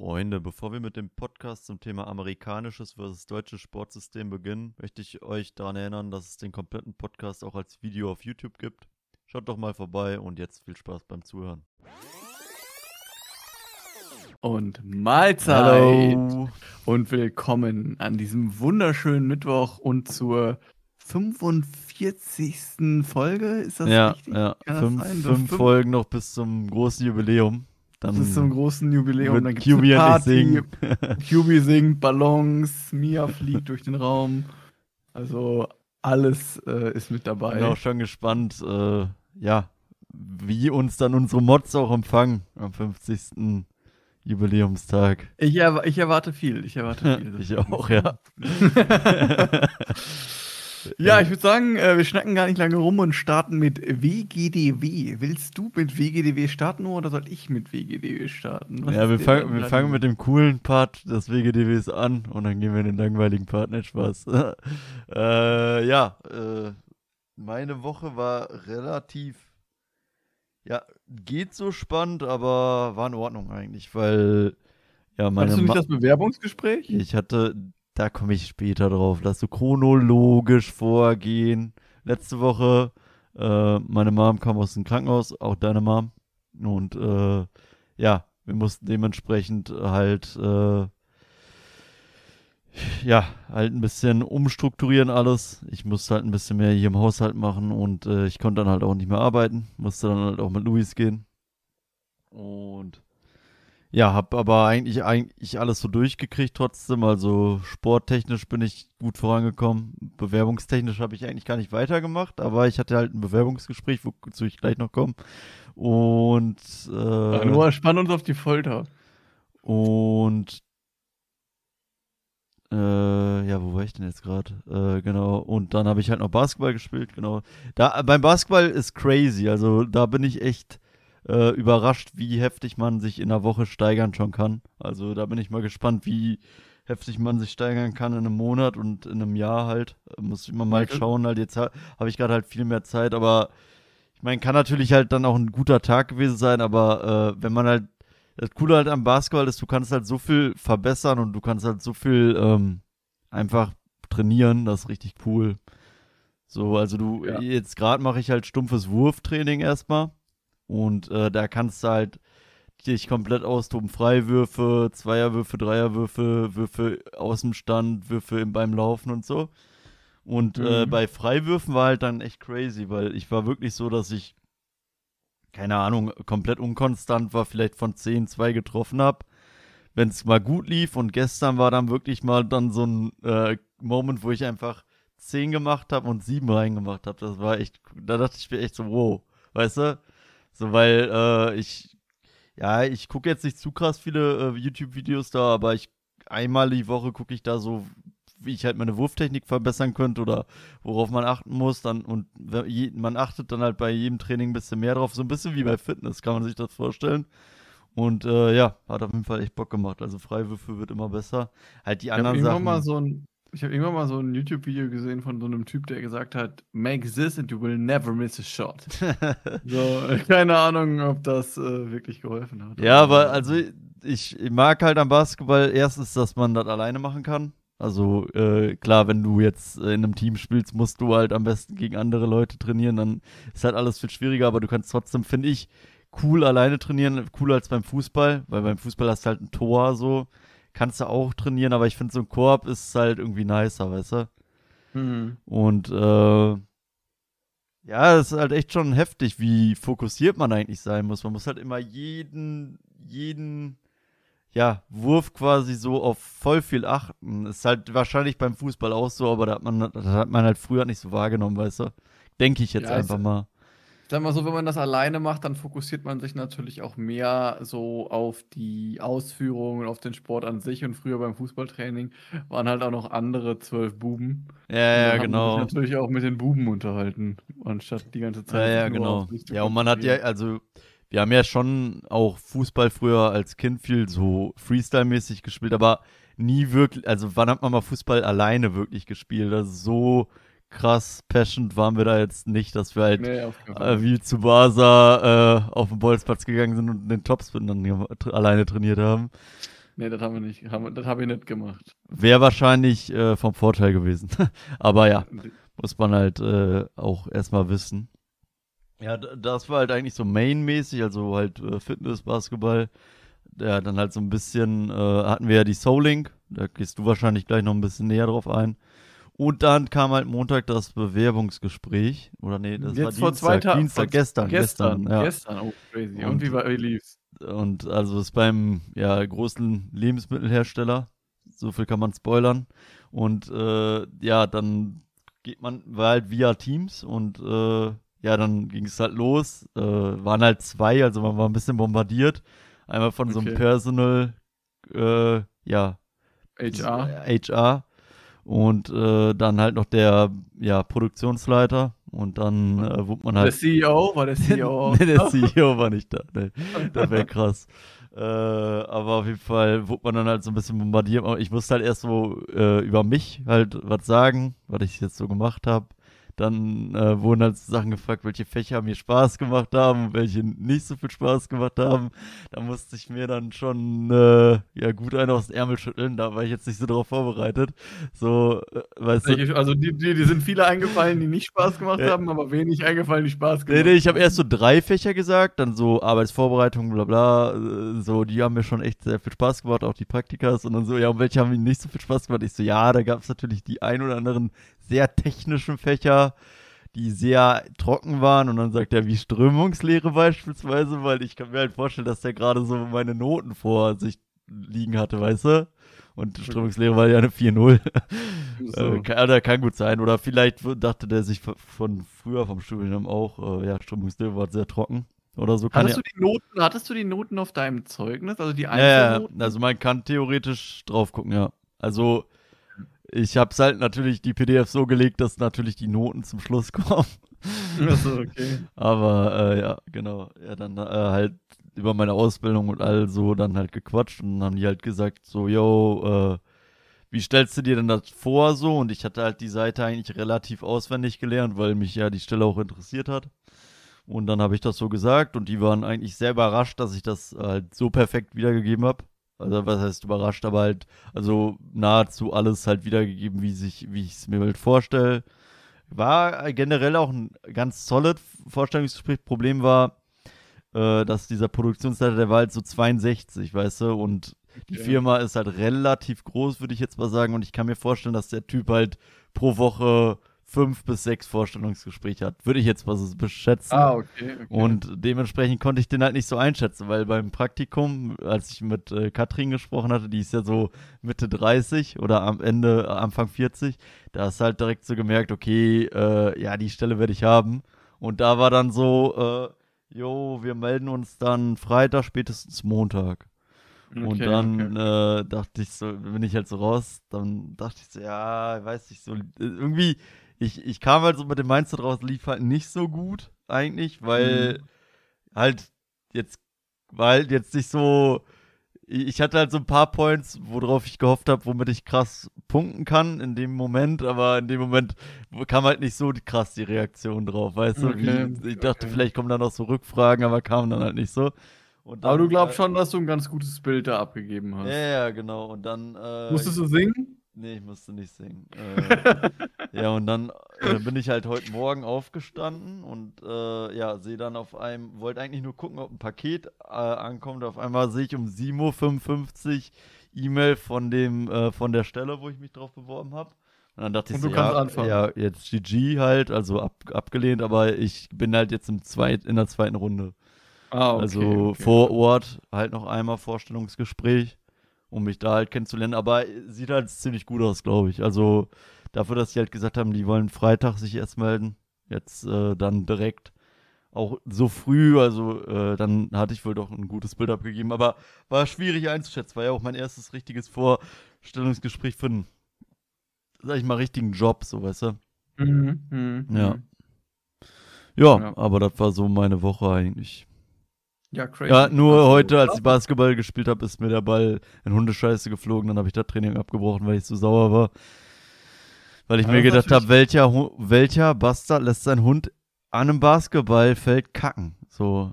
Freunde, bevor wir mit dem Podcast zum Thema amerikanisches versus deutsches Sportsystem beginnen, möchte ich euch daran erinnern, dass es den kompletten Podcast auch als Video auf YouTube gibt. Schaut doch mal vorbei und jetzt viel Spaß beim Zuhören. Und Mahlzeit Hallo. und willkommen an diesem wunderschönen Mittwoch und zur 45. Folge. Ist das Ja, richtig? ja. Kann das Fünf, Fünf- Folgen noch bis zum großen Jubiläum. Dann Das ist zum großen Jubiläum. Dann gibt's QB eine Party. singen. QB singt, Ballons, Mia fliegt durch den Raum. Also alles äh, ist mit dabei. Bin auch schon gespannt, äh, ja, wie uns dann unsere Mods auch empfangen am 50. Jubiläumstag. Ich, ich erwarte viel. Ich erwarte viel. Ich auch, ja. Ja, ich würde sagen, äh, wir schnacken gar nicht lange rum und starten mit WGDW. Willst du mit WGDW starten oder soll ich mit WGDW starten? Was Ja, wir denn wir fangen mit dem coolen Part des WGDWs an und dann gehen wir in den langweiligen Part, nicht Spaß. äh, ja, äh, meine Woche war relativ, ja, geht so spannend, aber war in Ordnung eigentlich, weil, ja, meine Hattest du nicht Ma- das Bewerbungsgespräch? ich hatte, da komme ich später drauf, lass so chronologisch vorgehen. Letzte Woche, äh, meine Mom kam aus dem Krankenhaus, auch deine Mom. Und äh, ja, wir mussten dementsprechend halt, äh, ja, halt ein bisschen umstrukturieren alles. Ich musste halt ein bisschen mehr hier im Haushalt machen und äh, ich konnte dann halt auch nicht mehr arbeiten. Musste dann halt auch mit Luis gehen. Und ja, hab aber eigentlich, eigentlich alles so durchgekriegt trotzdem. Also sporttechnisch bin ich gut vorangekommen. Bewerbungstechnisch habe ich eigentlich gar nicht weitergemacht, aber ich hatte halt ein Bewerbungsgespräch, wozu ich gleich noch komme. Und Äh, äh, Noah, spann uns auf die Folter. und äh, ja, wo war ich denn jetzt gerade? Äh, genau. Und dann habe ich halt noch Basketball gespielt, genau. Da, beim Basketball ist crazy. Also da bin ich echt äh, überrascht, wie heftig man sich in einer Woche steigern schon kann. Also da bin ich mal gespannt, wie heftig man sich steigern kann in einem Monat und in einem Jahr halt. Äh, Muss ich mal mal Ja. schauen. Halt jetzt ha habe ich gerade halt viel mehr Zeit, aber ich meine, kann natürlich halt dann auch ein guter Tag gewesen sein, aber äh, wenn man halt das Coole halt am Basketball ist, du kannst halt so viel verbessern und du kannst halt so viel ähm, einfach trainieren, das ist richtig cool. So, also du, Ja. jetzt gerade mache ich halt stumpfes Wurftraining erstmal und äh, da kannst du halt dich komplett austoben. Freiwürfe, Zweierwürfe, Dreierwürfe, Würfe aus dem Stand, Würfe im, beim Laufen und so. Und äh, Mhm. bei Freiwürfen war halt dann echt crazy, weil ich war wirklich so, dass ich keine Ahnung, komplett unkonstant war, vielleicht von 10 2 getroffen habe. Wenn es mal gut lief und gestern war dann wirklich mal dann so ein äh, Moment, wo ich einfach 10 gemacht habe und 7 reingemacht habe. Das war echt, da dachte ich mir echt so, wow, weißt du? So, weil äh, ich, ja, ich gucke jetzt nicht zu krass viele äh, YouTube-Videos da, aber ich, einmal die Woche gucke ich da so, wie ich halt meine Wurftechnik verbessern könnte oder worauf man achten muss. Dann, und je, man achtet dann halt bei jedem Training ein bisschen mehr drauf. So ein bisschen wie bei Fitness, kann man sich das vorstellen. Und äh, ja, hat auf jeden Fall echt Bock gemacht. Also Freiwürfe wird immer besser. Halt die Ich habe anderen Sachen. mal so ein ich habe irgendwann mal so ein YouTube-Video gesehen von so einem Typ, der gesagt hat, make this and you will never miss a shot. so, äh, keine Ahnung, ob das äh, wirklich geholfen hat. Ja, aber also ich, ich mag halt am Basketball erstens, dass man das alleine machen kann. Also äh, klar, wenn du jetzt äh, in einem Team spielst, musst du halt am besten gegen andere Leute trainieren, dann ist halt alles viel schwieriger, aber du kannst trotzdem, finde ich, cool alleine trainieren, cooler als beim Fußball, weil beim Fußball hast du halt ein Tor so, kannst du auch trainieren, aber ich finde so ein Korb ist halt irgendwie nicer, weißt du? Mhm. Und äh, ja, es ist halt echt schon heftig, wie fokussiert man eigentlich sein muss. Man muss halt immer jeden, jeden, ja, Wurf quasi so auf voll viel achten. Ist halt wahrscheinlich beim Fußball auch so, aber da hat man, das hat man halt früher nicht so wahrgenommen, weißt du? Denke ich jetzt Ja, einfach mal. Sag mal so, wenn man das alleine macht, dann fokussiert man sich natürlich auch mehr so auf die Ausführung und auf den Sport an sich. Und früher beim Fußballtraining waren halt auch noch andere zwölf Buben. Ja, ja, genau. sich natürlich auch mit den Buben unterhalten, anstatt die ganze Zeit. Ja, ja, genau. Ja, und man hat ja, also, wir haben ja schon auch Fußball früher als Kind viel so Freestyle-mäßig gespielt, aber nie wirklich, also wann hat man mal Fußball alleine wirklich gespielt? Also so krass passionate waren wir da jetzt nicht, dass wir halt Nee, äh, wie zu Basa äh, auf den Bolzplatz gegangen sind und den Topspin dann alleine trainiert haben. Nee, das haben wir nicht. Das habe ich nicht gemacht. Wäre wahrscheinlich äh, vom Vorteil gewesen. Aber ja, muss man halt äh, auch erstmal wissen. Ja, das war halt eigentlich so mainmäßig, also halt äh, Fitness, Basketball. Ja, dann halt so ein bisschen, äh, hatten wir ja die Soul Link, da gehst du wahrscheinlich gleich noch ein bisschen näher drauf ein. Und dann kam halt Montag das Bewerbungsgespräch. Oder nee, das Jetzt war vor Dienstag, zwei Tagen. Dienstag, gestern, gestern, ja. Gestern, oh crazy. Und, Und- wie, war, wie lief's? Und also ist beim ja, großen Lebensmittelhersteller. So viel kann man spoilern. Und äh, ja, dann geht man, war halt via Teams und äh, ja, dann ging es halt los. Äh, waren halt zwei, also man war ein bisschen bombardiert. Einmal von so einem Okay. Personal, äh, ja, HR. HR und äh, dann halt noch der ja, Produktionsleiter und dann äh, wurde man Der halt CEO war der CEO. nee, der CEO war nicht da. Nee, das wäre krass. Äh, aber auf jeden Fall wurde man dann halt so ein bisschen bombardiert. Ich musste halt erst so äh, über mich halt was sagen, was ich jetzt so gemacht habe. Dann äh, wurden halt so Sachen gefragt, welche Fächer mir Spaß gemacht haben und welche nicht so viel Spaß gemacht haben. Da musste ich mir dann schon äh, ja gut einen aus dem Ärmel schütteln. Da war ich jetzt nicht so drauf vorbereitet. So, äh, weißt du, Also die, die, die sind viele eingefallen, die nicht Spaß gemacht haben, aber wenig eingefallen, die Spaß Nee, gemacht nee, ich habe haben. erst so drei Fächer gesagt, dann so Arbeitsvorbereitung, bla bla, äh, so, die haben mir schon echt sehr viel Spaß gemacht, auch die Praktikas und dann so, ja, und welche haben mir nicht so viel Spaß gemacht? Ich so, ja, da gab es natürlich die ein oder anderen sehr technischen Fächer, die sehr trocken waren und dann sagt er, wie Strömungslehre beispielsweise, weil ich kann mir halt vorstellen, dass der gerade so meine Noten vor sich liegen hatte, weißt du? Und Strömungslehre war ja eine 4-0. So. Äh, kann, oder kann gut sein. Oder vielleicht dachte der sich von früher vom Studium auch, äh, ja, Strömungslehre war sehr trocken. Oder so kann Hattest ja, du die Noten, hattest du die Noten auf deinem Zeugnis? Also die ja, ja, also man kann theoretisch drauf gucken, ja. Also ich hab's halt natürlich die PDF so gelegt, dass natürlich die Noten zum Schluss kommen. Achso, okay. Aber äh, ja, genau. Ja, dann äh, halt über meine Ausbildung und all so dann halt gequatscht und dann haben die halt gesagt, so, yo, äh, wie stellst du dir denn das vor so? Und ich hatte halt die Seite eigentlich relativ auswendig gelernt, weil mich ja die Stelle auch interessiert hat. Und dann habe ich das so gesagt und die waren eigentlich sehr überrascht, dass ich das halt so perfekt wiedergegeben habe. Also was heißt überrascht, aber halt, also nahezu alles halt wiedergegeben, wie sich, wie ich es mir halt vorstelle. War generell auch ein ganz solid Vorstellungsgespräch. Problem war, äh, dass dieser Produktionsleiter, der war halt so 62, weißt du, und die Okay. Firma ist halt relativ groß, würde ich jetzt mal sagen, und ich kann mir vorstellen, dass der Typ halt pro Woche fünf bis sechs Vorstellungsgespräche hat. Würde ich jetzt mal so beschätzen. Ah, okay. okay. Und dementsprechend konnte ich den halt nicht so einschätzen, weil beim Praktikum, als ich mit äh, Katrin gesprochen hatte, die ist ja so Mitte 30 oder am Ende, äh, Anfang 40, da hast du halt direkt so gemerkt, okay, äh, ja, die Stelle werde ich haben. Und da war dann so, äh, jo, wir melden uns dann Freitag, spätestens Montag. Und Okay, dann okay. äh, dachte ich so, bin ich halt so raus, dann dachte ich so, ja, weiß ich so, äh, irgendwie, ich, ich kam halt so mit dem Mindset raus, lief halt nicht so gut eigentlich, weil Mhm. halt jetzt, weil jetzt nicht so, ich hatte halt so ein paar Points, worauf ich gehofft habe, womit ich krass punkten kann in dem Moment, aber in dem Moment kam halt nicht so krass die Reaktion drauf, weißt du? Okay, Wie, ich dachte, okay. vielleicht kommen da noch so Rückfragen, aber kamen dann halt nicht so. Und Aber dann, du glaubst äh, schon, dass du ein ganz gutes Bild da abgegeben hast. ja, ja, genau. Und dann. Äh, Musstest du singen? Nee, ich musste nicht singen. Äh, ja, und dann äh, bin ich halt heute Morgen aufgestanden und äh, ja, sehe dann auf einem, wollte eigentlich nur gucken, ob ein Paket äh, ankommt. Auf einmal sehe ich um 7.55 Uhr E-Mail von dem, äh, von der Stelle, wo ich mich drauf beworben habe. Und dann dachte Und ich so, du kannst ja, anfangen. ja, jetzt GG halt, also ab, abgelehnt, aber ich bin halt jetzt im zweit, in der zweiten Runde. Ah, okay. Also okay. vor Ort halt noch einmal Vorstellungsgespräch, um mich da halt kennenzulernen. Aber sieht halt ziemlich gut aus, glaube ich. Also dafür, dass sie halt gesagt haben, die wollen Freitag sich erst melden. Jetzt äh, dann direkt auch so früh, also äh, dann hatte ich wohl doch ein gutes Bild abgegeben, aber war schwierig einzuschätzen, war ja auch mein erstes richtiges Vorstellungsgespräch für einen, sag ich mal, richtigen Job, so weißt du. Mhm, mhm, Ja. mhm. Ja, Ja. aber das war so meine Woche eigentlich. Ja, crazy. Ja, nur heute, als ich Basketball gespielt habe, ist mir der Ball in Hundescheiße geflogen. Dann habe ich das Training abgebrochen, weil ich so sauer war. Weil ich Ja, mir gedacht habe, welcher, welcher Bastard lässt sein Hund an einem Basketballfeld kacken? So,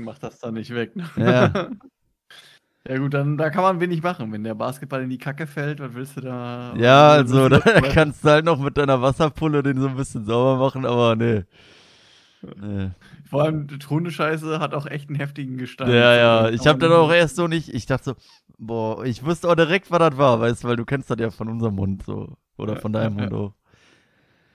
Mach das da nicht weg. Ne? Ja. Ja gut, dann da kann man wenig machen. Wenn der Basketball in die Kacke fällt, was willst du da? Ja, was also, da- kannst du halt noch mit deiner Wasserpulle den so ein bisschen sauber machen, aber nee. nee. Vor allem die Hundescheiße hat auch echt einen heftigen Gestank. Ja, ja, kann ich man hab dann auch erst so nicht, ich dachte so, boah, ich wusste auch direkt, was das war, weißt du, weil du kennst das ja von unserem Mund so. Oder Ja, von deinem ja, Mund auch.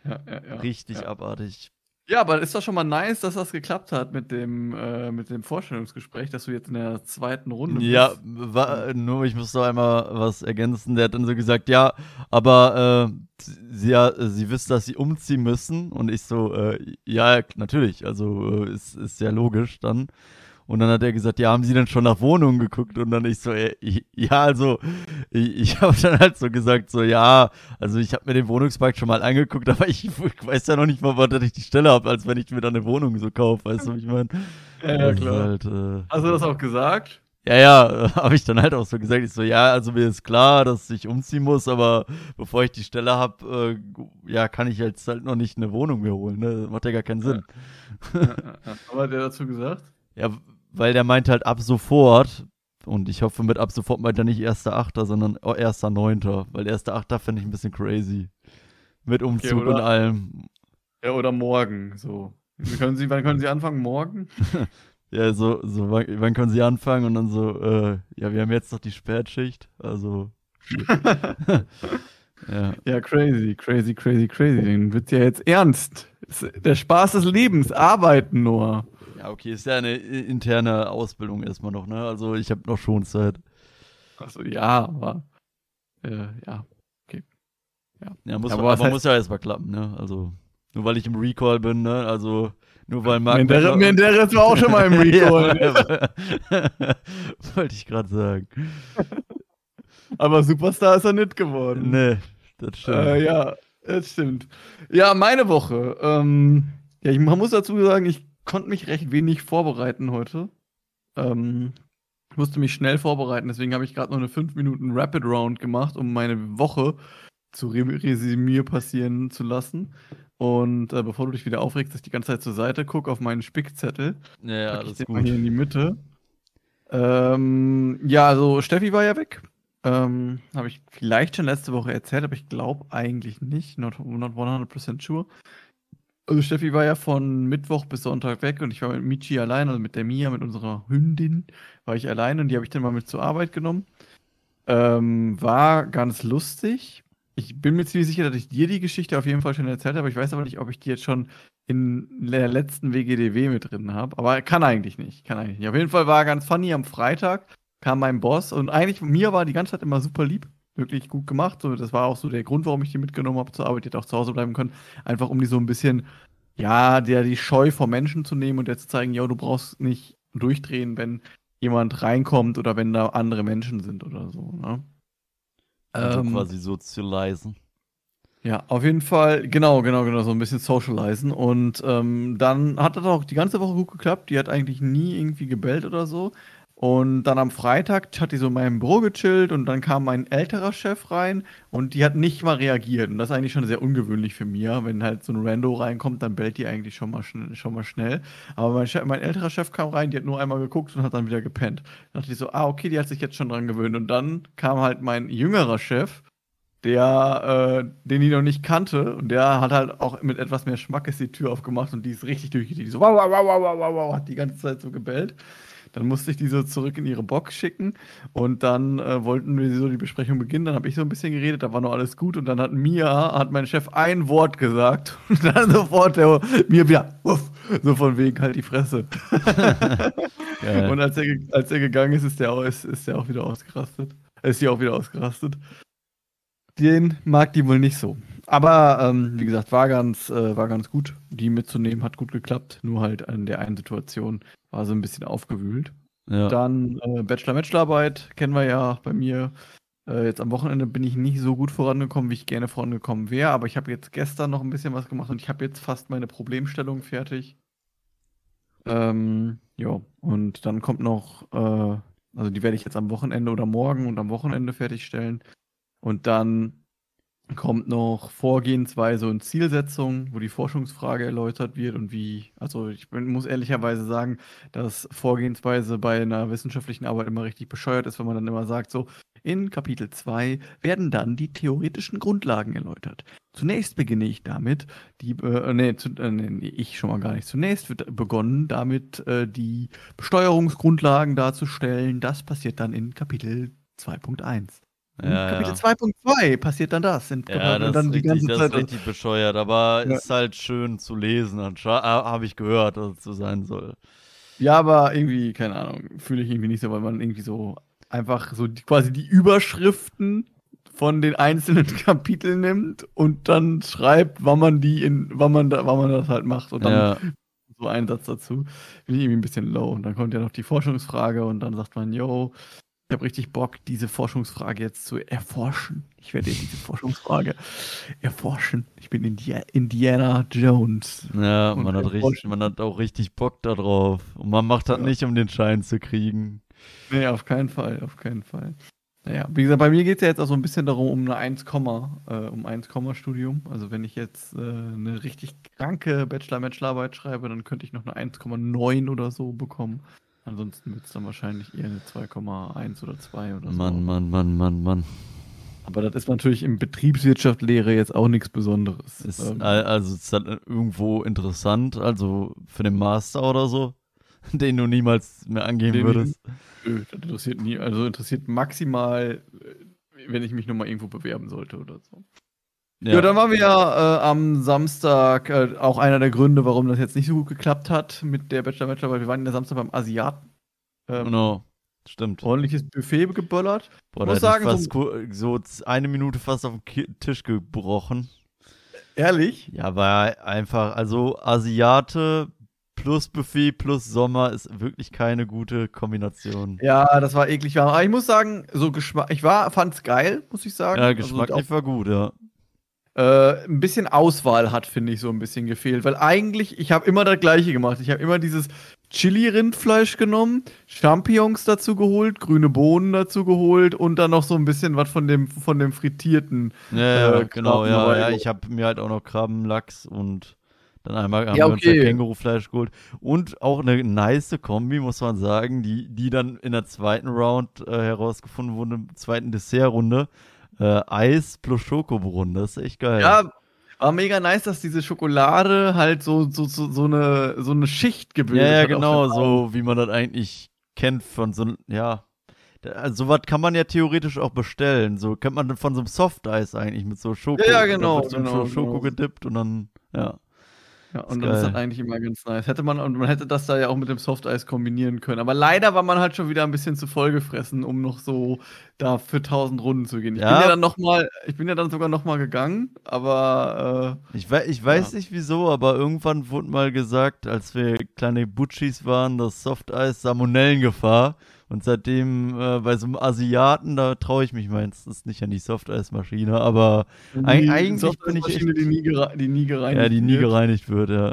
Ja. Richtig abartig. Ja, aber ist doch schon mal nice, dass das geklappt hat mit dem, äh, mit dem Vorstellungsgespräch, dass du jetzt in der zweiten Runde Ja, bist. wa- nur ich muss noch einmal was ergänzen. Der hat dann so gesagt, ja, aber äh, sie, ja, sie wisst, dass sie umziehen müssen. Und ich so, äh, ja, natürlich, also äh, ist, ist ja logisch dann. Und dann hat er gesagt, ja, haben Sie denn schon nach Wohnungen geguckt? Und dann ich so, äh, ja, also, ich, ich habe dann halt so gesagt, so, ja, also ich habe mir den Wohnungsmarkt schon mal angeguckt, aber ich, ich weiß ja noch nicht mal, was ich die Stelle habe, als wenn ich mir dann eine Wohnung so kaufe, weißt du, ich meine? Ja, ja, ist klar. Halt, äh, Hast du das auch gesagt? ja, ja, habe ich dann halt auch so gesagt. Ich so, ja, also mir ist klar, dass ich umziehen muss, aber bevor ich die Stelle habe, äh, ja, kann ich jetzt halt noch nicht eine Wohnung mir holen. Ne? Das macht ja gar keinen Sinn. ja, ja, ja. Aber hat der dazu gesagt? Ja, weil der meint halt ab sofort, und ich hoffe mit ab sofort meint er nicht 1.8., sondern oh, 1.9., weil 1.8. fände ich ein bisschen crazy. Mit Umzug oder? und allem. Ja, oder morgen, so. Können Sie, wann können Sie anfangen? Morgen? Ja, so, so wann, wann können sie anfangen? Und dann so, äh, ja, wir haben jetzt noch die Spätschicht, also. ja. Ja, crazy, crazy, crazy, crazy. Den wird's ja jetzt ernst. Der Spaß des Lebens, arbeiten nur. Ja, okay, ist ja eine i- interne Ausbildung erstmal noch, ne? Also ich habe noch schon Zeit. Achso, ja, aber. Äh, ja. Ja, muss, Aber aber heißt- muss ja erstmal klappen, ne? Also, nur weil ich im Recall bin, ne? Also, nur weil Marc. Menderes, Menderes war auch schon mal im Recall. ja, Wollte ich gerade sagen. aber Superstar ist er nicht geworden. Nee, das stimmt. Äh, ja, das stimmt. Ja, meine Woche. Ähm, ja, ich, man muss dazu sagen, ich konnte mich recht wenig vorbereiten heute. Ähm, ich musste mich schnell vorbereiten, deswegen habe ich gerade noch eine 5 Minuten Rapid Round gemacht, um meine Woche zu Re Resümee passieren zu lassen. Und äh, bevor du dich wieder aufregst, dass ich die ganze Zeit zur Seite gucke auf meinen Spickzettel, ja, ja, ich den mal gut. hier in die Mitte. Ähm, ja, also Steffi war ja weg. Ähm, Habe ich vielleicht schon letzte Woche erzählt, aber ich glaube eigentlich nicht. Not, not 100% sure. Also Steffi war ja von Mittwoch bis Sonntag weg und ich war mit Michi allein, also mit der Mia, mit unserer Hündin, war ich allein und die habe ich dann mal mit zur Arbeit genommen. Ähm, war ganz lustig. Ich bin mir ziemlich sicher, dass ich dir die Geschichte auf jeden Fall schon erzählt habe. Ich weiß aber nicht, ob ich die jetzt schon in der letzten WGDW mit drin habe. Aber kann eigentlich nicht. Kann eigentlich nicht. Auf jeden Fall war ganz funny. Am Freitag kam mein Boss und eigentlich mir war die ganze Zeit immer super lieb. Wirklich gut gemacht. So, das war auch so der Grund, warum ich die mitgenommen habe zur Arbeit. Die hätte auch zu Hause bleiben können. Einfach um die so ein bisschen, ja, der die Scheu vor Menschen zu nehmen und der zu zeigen, ja, du brauchst nicht durchdrehen, wenn jemand reinkommt oder wenn da andere Menschen sind oder so. Ne? Also Ähm, quasi sozialisen. Ja, auf jeden Fall, genau, genau, genau, so ein bisschen socialisen. Und ähm, dann hat das auch die ganze Woche gut geklappt. Die hat eigentlich nie irgendwie gebellt oder so. Und dann am Freitag hat die so in meinem Büro gechillt und dann kam mein älterer Chef rein und die hat nicht mal reagiert. Und das ist eigentlich schon sehr ungewöhnlich für mich. Wenn halt so ein Rando reinkommt, dann bellt die eigentlich schon mal, schnell, schon mal schnell. Aber mein, mein älterer Chef kam rein, die hat nur einmal geguckt und hat dann wieder gepennt. Da dachte ich so, ah, okay, die hat sich jetzt schon dran gewöhnt. Und dann kam halt mein jüngerer Chef, der, äh, den die noch nicht kannte. Und der hat halt auch mit etwas mehr Schmackes die Tür aufgemacht und die ist richtig durchgedreht. Die so, wow, wow, wow, wow, wow, wow, hat die ganze Zeit so gebellt. Dann musste ich die so zurück in ihre Box schicken und dann äh, wollten wir so die Besprechung beginnen. Dann habe ich so ein bisschen geredet, da war noch alles gut und dann hat Mia, hat mein Chef ein Wort gesagt und dann sofort der mir wieder, uff, so von wegen halt die Fresse. Geil. Und als er, als er gegangen ist, ist der, auch, ist, ist der auch wieder ausgerastet. Ist sie auch wieder ausgerastet. Den mag die wohl nicht so. Aber ähm, wie gesagt, war ganz, äh, war ganz gut. Die mitzunehmen hat gut geklappt. Nur halt an der einen Situation war so ein bisschen aufgewühlt. ja. Dann äh, Bachelor-Bachelorarbeit kennen wir ja bei mir. Äh, jetzt am Wochenende bin ich nicht so gut vorangekommen, wie ich gerne vorangekommen wäre. Aber ich habe jetzt gestern noch ein bisschen was gemacht und ich habe jetzt fast meine Problemstellung fertig. Ähm, ja, und dann kommt noch, äh, also die werde ich jetzt am Wochenende oder morgen und am Wochenende fertigstellen. Und dann kommt noch Vorgehensweise und Zielsetzung, wo die Forschungsfrage erläutert wird und wie, also ich bin, muss ehrlicherweise sagen, dass Vorgehensweise bei einer wissenschaftlichen Arbeit immer richtig bescheuert ist, wenn man dann immer sagt, so, in Kapitel 2 werden dann die theoretischen Grundlagen erläutert. Zunächst beginne ich damit, die, äh, nee, zu, äh, nee, ich schon mal gar nicht. Zunächst wird begonnen damit, äh, die Besteuerungsgrundlagen darzustellen. Das passiert dann in Kapitel 2.1. Ja, Kapitel ja. 2.2 passiert dann das. In, Ja, das, dann ist richtig, das ist richtig bescheuert, aber Ja. ist halt schön zu lesen. Habe ich gehört, dass es so sein soll. Ja, aber irgendwie, keine Ahnung, fühle ich irgendwie nicht so, weil man irgendwie so einfach so die, quasi die Überschriften von den einzelnen Kapiteln nimmt und dann schreibt, wann man die in, wann man da, wann man das halt macht und dann Ja, so einen Satz dazu. Finde ich irgendwie ein bisschen low. Und dann kommt ja noch die Forschungsfrage und dann sagt man, yo, ich habe richtig Bock, diese Forschungsfrage jetzt zu erforschen. Ich werde diese Forschungsfrage erforschen. Ich bin Indi Indiana Jones. ja man, hat richtig, man hat auch richtig Bock darauf. Und man macht das Ja. nicht, um den Schein zu kriegen. Nee, auf keinen Fall, auf keinen Fall. Naja, wie gesagt, bei mir geht es ja jetzt auch so ein bisschen darum, um eine 1, äh, um 1, Studium. Also wenn ich jetzt äh, eine richtig kranke Bachelor-Bachelorarbeit schreibe, dann könnte ich noch eine 1,9 oder so bekommen. Ansonsten wird es dann wahrscheinlich eher eine 2,1 oder 2 oder so. Mann, Mann, Mann, Mann, Mann. Aber das ist natürlich im Betriebswirtschaftslehre jetzt auch nichts Besonderes. Ist, Ähm, al- also ist das irgendwo interessant, also für den Master oder so, den du niemals mehr angehen würdest. nö, das interessiert nie. Also interessiert maximal, äh, wenn ich mich nochmal irgendwo bewerben sollte oder so. Ja, dann waren wir ja äh, am Samstag äh, auch einer der Gründe, warum das jetzt nicht so gut geklappt hat mit der Bachelor Bachelor, weil wir waren ja Samstag beim Asiaten. Ähm, Genau, stimmt. Ordentliches Buffet geböllert. Boah, muss da hätte ich sagen, so- so eine Minute fast auf den Tisch gebrochen. Ehrlich? Ja, war einfach, also Asiate plus Buffet plus Sommer ist wirklich keine gute Kombination. Ja, das war eklig warm. Aber ich muss sagen, so Geschmack, ich war, fand's geil, muss ich sagen. Ja, Also geschmacklich war gut, ja. Äh, ein bisschen Auswahl hat, finde ich, so ein bisschen gefehlt. Weil eigentlich, ich habe immer das Gleiche gemacht. Ich habe immer dieses Chili-Rindfleisch genommen, Champignons dazu geholt, grüne Bohnen dazu geholt und dann noch so ein bisschen was von dem, von dem frittierten. Ja, Äh, genau, ja, ja. Ich habe mir halt auch noch Krabben, Lachs und dann einmal haben Ja, wir uns okay. Kängurufleisch geholt. Und auch eine nice Kombi, muss man sagen, die, die dann in der zweiten Round äh, herausgefunden wurde, zweiten Dessertrunde. Äh, Eis plus Schokobrunnen, das ist echt geil. Ja, war mega nice, dass diese Schokolade halt so, so, so, so, eine, so eine Schicht gebildet Ja, ja, hat. auf genau, so wie man das eigentlich kennt von so, ja. Da- Also, sowas kann man ja theoretisch auch bestellen. So kennt man von so einem Softeis eigentlich mit so Schoko. Ja, ja, genau, wird so genau, Schoko genau. gedippt und dann, ja. Ja, und Ist dann ist das geil. eigentlich immer ganz nice. Hätte man, und man hätte das da ja auch mit dem Softeis kombinieren können. Aber leider war man halt schon wieder ein bisschen zu voll gefressen, um noch so da für 1000 Runden zu gehen. Ich Ja. bin ja dann noch mal, ich bin ja dann sogar noch mal gegangen, aber Ich, wei ich weiß nicht wieso, aber irgendwann wurde mal gesagt, als wir kleine Butchis waren, dass Softeis Salmonellengefahr. Und seitdem äh, bei so einem Asiaten, da traue ich mich meistens nicht an die Softeismaschine, aber äh, Eig- die eigentlich bin ich Softeismaschine, die nie, die nie gereinigt ja, die nie wird. gereinigt wird, ja.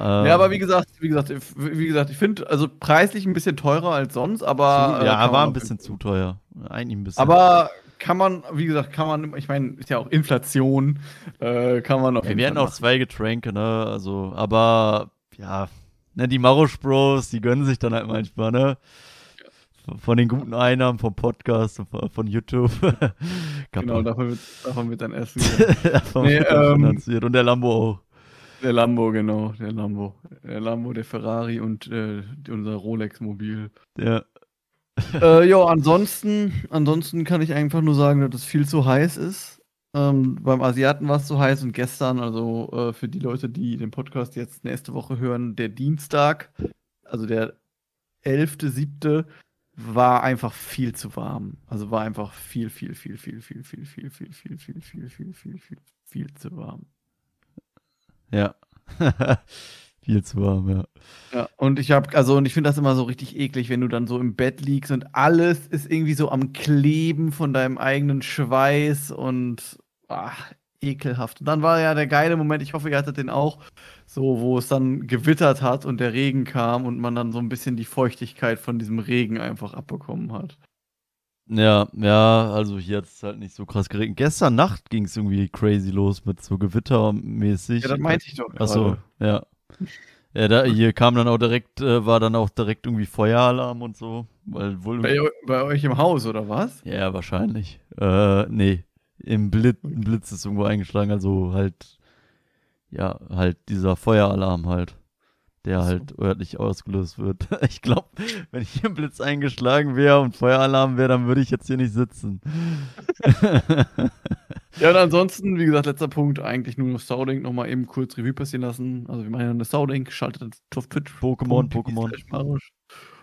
Ähm, Ja, aber wie gesagt, wie gesagt, ich- wie gesagt, ich finde also preislich ein bisschen teurer als sonst, aber zu, äh, ja, war ein bisschen zu teuer. Eigentlich ein bisschen. Aber kann man, wie gesagt, kann man, ich meine, ist ja auch Inflation, äh, kann man auf Ja, wir hatten auch zwei Getränke, ne? Also, aber ja, ne, die Marosch Bros, die gönnen sich dann halt manchmal, ne? Von den guten Einnahmen vom Podcast von, YouTube. Genau, davon wird, davon wird dann Essen. davon Nee, wird dann ähm, finanziert. Und der Lambo auch. der Lambo, genau, der Lambo. Der Lambo, der Ferrari und äh, unser Rolex-Mobil. Ja. äh, ja, ansonsten, ansonsten kann ich einfach nur sagen, dass es viel zu heiß ist. Ähm, beim Asiaten war es zu heiß und gestern, also äh, für die Leute, die den Podcast jetzt nächste Woche hören, der Dienstag, also der 11.7., war einfach viel zu warm. Also war einfach viel, viel, viel, viel, viel, viel, viel, viel, viel, viel, viel, viel, viel, viel, viel zu warm. Ja. Viel zu warm, ja. Ja, und ich habe, also, und ich finde das immer so richtig eklig, wenn du dann so im Bett liegst und alles ist irgendwie so am Kleben von deinem eigenen Schweiß und ach, ekelhaft. Und dann war ja der geile Moment, ich hoffe, ihr hattet den auch, so, wo es dann gewittert hat und der Regen kam und man dann so ein bisschen die Feuchtigkeit von diesem Regen einfach abbekommen hat. Ja, ja, also hier hat es halt nicht so krass geregnet. Gestern Nacht ging es irgendwie crazy los mit so gewittermäßig. Ja, das meinte ich doch Achso, ja. Ja, da, hier kam dann auch direkt, äh, war dann auch direkt irgendwie Feueralarm und so. Weil wohl Bei, bei euch im Haus, oder was? ja, wahrscheinlich. Äh, nee. Im Blitz, ein Blitz ist irgendwo eingeschlagen, also halt, ja, halt dieser Feueralarm halt, der so. halt örtlich ausgelöst wird. Ich glaube, wenn hier ein Blitz eingeschlagen wäre und Feueralarm wäre, dann würde ich jetzt hier nicht sitzen. Ja, und ansonsten, wie gesagt, letzter Punkt, eigentlich nur noch Sounding nochmal eben kurz Revue passieren lassen. Also wir machen ja eine Sounding, schaltet auf Twitch. Pokémon, Pokémon.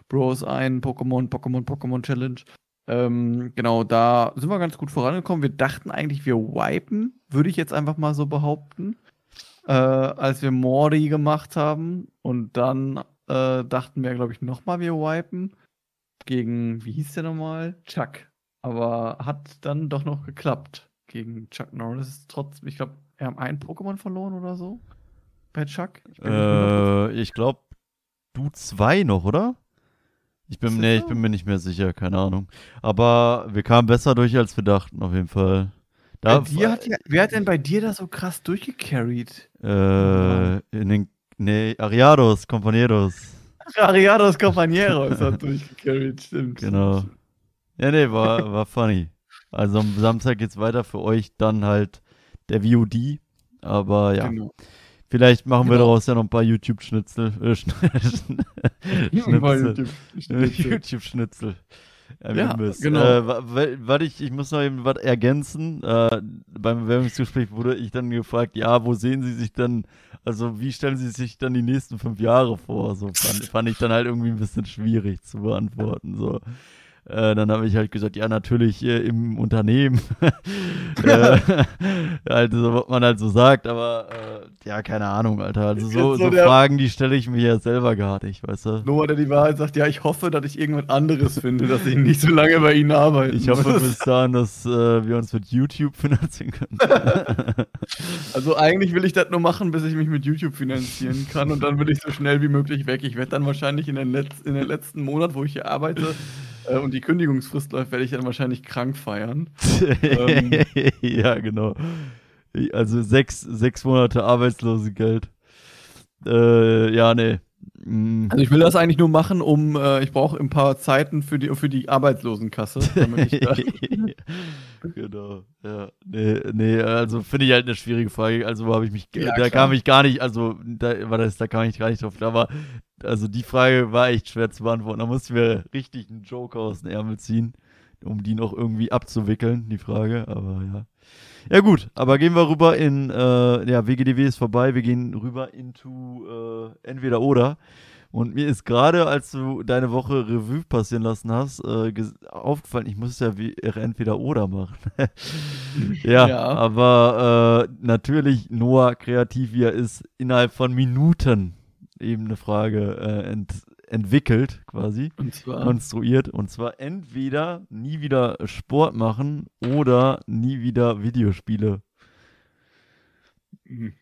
Bros ein, Pokémon, Pokémon, Pokémon Challenge. Ähm, genau, da sind wir ganz gut vorangekommen. Wir dachten eigentlich, wir wipen, würde ich jetzt einfach mal so behaupten, äh, als wir Mordi gemacht haben. Und dann äh, dachten wir, glaube ich, nochmal, wir wipen gegen, wie hieß der nochmal? Chuck. Aber hat dann doch noch geklappt gegen Chuck Norris. Trotz, ich glaube, wir haben ein Pokémon verloren oder so. Bei Chuck. Ich Äh, ich glaube, du zwei noch, oder? Ich bin, nee, ich bin mir nicht mehr sicher, keine Ahnung. Aber wir kamen besser durch, als wir dachten, auf jeden Fall. Bei Da, dir hat ja, wer hat denn bei dir da so krass durchgecarried? äh, in den, nee, Ariados, Compañeros. Ariados Compañeros hat durchgecarried, stimmt. Genau. Ja, nee, war, war funny. Also am Samstag geht's weiter für euch, dann halt der VOD. Aber ja. Genau. Vielleicht machen wir Genau. daraus ja noch ein paar YouTube-Schnitzel. Äh, Schn- Schnipsel. YouTube. YouTube-Schnitzel. Ja, genau. Äh, wa- wa- warte, ich, ich muss noch eben was ergänzen. Äh, beim Bewerbungsgespräch wurde ich dann gefragt, ja, wo sehen Sie sich denn, also wie stellen Sie sich dann die nächsten fünf Jahre vor? So fand, fand ich dann halt irgendwie ein bisschen schwierig zu beantworten. So. Äh, dann habe ich halt gesagt, ja, natürlich äh, im Unternehmen. äh, also, was man halt so sagt, aber äh, ja, keine Ahnung, Alter. Also so, so so Fragen, die stelle ich mir ja selber gar nicht, weißt du? Noah, der die Wahrheit sagt, ja, ich hoffe, dass ich irgendwas anderes finde, dass ich nicht so lange bei Ihnen arbeite. Ich hoffe bis dahin, dass äh, wir uns mit YouTube finanzieren können. Also eigentlich will ich das nur machen, bis ich mich mit YouTube finanzieren kann und dann will ich so schnell wie möglich weg. Ich werde dann wahrscheinlich in den, Letz in den letzten Monat, wo ich hier arbeite äh, und die Kündigungsfrist läuft, werde ich dann wahrscheinlich krank feiern. Ähm. ja, genau. Also sechs, sechs Monate Arbeitslosengeld. Äh, ja, nee. Mm. Also ich will das eigentlich nur machen, um, äh, ich brauche ein paar Zeiten für die, für die Arbeitslosenkasse. Genau, ja. Nee, nee, also finde ich halt eine schwierige Frage. Also habe ich mich, Ja, da klar. kam ich gar nicht, also da war das, da kam ich gar nicht drauf. Aber also die Frage war echt schwer zu beantworten. Da mussten wir richtig einen Joker aus dem Ärmel ziehen, um die noch irgendwie abzuwickeln, die Frage. Aber ja. Ja gut, aber gehen wir rüber in, äh, ja, WGDW ist vorbei, wir gehen rüber into äh, entweder oder. Und mir ist gerade, als du deine Woche Revue passieren lassen hast, äh, aufgefallen, ich muss ja wie entweder oder machen. ja, Ja. aber äh, natürlich, Noah, kreativ wie er ist, innerhalb von Minuten eben eine Frage äh, ent entwickelt, quasi und zwar, konstruiert. Und zwar entweder nie wieder Sport machen oder nie wieder Videospiele. Hm.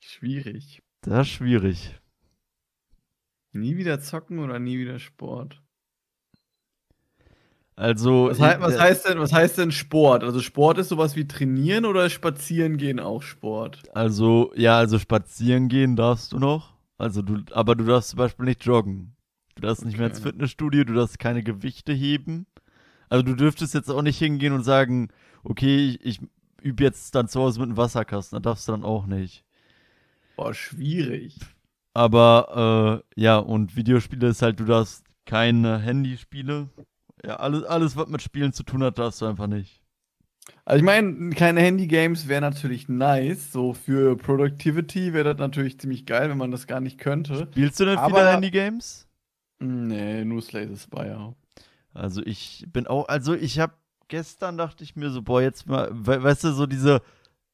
schwierig. Das ist schwierig. Nie wieder zocken oder nie wieder Sport? Also, Was, hei was, ich- heißt denn, was heißt denn Sport? Also Sport ist sowas wie trainieren oder spazieren gehen auch Sport? also, ja, also spazieren gehen darfst du noch. Also du, aber du darfst zum Beispiel nicht joggen. Du darfst nicht mehr ins Okay. Fitnessstudio, du darfst keine Gewichte heben. Also du dürftest jetzt auch nicht hingehen und sagen, okay, ich, ich übe jetzt dann zu Hause mit einem Wasserkasten. Da darfst du dann auch nicht. Boah, schwierig. Aber äh, ja, und Videospiele ist halt, du darfst keine Handyspiele. Ja, alles, alles, was mit Spielen zu tun hat, darfst du einfach nicht. Also ich meine, keine Handy-Games wäre natürlich nice. So für Productivity wäre das natürlich ziemlich geil, wenn man das gar nicht könnte. Spielst du denn Aber- viele Handygames? Nee, nur Slay the Spire. Also ich bin auch, also ich habe gestern dachte ich mir so, boah, jetzt mal, we weißt du, so diese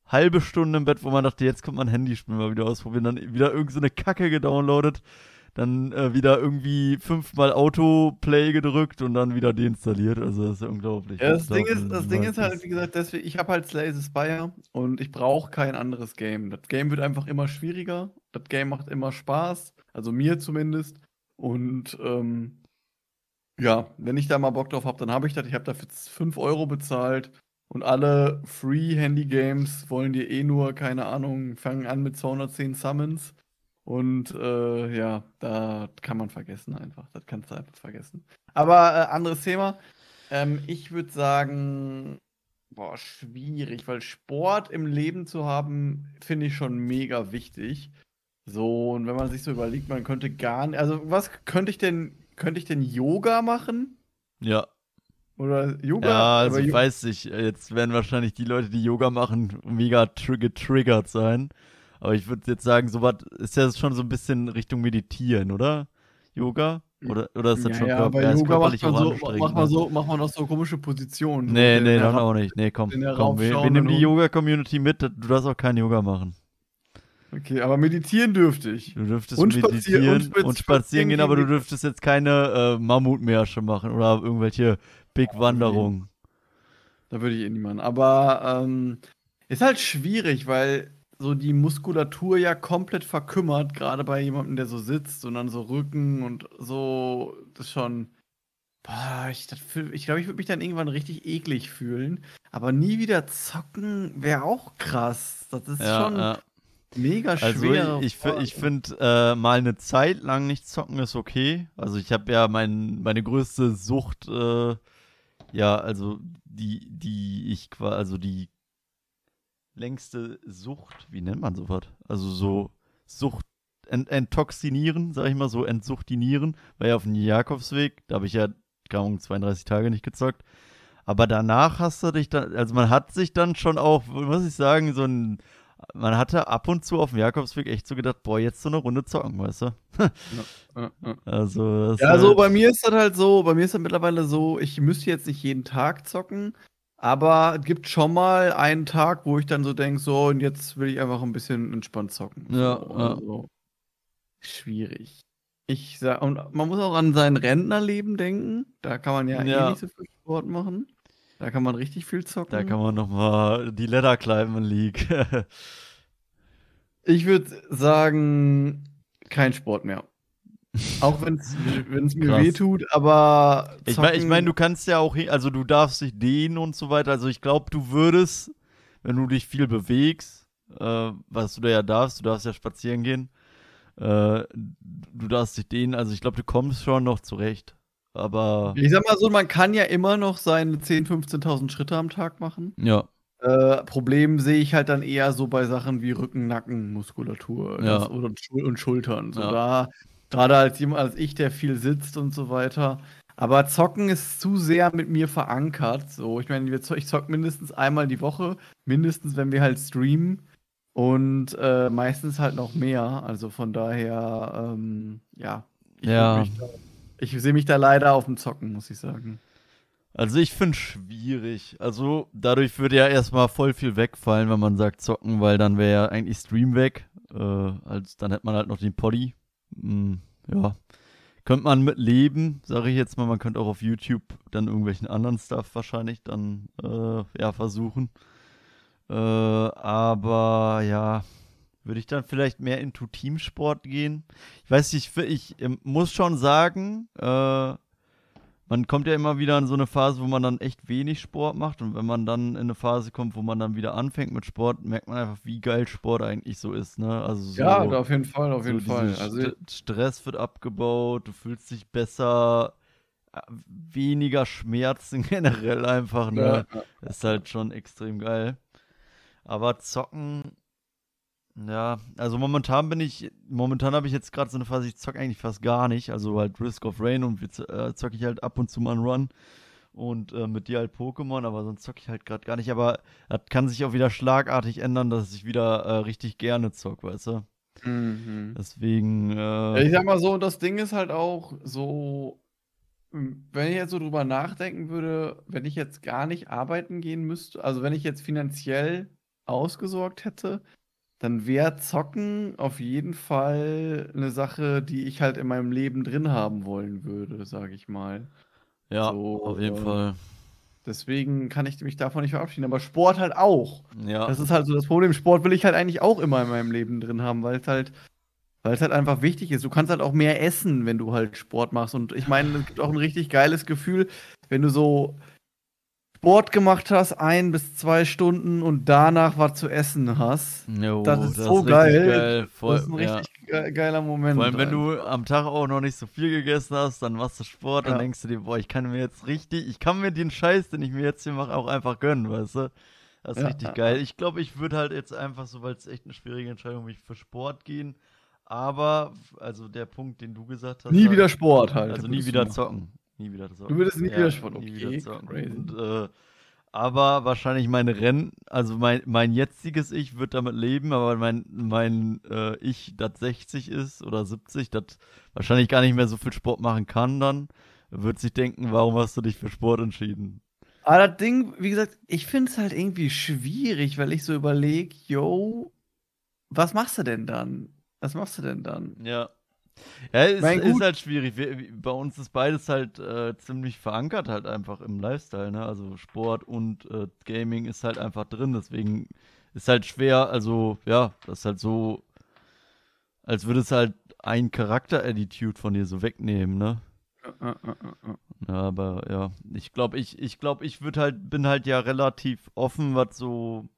halbe Stunde im Bett, wo man dachte, jetzt kommt man Handyspiel mal wieder ausprobieren, dann wieder irgend so eine Kacke gedownloadet, dann äh, wieder irgendwie fünfmal Autoplay gedrückt und dann wieder deinstalliert. Also das ist ja unglaublich. Ja, das da Ding ist, das Ding ist halt, wie gesagt, deswegen, ich habe halt Slay the Spire und ich brauche kein anderes Game. Das Game wird einfach immer schwieriger. Das Game macht immer Spaß. Also mir zumindest. Und ähm, Ja, wenn ich da mal Bock drauf habe, dann habe ich das. Ich habe dafür 5 Euro bezahlt und alle Free-Handy-Games wollen dir eh nur, keine Ahnung, fangen an mit 210 Summons. Und äh, ja, da kann man vergessen einfach. Das kannst du einfach vergessen. Aber äh, anderes Thema. Ähm, ich würde sagen, boah, schwierig, weil Sport im Leben zu haben, finde ich schon mega wichtig. So, und wenn man sich so überlegt, man könnte gar nicht. Also, was könnte ich denn könnte ich denn Yoga machen? Ja. Oder Yoga? Ja, also ich weiß nicht. Jetzt werden wahrscheinlich die Leute, die Yoga machen, mega tr getriggert sein. Aber ich würde jetzt sagen, sowas ist ja schon so ein bisschen Richtung Meditieren, oder? Yoga? Oder, oder ist das ja, schon ja, körper bei ja, Yoga macht man, so, anstrengend, macht, man ne? so, macht man doch so komische Positionen. Nee, so nee, dann auch nicht. Nee, komm. komm wir, wir nehmen die. Yoga-Community mit. Du darfst auch kein Yoga machen. Okay, aber meditieren dürfte ich. Du dürftest Und meditieren und und, spaz- spazieren spazieren gehen, aber du dürftest jetzt keine äh, Mammutmärsche machen oder irgendwelche Big Wanderungen. Da würde ich eh nicht machen. Aber ähm, ist halt schwierig, weil so die Muskulatur ja komplett verkümmert, gerade bei jemandem, der so sitzt und dann so Rücken und so. Das ist schon. Boah, ich glaube, ich, glaub, ich würde mich dann irgendwann richtig eklig fühlen. Aber nie wieder zocken wäre auch krass. Das ist Ja, schon ja. mega Also schwer. ich, ich, fi- ich finde, äh, mal eine Zeit lang nicht zocken ist okay. Also ich habe ja mein, meine größte Sucht, äh, ja, also die, die ich quasi, also die längste Sucht, wie nennt man sowas? Also so Sucht, ent, enttoxinieren, sag ich mal so, entsuchtinieren, war ja auf dem Jakobsweg, da habe ich ja, keine Ahnung, 32 Tage nicht gezockt. Aber danach hast du dich dann, also man hat sich dann schon auch, muss ich sagen, so ein man hatte ab und zu auf dem Jakobsweg echt so gedacht, boah, jetzt so eine Runde zocken, weißt du? Ja, ja. Also, Ja, so bei mir ist das halt so, bei mir ist das mittlerweile so, ich müsste jetzt nicht jeden Tag zocken, aber es gibt schon mal einen Tag, wo ich dann so denke, so, und jetzt will ich einfach ein bisschen entspannt zocken. Ja, so, ja. also, schwierig. Ich sag, und man muss auch an sein Rentnerleben denken. Da kann man ja, Ja. eh nicht so viel Sport machen. Da kann man richtig viel zocken. da kann man nochmal die Leather Climben League. Ich würde sagen, kein Sport mehr. Auch wenn es mir Krass. wehtut, aber ich meine, ich zocken- mein, du kannst ja auch, also du darfst dich dehnen und so weiter. Also ich glaube, du würdest, wenn du dich viel bewegst, äh, was du da ja darfst, du darfst ja spazieren gehen, äh, du darfst dich dehnen. Also ich glaube, du kommst schon noch zurecht. Aber Ich sag mal so, man kann ja immer noch seine 10.000, 15.000 Schritte am Tag machen. ja, Äh, Problem sehe ich halt dann eher so bei Sachen wie Rücken, Nacken, Muskulatur Ja. das, oder Schul und Schultern. So Ja. da, gerade als jemand, als ich, der viel sitzt und so weiter. Aber Zocken ist zu sehr mit mir verankert. So, ich meine, ich zock mindestens einmal die Woche, mindestens wenn wir halt streamen. Und äh, meistens halt noch mehr. Also von daher, ähm, ja. Ich, Ja. da, ich sehe mich da leider auf dem Zocken, muss ich sagen. Also ich finde schwierig. Also dadurch würde ja erstmal voll viel wegfallen, wenn man sagt zocken, weil dann wäre ja eigentlich Stream weg. Äh, als, dann hätte man halt noch den Poddy. Hm, ja. Könnte man mit leben, sage ich jetzt mal. Man könnte auch auf YouTube dann irgendwelchen anderen Stuff wahrscheinlich dann äh, ja, versuchen. Äh, aber ja, würde ich dann vielleicht mehr into Teamsport gehen. Ich weiß nicht, ich, ich muss schon sagen, äh, man kommt ja immer wieder in so eine Phase, wo man dann echt wenig Sport macht. Und wenn man dann in eine Phase kommt, wo man dann wieder anfängt mit Sport, merkt man einfach, wie geil Sport eigentlich so ist. Ne? Also so, Ja, auf jeden Fall, auf so jeden Fall. Also, St Stress wird abgebaut, du fühlst dich besser, äh, weniger Schmerzen generell einfach. Ne? ja. Ist halt schon extrem geil. Aber zocken, ja, also momentan bin ich, momentan habe ich jetzt gerade so eine Phase, ich zocke eigentlich fast gar nicht. Also halt Risk of Rain und äh, zocke ich halt ab und zu mal einen Run und äh, mit dir halt Pokémon, aber sonst zocke ich halt gerade gar nicht. Aber das kann sich auch wieder schlagartig ändern, dass ich wieder äh, richtig gerne zocke, weißt du? Mhm. Deswegen, äh, Ich sag mal so, das Ding ist halt auch so, wenn ich jetzt so drüber nachdenken würde, wenn ich jetzt gar nicht arbeiten gehen müsste, also wenn ich jetzt finanziell ausgesorgt hätte, dann wäre Zocken auf jeden Fall eine Sache, die ich halt in meinem Leben drin haben wollen würde, sage ich mal. ja, so, auf jeden äh, Fall. Deswegen kann ich mich davon nicht verabschieden. Aber Sport halt auch. Ja, Das ist halt so das Problem. Sport will ich halt eigentlich auch immer in meinem Leben drin haben, weil es halt Weil es halt einfach wichtig ist. Du kannst halt auch mehr essen, wenn du halt Sport machst. Und ich meine, es gibt auch ein richtig geiles Gefühl, wenn du so Sport gemacht hast, ein bis zwei Stunden und danach was zu essen hast. Jo, das ist so geil. geil. Voll, das ist ein ja. richtig geiler Moment. Vor allem, wenn du am Tag auch noch nicht so viel gegessen hast, dann machst du Sport, dann Ja. denkst du dir, boah, ich kann mir jetzt richtig, ich kann mir den Scheiß, den ich mir jetzt hier mache, auch einfach gönnen, weißt du? Das ist Ja, richtig geil. Ich glaube, ich würde halt jetzt einfach so, weil es echt eine schwierige Entscheidung mich für Sport gehen. Aber, also der Punkt, den du gesagt hast. nie wieder Sport halt. Also nie wieder zocken. Nie wieder zocken. Du würdest nie wieder Sport, nie okay, wieder zocken. crazy. Und, äh, aber wahrscheinlich meine Rennen, also mein, mein jetziges Ich wird damit leben, aber mein, mein äh, Ich, das 60 ist oder 70, das wahrscheinlich gar nicht mehr so viel Sport machen kann, dann wird sich denken, warum hast du dich für Sport entschieden? Aber das Ding, wie gesagt, ich finde es halt irgendwie schwierig, weil ich so überlege, yo, was machst du denn dann? Was machst du denn dann? Ja. Ja, es Mein ist halt schwierig. Wir, bei uns ist beides halt äh, ziemlich verankert halt einfach im Lifestyle, ne? Also Sport und äh, Gaming ist halt einfach drin, deswegen ist halt schwer, also ja, das ist halt so, als würde es halt ein Charakter-Attitude von dir so wegnehmen, ne? Ja, aber ja, ich glaube, ich, ich glaube, ich würde halt, bin halt ja relativ offen, was so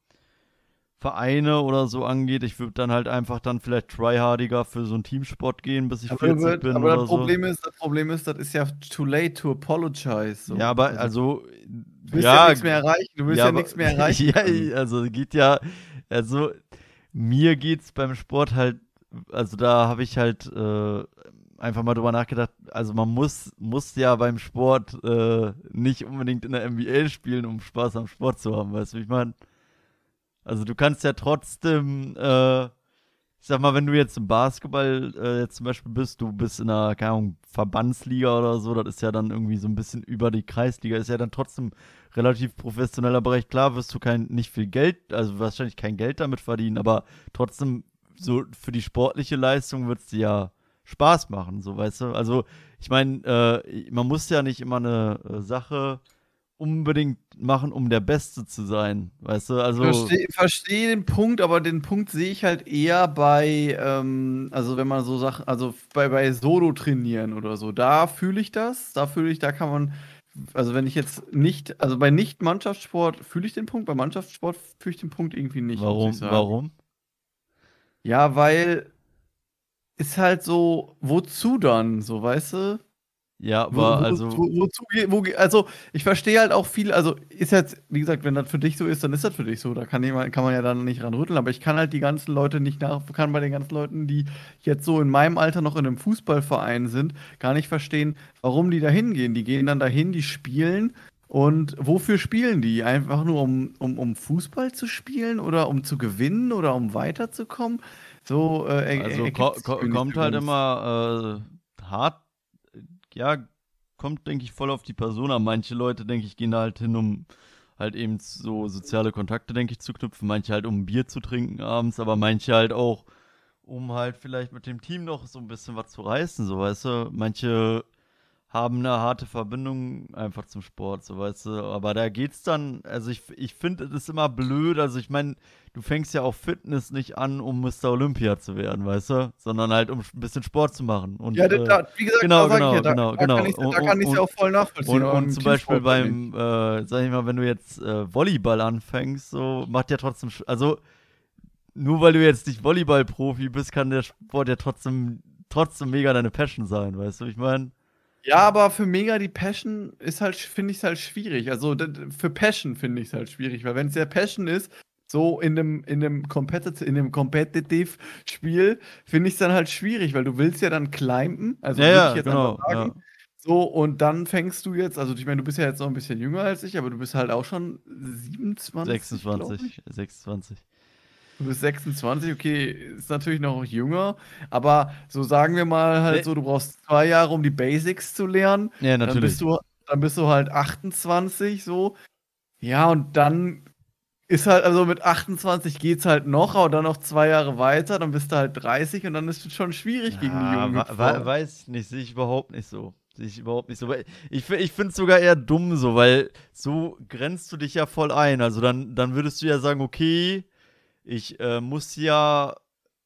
Vereine oder so angeht. Ich würde dann halt einfach dann vielleicht tryhardiger für so einen Teamsport gehen, bis ich Aber, 40 wird, bin aber das so. Problem ist, das Problem ist, das ist ja too late to apologize. So. Ja, aber also, du willst ja, ja, nichts mehr erreichen. Du willst ja, aber- nichts mehr erreichen. ja, also geht ja, also mir geht's beim Sport halt, also da habe ich halt äh, einfach mal drüber nachgedacht, also man muss, muss ja beim Sport äh, nicht unbedingt in der NBA spielen, um Spaß am Sport zu haben, weißt du, wie ich meine? Also du kannst ja trotzdem, äh, ich sag mal, wenn du jetzt im Basketball äh, jetzt zum Beispiel bist, du bist in einer, keine Ahnung, Verbandsliga oder so, das ist ja dann irgendwie so ein bisschen über die Kreisliga, ist ja dann trotzdem relativ professioneller Bereich. Klar wirst du kein, nicht viel Geld, also wahrscheinlich kein Geld damit verdienen, aber trotzdem so für die sportliche Leistung wird es dir ja Spaß machen, so weißt du. Also ich meine, äh, man muss ja nicht immer eine äh, Sache unbedingt machen, um der Beste zu sein, weißt du. Also Verstehe versteh den Punkt, aber den Punkt sehe ich halt eher bei, ähm, also wenn man so Sachen, also bei, bei Solo trainieren oder so, da fühle ich das, da fühle ich, da kann man, also wenn ich jetzt nicht, also bei Nicht-Mannschaftssport fühle ich den Punkt, bei Mannschaftssport fühle ich den Punkt irgendwie nicht. warum? Warum? Ja, weil ist halt so, wozu dann, so, weißt du? Ja, aber wo, also wo, wozu, wo, also ich verstehe halt auch viel, also ist jetzt, wie gesagt, wenn das für dich so ist, dann ist das für dich so, da kann, jemand, kann man ja dann nicht ran rütteln, aber ich kann halt die ganzen Leute nicht nach, kann bei den ganzen Leuten, die jetzt so in meinem Alter noch in einem Fußballverein sind, gar nicht verstehen, warum die da hingehen. Die gehen dann dahin, die spielen und wofür spielen die? Einfach nur um, um, um Fußball zu spielen oder um zu gewinnen oder um weiterzukommen? So, äh, Also ko kommt halt immer äh, hart, ja, kommt, denke ich, voll auf die Person an. Manche Leute, denke ich, gehen da halt hin, um halt eben so soziale Kontakte, denke ich, zu knüpfen. Manche halt, um Bier zu trinken abends, aber manche halt auch, um halt vielleicht mit dem Team noch so ein bisschen was zu reißen, so weißt du. Manche haben eine harte Verbindung einfach zum Sport, so weißt du. Aber da geht's dann, also ich, ich finde, es ist immer blöd. Also ich meine, du fängst ja auch Fitness nicht an, um Mr. Olympia zu werden, weißt du? Sondern halt, um ein bisschen Sport zu machen. Und, Ja, äh, da, wie gesagt, genau, da genau, ja, da, genau, da genau. kann ich Und- da kann und- ja auch voll nachvollziehen. und, und im zum Beispiel beim, äh, sag ich mal, wenn du jetzt äh, Volleyball anfängst, so macht ja trotzdem, also nur weil du jetzt nicht Volleyball-Profi bist, kann der Sport ja trotzdem, trotzdem mega deine Passion sein, weißt du, ich meine? Ja, aber für Mega die Passion ist halt, finde ich es halt schwierig. Also für Passion finde ich es halt schwierig, weil wenn es ja Passion ist, so in dem, in dem Competitive, in dem Competitive-Spiel, finde ich es dann halt schwierig, weil du willst ja dann climben, also ja, würde ich jetzt genau. einfach sagen. Ja. So, und dann fängst du jetzt, also ich meine, du bist ja jetzt noch ein bisschen jünger als ich, aber du bist halt auch schon 27. glaub ich. 26, 26. Du bist 26, okay, ist natürlich noch jünger, aber so sagen wir mal halt Nee. so, du brauchst zwei Jahre, um die Basics zu lernen. Ja, Dann natürlich. bist du, dann bist du halt 28 so. Ja, und dann ist halt, also mit 28 geht's halt noch, aber dann noch zwei Jahre weiter, dann bist du halt 30 und dann ist es schon schwierig gegen die Ja, Jungen. wa- weiß ich nicht, sehe ich überhaupt nicht so. Sehe ich überhaupt nicht so. Ich ich finde es sogar eher dumm so, weil so grenzt du dich ja voll ein. Also dann, dann würdest du ja sagen, okay, ich äh, muss ja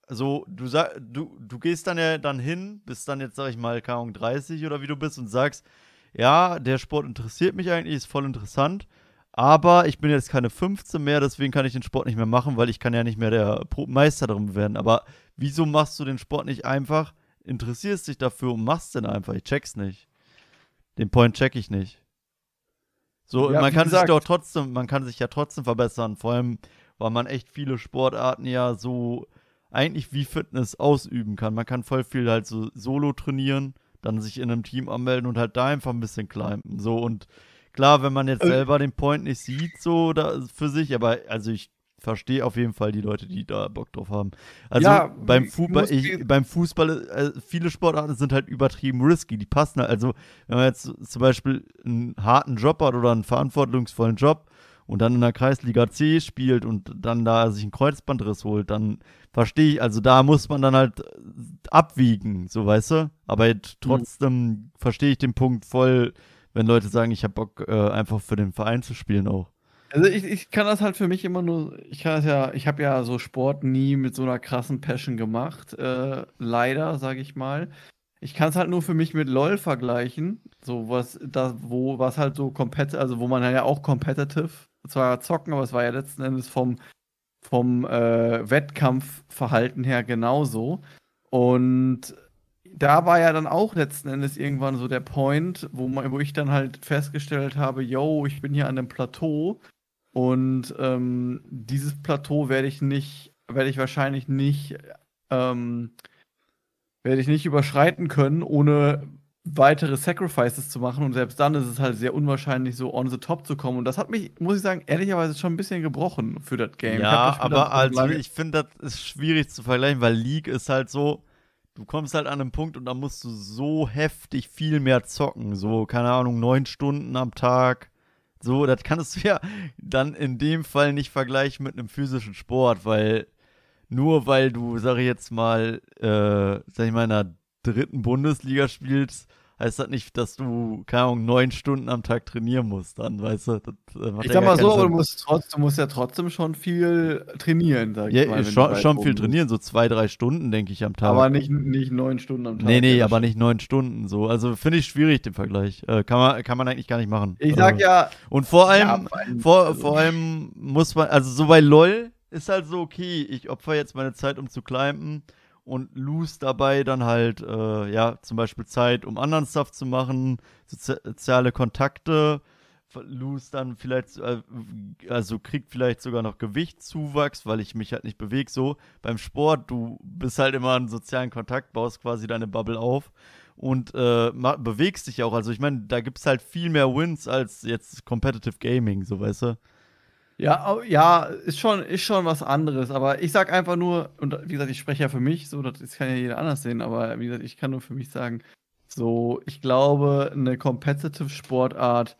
so, du sag, du, du gehst dann ja dann hin, bist dann jetzt, sag ich mal, keine Ahnung, 30 oder wie du bist und sagst, ja, der Sport interessiert mich eigentlich, ist voll interessant, aber ich bin jetzt keine 15 mehr, deswegen kann ich den Sport nicht mehr machen, weil ich kann ja nicht mehr der Meister darum werden. Aber wieso machst du den Sport nicht einfach, interessierst dich dafür und machst den einfach? Ich check's nicht. Den Point check ich nicht. So, ja, man kann gesagt, sich doch trotzdem, man kann sich ja trotzdem verbessern, vor allem, weil man echt viele Sportarten ja so eigentlich wie Fitness ausüben kann. Man kann voll viel halt so solo trainieren, dann sich in einem Team anmelden und halt da einfach ein bisschen climben. So und klar, wenn man jetzt äh, selber den Point nicht sieht, so da für sich, aber also ich verstehe auf jeden Fall die Leute, die da Bock drauf haben. Also ja, beim, Fu ich, beim, Fußball, äh, viele Sportarten sind halt übertrieben risky, die passen halt. Also, wenn man jetzt zum Beispiel einen harten Job hat oder einen verantwortungsvollen Job und dann in der Kreisliga C spielt und dann da sich einen Kreuzbandriss holt, dann verstehe ich, also da muss man dann halt abwiegen, so weißt du. Aber mhm. trotzdem mhm. verstehe ich den Punkt voll, wenn Leute sagen, ich habe Bock, äh, einfach für den Verein zu spielen auch. Also ich, ich kann das halt für mich immer nur, ich kann das ja, ich habe ja so Sport nie mit so einer krassen Passion gemacht, äh, leider, sage ich mal. Ich kann es halt nur für mich mit LOL vergleichen, so was da wo was halt so competitive, also wo man ja auch competitive zwar zocken, aber es war ja letzten Endes vom vom äh, Wettkampfverhalten her genauso. Und da war ja dann auch letzten Endes irgendwann so der Point, wo, man, wo ich dann halt festgestellt habe, yo, ich bin hier an einem Plateau. Und ähm, dieses Plateau werde ich nicht, werde ich wahrscheinlich nicht, ähm, werde ich nicht überschreiten können, ohne weitere Sacrifices zu machen. Und selbst dann ist es halt sehr unwahrscheinlich, so on the top zu kommen. Und das hat mich, muss ich sagen, ehrlicherweise schon ein bisschen gebrochen für das Game. Ja, aber also ich finde, das ist schwierig zu vergleichen, weil League ist halt so, du kommst halt an einen Punkt und da musst du so heftig viel mehr zocken. So, keine Ahnung, neun Stunden am Tag so, das kannst du ja dann in dem Fall nicht vergleichen mit einem physischen Sport, weil nur weil du, sag ich jetzt mal, äh, sag ich mal, in der dritten Bundesliga spielst, heißt das nicht, dass du, keine Ahnung, neun Stunden am Tag trainieren musst, dann, weißt du? Ich sag mal so, aber du musst, trotz, du musst ja trotzdem schon viel trainieren, sag ich ja, mal. Schon, schon viel trainieren, so zwei, drei Stunden, denke ich, am Tag. Aber nicht, nicht neun Stunden am Tag. Nee, nee, aber nicht neun Stunden, so. Also finde ich schwierig, den Vergleich. Äh, kann, man, kann man eigentlich gar nicht machen. Ich sag äh, ja. Und vor allem, ja, vor, also. vor allem muss man, also so bei LOL ist halt so, okay, ich opfer jetzt meine Zeit, um zu climben und lose dabei dann halt, äh, ja, zum Beispiel Zeit, um anderen Stuff zu machen, soziale Kontakte, lose dann vielleicht, äh, also kriegt vielleicht sogar noch Gewichtszuwachs, weil ich mich halt nicht bewege. So beim Sport, du bist halt immer in sozialen Kontakt, baust quasi deine Bubble auf und äh, bewegst dich auch. Also ich meine, da gibt es halt viel mehr Wins als jetzt Competitive Gaming, so weißt du. Ja, ja, ist schon, ist schon was anderes. Aber ich sag einfach nur, und wie gesagt, ich spreche ja für mich, so, das kann ja jeder anders sehen, aber wie gesagt, ich kann nur für mich sagen, so, ich glaube, eine Competitive Sportart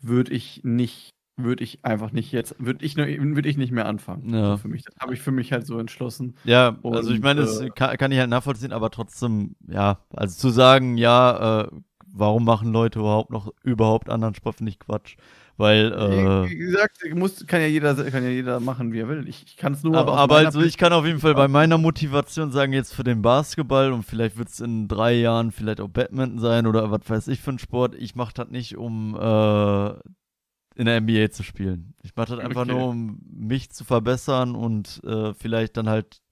würde ich nicht, würde ich einfach nicht jetzt, würde ich, würd ich nicht mehr anfangen. Ja. für mich, das habe ich für mich halt so entschlossen. Ja, und, also ich meine, das äh, kann, kann, ich halt nachvollziehen, aber trotzdem, ja, also zu sagen, ja, äh, warum machen Leute überhaupt noch überhaupt anderen Sport, finde ich Quatsch. Weil, äh, wie gesagt, muss, kann, ja jeder, kann ja jeder machen, wie er will. Ich, ich kann es nur. Aber, aber also ich kann auf jeden Fall bei meiner Motivation sagen, jetzt für den Basketball und vielleicht wird es in drei Jahren vielleicht auch Badminton sein oder was weiß ich für einen Sport. Ich mache das nicht, um äh, in der NBA zu spielen. Ich mache das einfach okay. nur, um mich zu verbessern und äh, vielleicht dann halt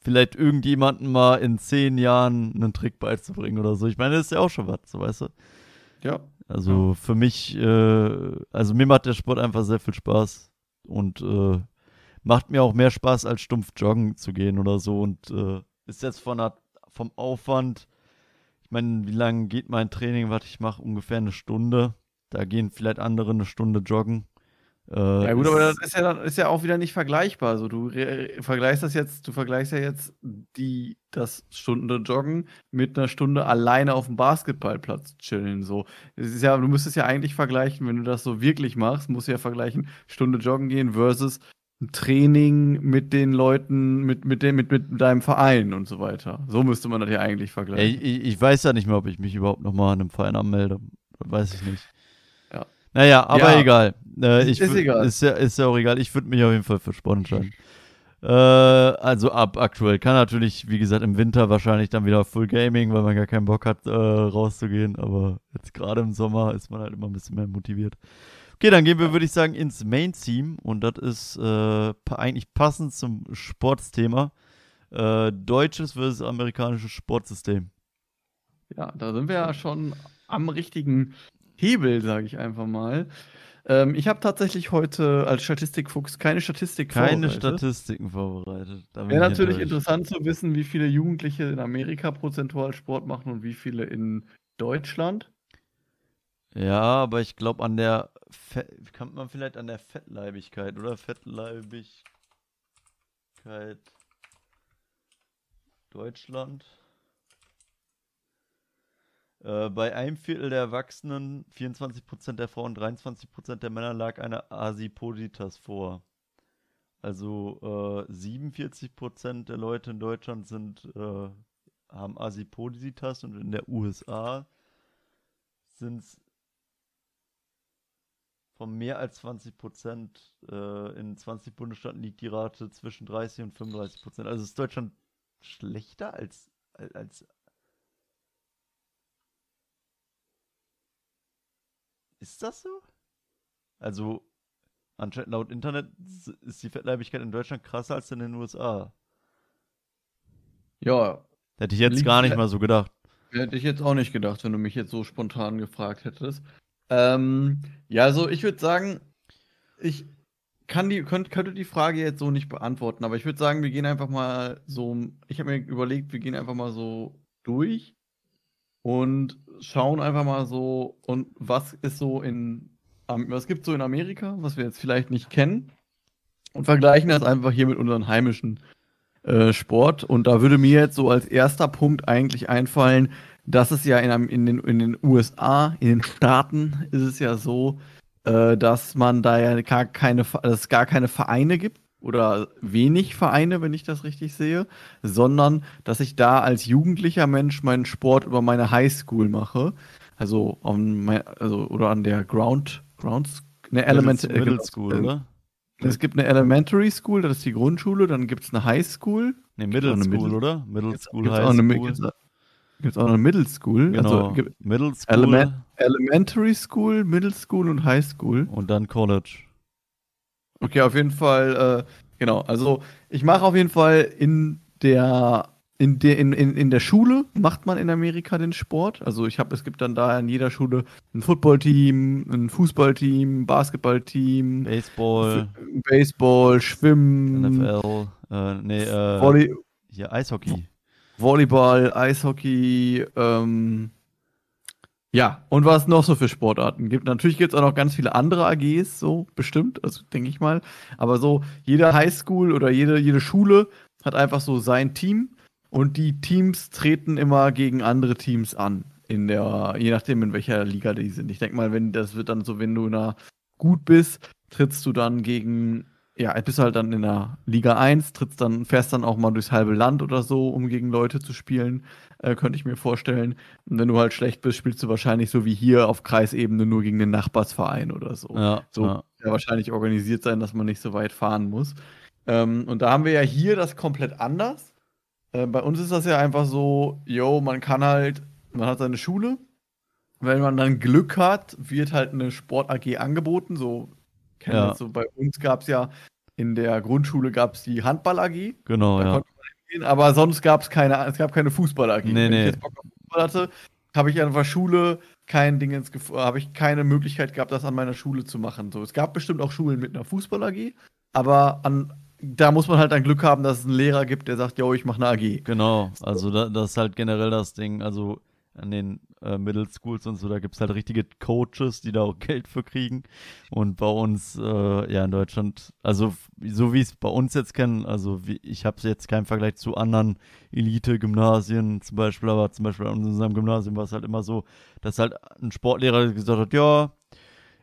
vielleicht irgendjemanden mal in zehn Jahren einen Trick beizubringen oder so. Ich meine, das ist ja auch schon was, so weißt du. Ja. Also für mich, äh, also mir macht der Sport einfach sehr viel Spaß und äh, macht mir auch mehr Spaß, als stumpf joggen zu gehen oder so. Und äh, ist jetzt von der, vom Aufwand, ich meine, wie lange geht mein Training, was ich mache? Ungefähr eine Stunde. Da gehen vielleicht andere eine Stunde joggen. Äh, ja gut, aber das ist ja, ist ja auch wieder nicht vergleichbar. Also du vergleichst das jetzt, du vergleichst ja jetzt die, das Stunde Joggen mit einer Stunde alleine auf dem Basketballplatz chillen. So. Es ist ja, du müsstest ja eigentlich vergleichen, wenn du das so wirklich machst, musst du ja vergleichen, Stunde Joggen gehen versus ein Training mit den Leuten, mit, mit, dem, mit, mit deinem Verein und so weiter. So müsste man das ja eigentlich vergleichen. Ich, ich weiß ja nicht mehr, ob ich mich überhaupt nochmal an einem Verein anmelde. Weiß ich nicht. Naja, aber ja. egal. Äh, ist egal. Ist ja, ist ja auch egal. Ich würde mich auf jeden Fall für Sport entscheiden. Äh, also ab aktuell. Kann natürlich, wie gesagt, im Winter wahrscheinlich dann wieder Full Gaming, weil man gar keinen Bock hat, äh, rauszugehen. Aber jetzt gerade im Sommer ist man halt immer ein bisschen mehr motiviert. Okay, dann gehen wir, würde ich sagen, ins Main-Team. Und das ist äh, eigentlich passend zum Sportsthema. Äh, deutsches versus amerikanisches Sportsystem. Ja, da sind wir ja schon am richtigen Hebel, sage ich einfach mal. Ähm, ich habe tatsächlich heute als Statistikfuchs keine Statistik Keine Statistiken vorbereitet. Wäre natürlich interessant zu wissen, wie viele Jugendliche in Amerika prozentual Sport machen und wie viele in Deutschland. Ja, aber ich glaube an der Fe kann man vielleicht an der Fettleibigkeit oder Fettleibigkeit Deutschland. Äh, bei einem Viertel der Erwachsenen, 24% der Frauen, 23% der Männer lag eine Asipositas vor. Also äh, 47% der Leute in Deutschland sind, äh, haben Asipositas und in der USA sind es von mehr als 20 Prozent. Äh, in 20 Bundesstaaten liegt die Rate zwischen 30 und 35 Prozent. Also ist Deutschland schlechter als, als Ist das so? Also, anscheinend laut Internet ist die Fettleibigkeit in Deutschland krasser als in den USA. Ja. Hätte ich jetzt gar nicht mal so gedacht. Hätte ich jetzt auch nicht gedacht, wenn du mich jetzt so spontan gefragt hättest. Ähm, ja, also ich würde sagen, ich kann die, könnt, könnte die Frage jetzt so nicht beantworten, aber ich würde sagen, wir gehen einfach mal so, ich habe mir überlegt, wir gehen einfach mal so durch und schauen einfach mal so, und was ist so in, was gibt so in Amerika, was wir jetzt vielleicht nicht kennen, und vergleichen das einfach hier mit unserem heimischen äh, Sport. Und da würde mir jetzt so als erster Punkt eigentlich einfallen, dass es ja in, in, den, in den USA, in den Staaten, ist es ja so, äh, dass man da ja gar keine, dass es gar keine Vereine gibt oder wenig Vereine, wenn ich das richtig sehe, sondern dass ich da als jugendlicher Mensch meinen Sport über meine Highschool mache. Also, mein, also oder an der Ground, Grounds, eine Element Middle, Middle School, äh, oder? Es gibt eine Elementary School, das ist die Grundschule, dann gibt es eine High School. Ne, Middle School, Middle, oder? Middle School, gibt's High School. Gibt es auch eine Middle School? Genau, also, Middle School. Element, Elementary School, Middle School und High School. Und dann College. Okay, auf jeden Fall, äh, genau. Also ich mache auf jeden Fall in der in der, in, in, in der Schule macht man in Amerika den Sport. Also ich habe, es gibt dann da in jeder Schule ein Footballteam, ein Fußballteam, ein Basketballteam, Baseball, Baseball, Schwimmen, NFL, äh, nee, äh, Volley hier Eishockey. Volleyball, Eishockey, ähm, ja, und was noch so für Sportarten gibt. Natürlich gibt es auch noch ganz viele andere AGs, so bestimmt, also denke ich mal. Aber so jede Highschool oder jede, jede Schule hat einfach so sein Team und die Teams treten immer gegen andere Teams an. In der, je nachdem, in welcher Liga die sind. Ich denke mal, wenn das wird dann so, wenn du da gut bist, trittst du dann gegen ja, bist halt dann in der Liga 1, trittst dann, fährst dann auch mal durchs halbe Land oder so, um gegen Leute zu spielen, äh, könnte ich mir vorstellen. Und wenn du halt schlecht bist, spielst du wahrscheinlich so wie hier auf Kreisebene nur gegen den Nachbarsverein oder so. Ja, so ja. ja wahrscheinlich organisiert sein, dass man nicht so weit fahren muss. Ähm, und da haben wir ja hier das komplett anders. Äh, bei uns ist das ja einfach so, yo, man kann halt, man hat seine Schule. Wenn man dann Glück hat, wird halt eine Sport AG angeboten, so kennen ja. das so. Bei uns gab es ja in der Grundschule gab es die Handball AG. Genau, ja. Gehen, aber sonst gab es keine, es gab keine Fußball AG. Nee, Wenn nee. ich jetzt Bock auf Fußball hatte, habe ich an der Schule kein Ding ins habe ich keine Möglichkeit gehabt, das an meiner Schule zu machen. So, es gab bestimmt auch Schulen mit einer Fußball AG, aber an da muss man halt ein Glück haben, dass es einen Lehrer gibt, der sagt, yo, ich mache eine AG. Genau, also da, das ist halt generell das Ding. Also an den äh, Middle Schools und so, da gibt es halt richtige Coaches, die da auch Geld für kriegen. Und bei uns, äh, ja, in Deutschland, also so wie es bei uns jetzt kenne, also wie, ich habe jetzt keinen Vergleich zu anderen Elite-Gymnasien zum Beispiel, aber zum Beispiel an unserem Gymnasium war es halt immer so, dass halt ein Sportlehrer gesagt hat, ja,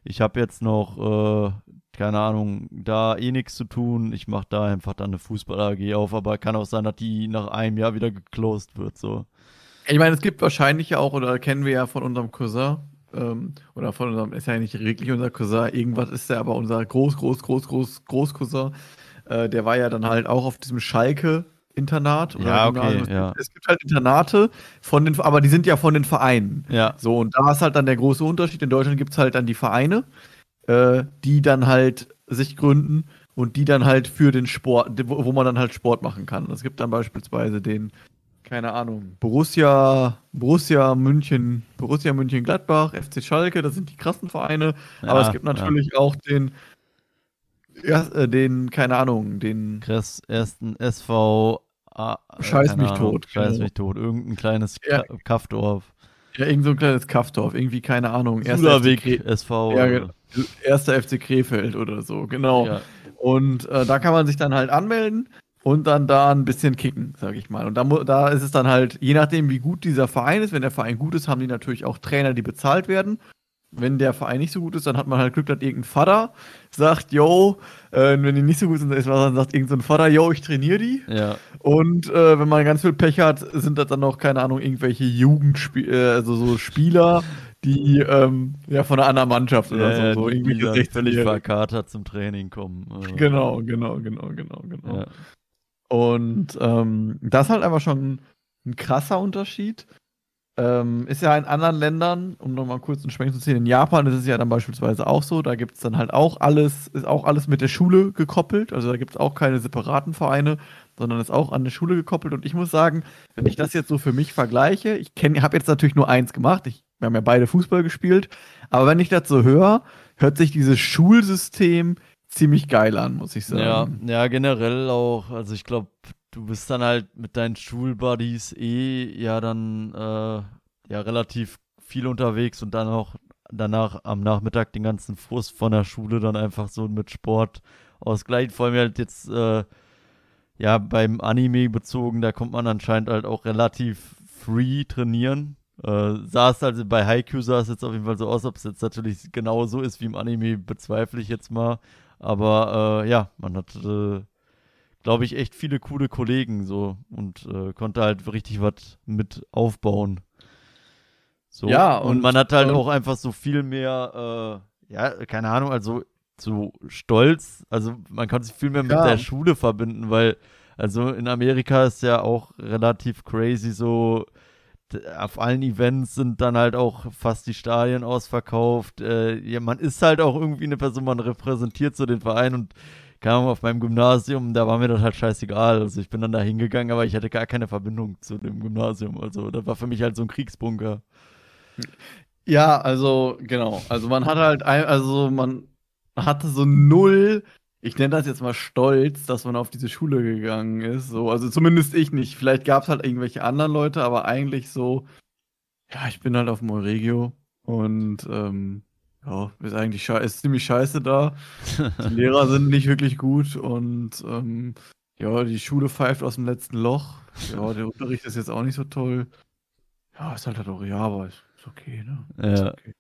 ich habe jetzt noch, äh, keine Ahnung, da eh nichts zu tun. Ich mache da einfach dann eine Fußball-AG auf, aber kann auch sein, dass die nach einem Jahr wieder geclosed wird, so. Ich meine, es gibt wahrscheinlich auch, oder kennen wir ja von unserem Cousin, ähm, oder von unserem, ist ja nicht wirklich unser Cousin, irgendwas ist der aber unser Groß, Groß, Groß, Groß, Großcousin. äh, der war ja dann halt auch auf diesem Schalke-Internat. oder Ja, okay. Es ja. gibt- Es gibt halt Internate von den, aber die sind ja von den Vereinen. Ja. So, und da ist halt dann der große Unterschied. In Deutschland gibt es halt dann die Vereine, äh, die dann halt sich gründen und die dann halt für den Sport, wo, wo man dann halt Sport machen kann. Es gibt dann beispielsweise den, keine Ahnung, Borussia, Borussia München, Borussia München Gladbach, FC Schalke, das sind die krassen Vereine. Aber Ja, es gibt natürlich auch den, ja, äh, den, keine Ahnung, den Kress, ersten SV. ah, äh, Scheiß mich Ahnung, tot, Scheiß genau. mich tot. Irgendein kleines Ja. Ka- Kaffdorf. Ja, irgend so ein kleines Kaffdorf, irgendwie, keine Ahnung. erster Sulavik FC Kre- SV. Ja, oder- genau. Erster FC Krefeld oder so, genau. Ja. Und äh, da kann man sich dann halt anmelden und dann da ein bisschen kicken, sag ich mal. Und da, da ist es dann halt, je nachdem, wie gut dieser Verein ist, wenn der Verein gut ist, haben die natürlich auch Trainer, die bezahlt werden. Wenn der Verein nicht so gut ist, dann hat man halt Glück, dass irgendein Vater sagt, yo, äh, wenn die nicht so gut sind, ist dann sagt irgendein so Vater, yo, ich trainiere die. ja. Und äh, wenn man ganz viel Pech hat, sind das dann noch, keine Ahnung, irgendwelche Jugendspieler, äh, also so Spieler, die ähm, ja von einer anderen Mannschaft oder Ja, so, so irgendwie völlig 16-Jährige. verkatert zum Training kommen. Genau, genau, genau, genau, genau. Ja. Und ähm, das ist halt einfach schon ein krasser Unterschied. Ähm, ist ja in anderen Ländern, um nochmal kurz einen Schwenk zu ziehen, in Japan ist es ja dann beispielsweise auch so, da gibt es dann halt auch alles, ist auch alles mit der Schule gekoppelt, also da gibt es auch keine separaten Vereine, sondern ist auch an der Schule gekoppelt. Und ich muss sagen, wenn ich das jetzt so für mich vergleiche, ich habe jetzt natürlich nur eins gemacht, ich, wir haben ja beide Fußball gespielt, aber wenn ich das so höre, hört sich dieses Schulsystem ziemlich geil an, muss ich Ja, sagen. ja, generell auch. Also ich glaube, du bist dann halt mit deinen Schulbuddies eh ja dann äh, ja relativ viel unterwegs und dann auch danach am Nachmittag den ganzen Frust von der Schule dann einfach so mit Sport ausgleichen. Vor allem halt jetzt äh, ja beim Anime bezogen, da kommt man anscheinend halt auch relativ free trainieren. Äh, sah es also bei Haikyuu sah es jetzt auf jeden Fall so aus, ob es jetzt natürlich genau so ist wie im Anime, bezweifle ich jetzt mal. Aber äh, ja, man hat, äh, glaube ich, echt viele coole Kollegen so und äh, konnte halt richtig was mit aufbauen. So. Ja, und, und, man hat halt auch einfach so viel mehr, äh, ja, keine Ahnung, also so stolz, also man kann sich viel mehr mit Ja. der Schule verbinden, weil, also in Amerika ist ja auch relativ crazy so, auf allen Events sind dann halt auch fast die Stadien ausverkauft. Äh, ja, man ist halt auch irgendwie eine Person, man repräsentiert so den Verein und Ahnung, auf meinem Gymnasium, da war mir das halt scheißegal. Also ich bin dann da hingegangen, aber ich hatte gar keine Verbindung zu dem Gymnasium. Also das war für mich halt so ein Kriegsbunker. Ja, also genau. Also man hat halt, ein, also man hatte so null, ich nenne das jetzt mal Stolz, dass man auf diese Schule gegangen ist. So, also zumindest ich nicht. Vielleicht gab es halt irgendwelche anderen Leute, aber eigentlich so, ja, ich bin halt auf dem Euregio und ähm, ja, ist eigentlich schei ist ziemlich scheiße da. Die Lehrer sind nicht wirklich gut und ähm, ja, die Schule pfeift aus dem letzten Loch. Ja, der Unterricht ist jetzt auch nicht so toll. Ja, ist halt halt auch, ja, aber ist, ist okay, ne? Ist Ja. okay.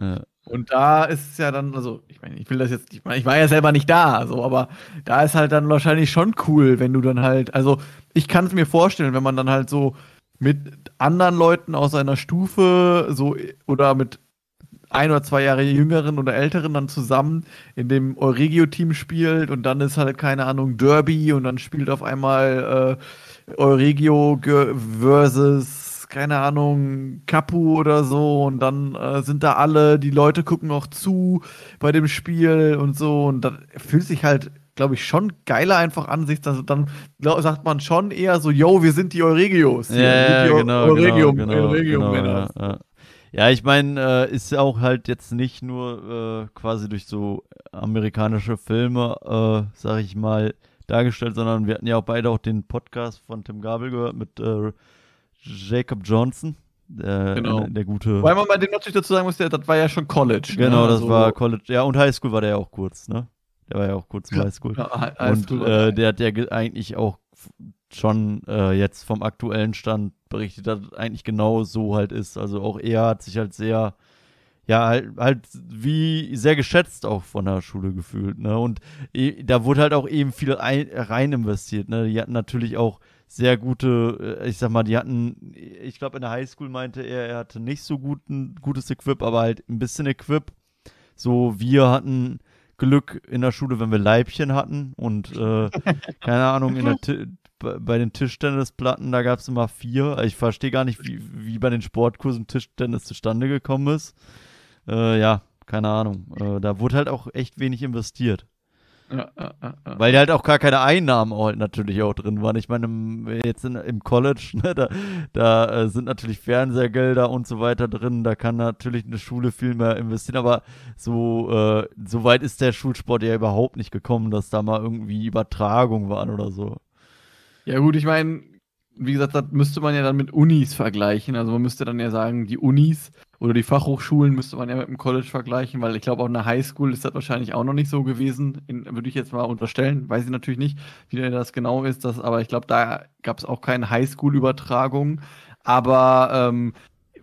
Ja. Und da ist es ja dann, also, ich meine, ich will das jetzt, ich meine, ich war ja selber nicht da, so, aber da ist halt dann wahrscheinlich schon cool, wenn du dann halt, also, ich kann es mir vorstellen, wenn man dann halt so mit anderen Leuten aus seiner Stufe, so, oder mit ein oder zwei Jahre jüngeren oder älteren dann zusammen in dem Euregio-Team spielt und dann ist halt, keine Ahnung, Derby und dann spielt auf einmal äh, Euregio ge- keine Ahnung, Capu oder so und dann äh, sind da alle, die Leute gucken auch zu bei dem Spiel und so und das fühlt sich halt, glaube ich, schon geiler einfach an sich, dass dann glaub, sagt man schon eher so, yo, wir sind die Euregios. Ja, die genau, Euregio, genau, genau, Euregio-Männer. ja, ja. ja, ich meine, äh, ist ja auch halt jetzt nicht nur äh, quasi durch so amerikanische Filme, äh, sag ich mal, dargestellt, sondern wir hatten ja auch beide auch den Podcast von Tim Gabel gehört mit äh, Jacob Johnson, der, Genau. der gute. Weil man bei dem natürlich dazu sagen muss, der, das war ja schon College. Genau, ne? das Also, war College. Ja, und Highschool war der ja auch kurz, ne? Der war ja auch kurz im Highschool. Ja, Hi- Und Highschool äh, der hat ja ge- eigentlich auch schon äh, jetzt vom aktuellen Stand berichtet, dass es eigentlich genau so halt ist. Also auch er hat sich halt sehr, ja, halt, halt wie sehr geschätzt auch von der Schule gefühlt, ne? Und eh, da wurde halt auch eben viel ein, rein investiert, ne? Die hatten natürlich auch sehr gute, äh, ich sag mal, die hatten, ich glaube in der Highschool meinte er, er hatte nicht so guten, gutes Equip, aber halt ein bisschen Equip. So, wir hatten Glück in der Schule, wenn wir Leibchen hatten und äh, keine Ahnung, in der bei den Tischtennisplatten, da gab es immer vier. Ich verstehe gar nicht, wie, wie bei den Sportkursen Tischtennis zustande gekommen ist. Äh, ja, keine Ahnung. Äh, da wurde halt auch echt wenig investiert. Ja, ja, ja, Weil ja halt auch gar keine Einnahmen halt natürlich auch drin waren. Ich meine, jetzt in, im College, ne, da, da äh, sind natürlich Fernsehgelder und so weiter drin. Da kann natürlich eine Schule viel mehr investieren. Aber so, äh, so weit ist der Schulsport ja überhaupt nicht gekommen, dass da mal irgendwie Übertragung waren oder so. Ja, gut, ich meine, wie gesagt, das müsste man ja dann mit Unis vergleichen. Also man müsste dann ja sagen, die Unis oder die Fachhochschulen müsste man ja mit dem College vergleichen, weil ich glaube, auch in der Highschool ist das wahrscheinlich auch noch nicht so gewesen. würde ich jetzt mal unterstellen. Weiß ich natürlich nicht, wie das genau ist. Das, aber ich glaube, da gab es auch keine Highschool-Übertragung. Aber ähm,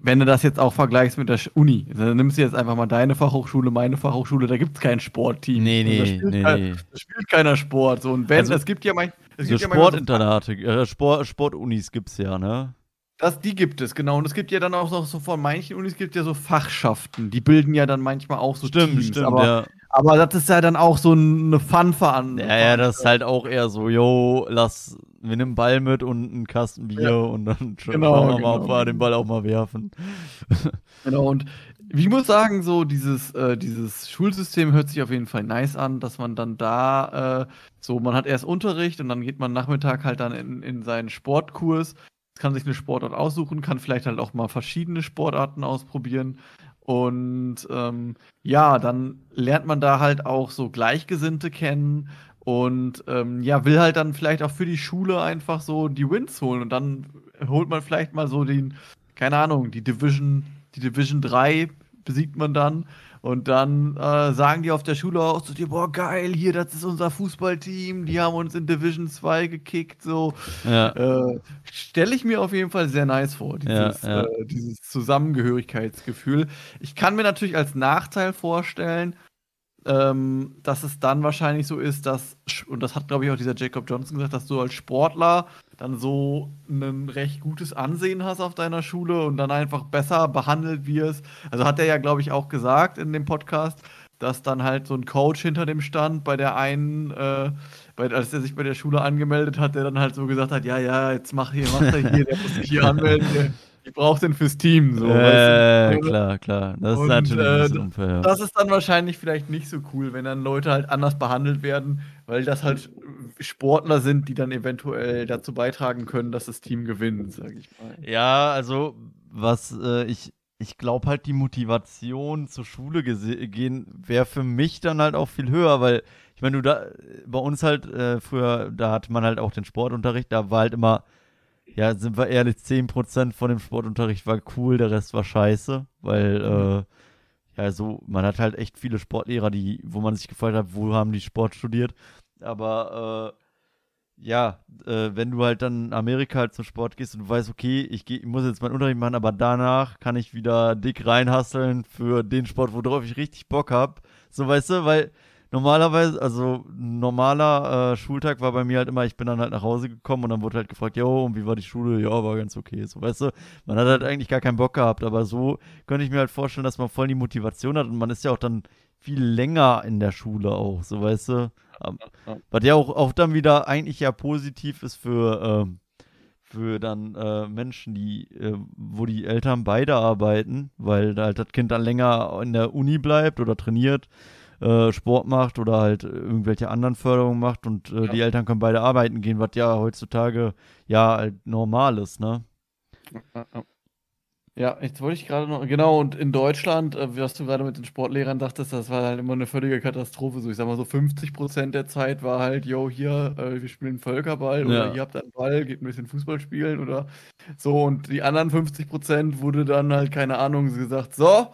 wenn du das jetzt auch vergleichst mit der Uni, dann nimmst du jetzt einfach mal deine Fachhochschule, meine Fachhochschule, da gibt es kein Sportteam. Nee, nee, da spielt, nee, kein, nee. Da spielt keiner Sport. So, und wenn, also, es gibt ja manchmal. So Sportinternate, äh, Sport, Sportunis gibt es ja, ne? Das, die gibt es, genau. Und es gibt ja dann auch noch so von manchen Unis gibt ja so Fachschaften. Die bilden ja dann manchmal auch so stimmt, Teams. Stimmt, aber, ja. aber das ist ja dann auch so eine Fun-Veranstaltung. Ja, ja, das ist halt auch eher so, yo, lass, wir nehmen Ball mit und einen Kasten Bier ja. und dann genau, schauen wir genau. mal, ob wir den Ball auch mal werfen. Genau, und ich muss sagen, so dieses, äh, dieses Schulsystem hört sich auf jeden Fall nice an, dass man dann da äh, so, man hat erst Unterricht und dann geht man Nachmittag halt dann in, in seinen Sportkurs, kann sich eine Sportart aussuchen, kann vielleicht halt auch mal verschiedene Sportarten ausprobieren. Und ähm, ja, dann lernt man da halt auch so Gleichgesinnte kennen und ähm, ja, will halt dann vielleicht auch für die Schule einfach so die Wins holen. Und dann holt man vielleicht mal so den, keine Ahnung, die Division, die Division 3 besiegt man dann. Und dann äh, sagen die auf der Schule auch so, boah, geil, hier, das ist unser Fußballteam, die haben uns in Division 2 gekickt, so. Ja. Äh, Stelle ich mir auf jeden Fall sehr nice vor, dieses, ja, ja. Äh, dieses Zusammengehörigkeitsgefühl. Ich kann mir natürlich als Nachteil vorstellen, ähm, dass es dann wahrscheinlich so ist, dass, und das hat, glaube ich, auch dieser Jacob Johnson gesagt, dass du als Sportler dann so ein recht gutes Ansehen hast auf deiner Schule und dann einfach besser behandelt wirst. Also hat er ja, glaube ich, auch gesagt in dem Podcast, dass dann halt so ein Coach hinter dem stand bei der einen, äh, bei, als er sich bei der Schule angemeldet hat, der dann halt so gesagt hat, ja, ja, jetzt mach hier, mach er hier, der muss sich hier anmelden, der, ich brauche den fürs Team. So, äh, weißt du? klar, klar. Das und, ist natürlich äh, unfair. Das ist dann wahrscheinlich vielleicht nicht so cool, wenn dann Leute halt anders behandelt werden, weil das halt Sportler sind, die dann eventuell dazu beitragen können, dass das Team gewinnt, sage ich mal. Ja, also was äh, ich ich glaube halt die Motivation zur Schule gehen wäre für mich dann halt auch viel höher, weil ich meine, du da bei uns halt äh, früher, da hatte man halt auch den Sportunterricht, da war halt immer ja, sind wir ehrlich, 10% von dem Sportunterricht war cool, der Rest war scheiße, weil, mhm. äh, ja, so, man hat halt echt viele Sportlehrer, die, wo man sich gefragt hat, wo haben die Sport studiert. Aber, äh, ja, äh, wenn du halt dann in Amerika halt zum Sport gehst und du weißt, okay, ich, geh, ich muss jetzt meinen Unterricht machen, aber danach kann ich wieder dick reinhasseln für den Sport, worauf ich richtig Bock habe. So, weißt du, weil normalerweise, also normaler äh, Schultag war bei mir halt immer, ich bin dann halt nach Hause gekommen und dann wurde halt gefragt, jo, und wie war die Schule? Ja, war ganz okay. So, weißt du, man hat halt eigentlich gar keinen Bock gehabt, aber so könnte ich mir halt vorstellen, dass man voll die Motivation hat und man ist ja auch dann viel länger in der Schule auch, so weißt du. Was ja auch, auch dann wieder eigentlich ja positiv ist für, ähm, für dann äh, Menschen, die, äh, wo die Eltern beide arbeiten, weil halt das Kind dann länger in der Uni bleibt oder trainiert äh, Sport macht oder halt irgendwelche anderen Förderungen macht und äh, ja. die Eltern können beide arbeiten gehen, was ja heutzutage ja halt normal ist, ne? Ja, jetzt wollte ich gerade noch, genau, und in Deutschland, äh, was du gerade mit den Sportlehrern dachtest, das war halt immer eine völlige Katastrophe. So, ich sag mal so 50 Prozent der Zeit war halt, yo, hier, äh, wir spielen Völkerball ja. oder ihr habt einen Ball, geht ein bisschen Fußball spielen oder so. Und die anderen 50 Prozent wurde dann halt, keine Ahnung, gesagt, so,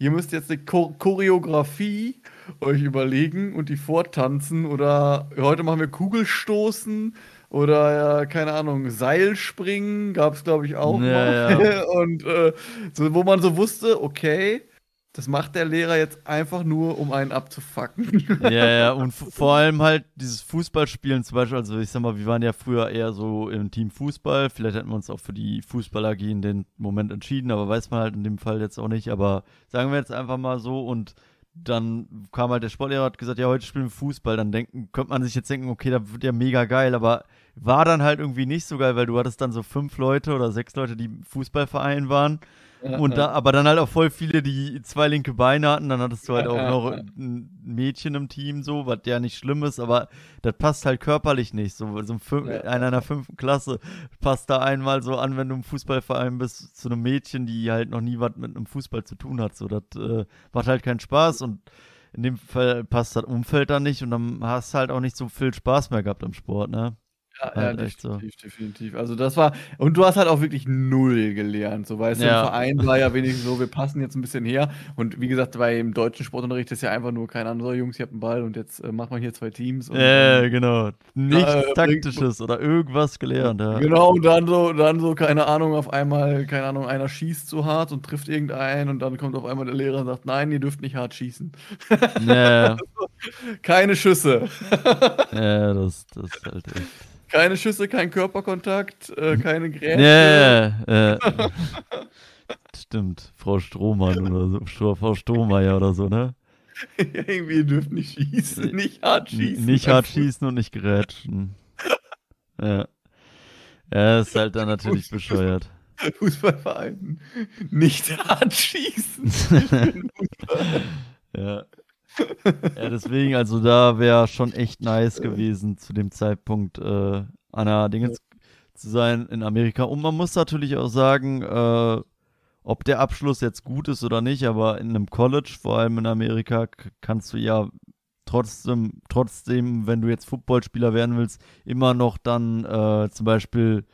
ihr müsst jetzt eine Cho Choreografie euch überlegen und die vortanzen oder heute machen wir Kugelstoßen oder keine Ahnung, Seilspringen gab es glaube ich auch ja, mal. Ja. Und äh, so, wo man so wusste, okay, das macht der Lehrer jetzt einfach nur, um einen abzufacken. Ja, ja, und vor allem halt dieses Fußballspielen zum Beispiel, also ich sag mal, wir waren ja früher eher so im Team Fußball, vielleicht hätten wir uns auch für die Fußball AG in dem Moment entschieden, aber weiß man halt in dem Fall jetzt auch nicht, aber sagen wir jetzt einfach mal so und dann kam halt der Sportlehrer hat gesagt, ja, heute spielen wir Fußball. Dann denken, könnte man sich jetzt denken, okay, da wird ja mega geil, aber war dann halt irgendwie nicht so geil, weil du hattest dann so fünf Leute oder sechs Leute, die im Fußballverein waren. Und da, aber dann halt auch voll viele, die zwei linke Beine hatten. Dann hattest du halt auch noch ein Mädchen im Team, so, was ja nicht schlimm ist, aber das passt halt körperlich nicht. So, so ein ja. einer in der fünften Klasse passt da einmal so an, wenn du im Fußballverein bist, zu einem Mädchen, die halt noch nie was mit einem Fußball zu tun hat. So, das äh, macht halt keinen Spaß und in dem Fall passt das Umfeld dann nicht und dann hast du halt auch nicht so viel Spaß mehr gehabt im Sport, ne? Ja, halt ja definitiv, so. definitiv. Also das war, und du hast halt auch wirklich null gelernt. So weißt ja. du, im Verein war ja wenigstens so, wir passen jetzt ein bisschen her. Und wie gesagt, beim deutschen Sportunterricht ist ja einfach nur, keine Ahnung, so Jungs, ihr habt einen Ball und jetzt äh, machen wir hier zwei Teams. Ja, äh, genau. Nichts äh, Taktisches oder irgendwas gelernt, ja. Genau, und dann so, dann so, keine Ahnung, auf einmal, keine Ahnung, einer schießt zu hart und trifft irgendeinen und dann kommt auf einmal der Lehrer und sagt, nein, ihr dürft nicht hart schießen. Ja. Keine Schüsse. ja, das, das ist halt echt. Keine Schüsse, kein Körperkontakt, äh, keine Grätsche. Ja, äh, Stimmt, Frau Strohmann oder so, Frau Strohmeier oder so, ne? ja, irgendwie dürfen nicht schießen, nicht hart schießen. Nicht hart schießen und nicht grätschen. ja. Ja, ist halt dann natürlich bescheuert. Fußballverein. Nicht hart schießen. ja ja, deswegen, also da wäre schon echt nice gewesen, zu dem Zeitpunkt äh, an der Dingens zu sein in Amerika. Und man muss natürlich auch sagen, äh, ob der Abschluss jetzt gut ist oder nicht, aber in einem College, vor allem in Amerika, kannst du ja trotzdem, trotzdem, wenn du jetzt Footballspieler werden willst, immer noch dann äh, zum Beispiel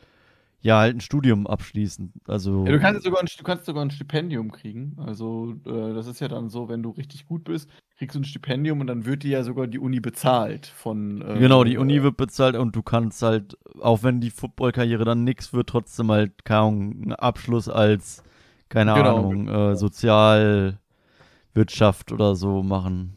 ja, halt ein Studium abschließen. Also ja, du, kannst sogar ein, du kannst sogar ein Stipendium kriegen. Also, äh, das ist ja dann so, wenn du richtig gut bist, kriegst du ein Stipendium und dann wird dir ja sogar die Uni bezahlt von. Äh, genau, die Uni wird bezahlt und du kannst halt, auch wenn die Footballkarriere dann nichts wird, trotzdem halt, keine Ahnung, einen Abschluss als, keine genau, Ahnung, äh, Sozialwirtschaft oder so machen.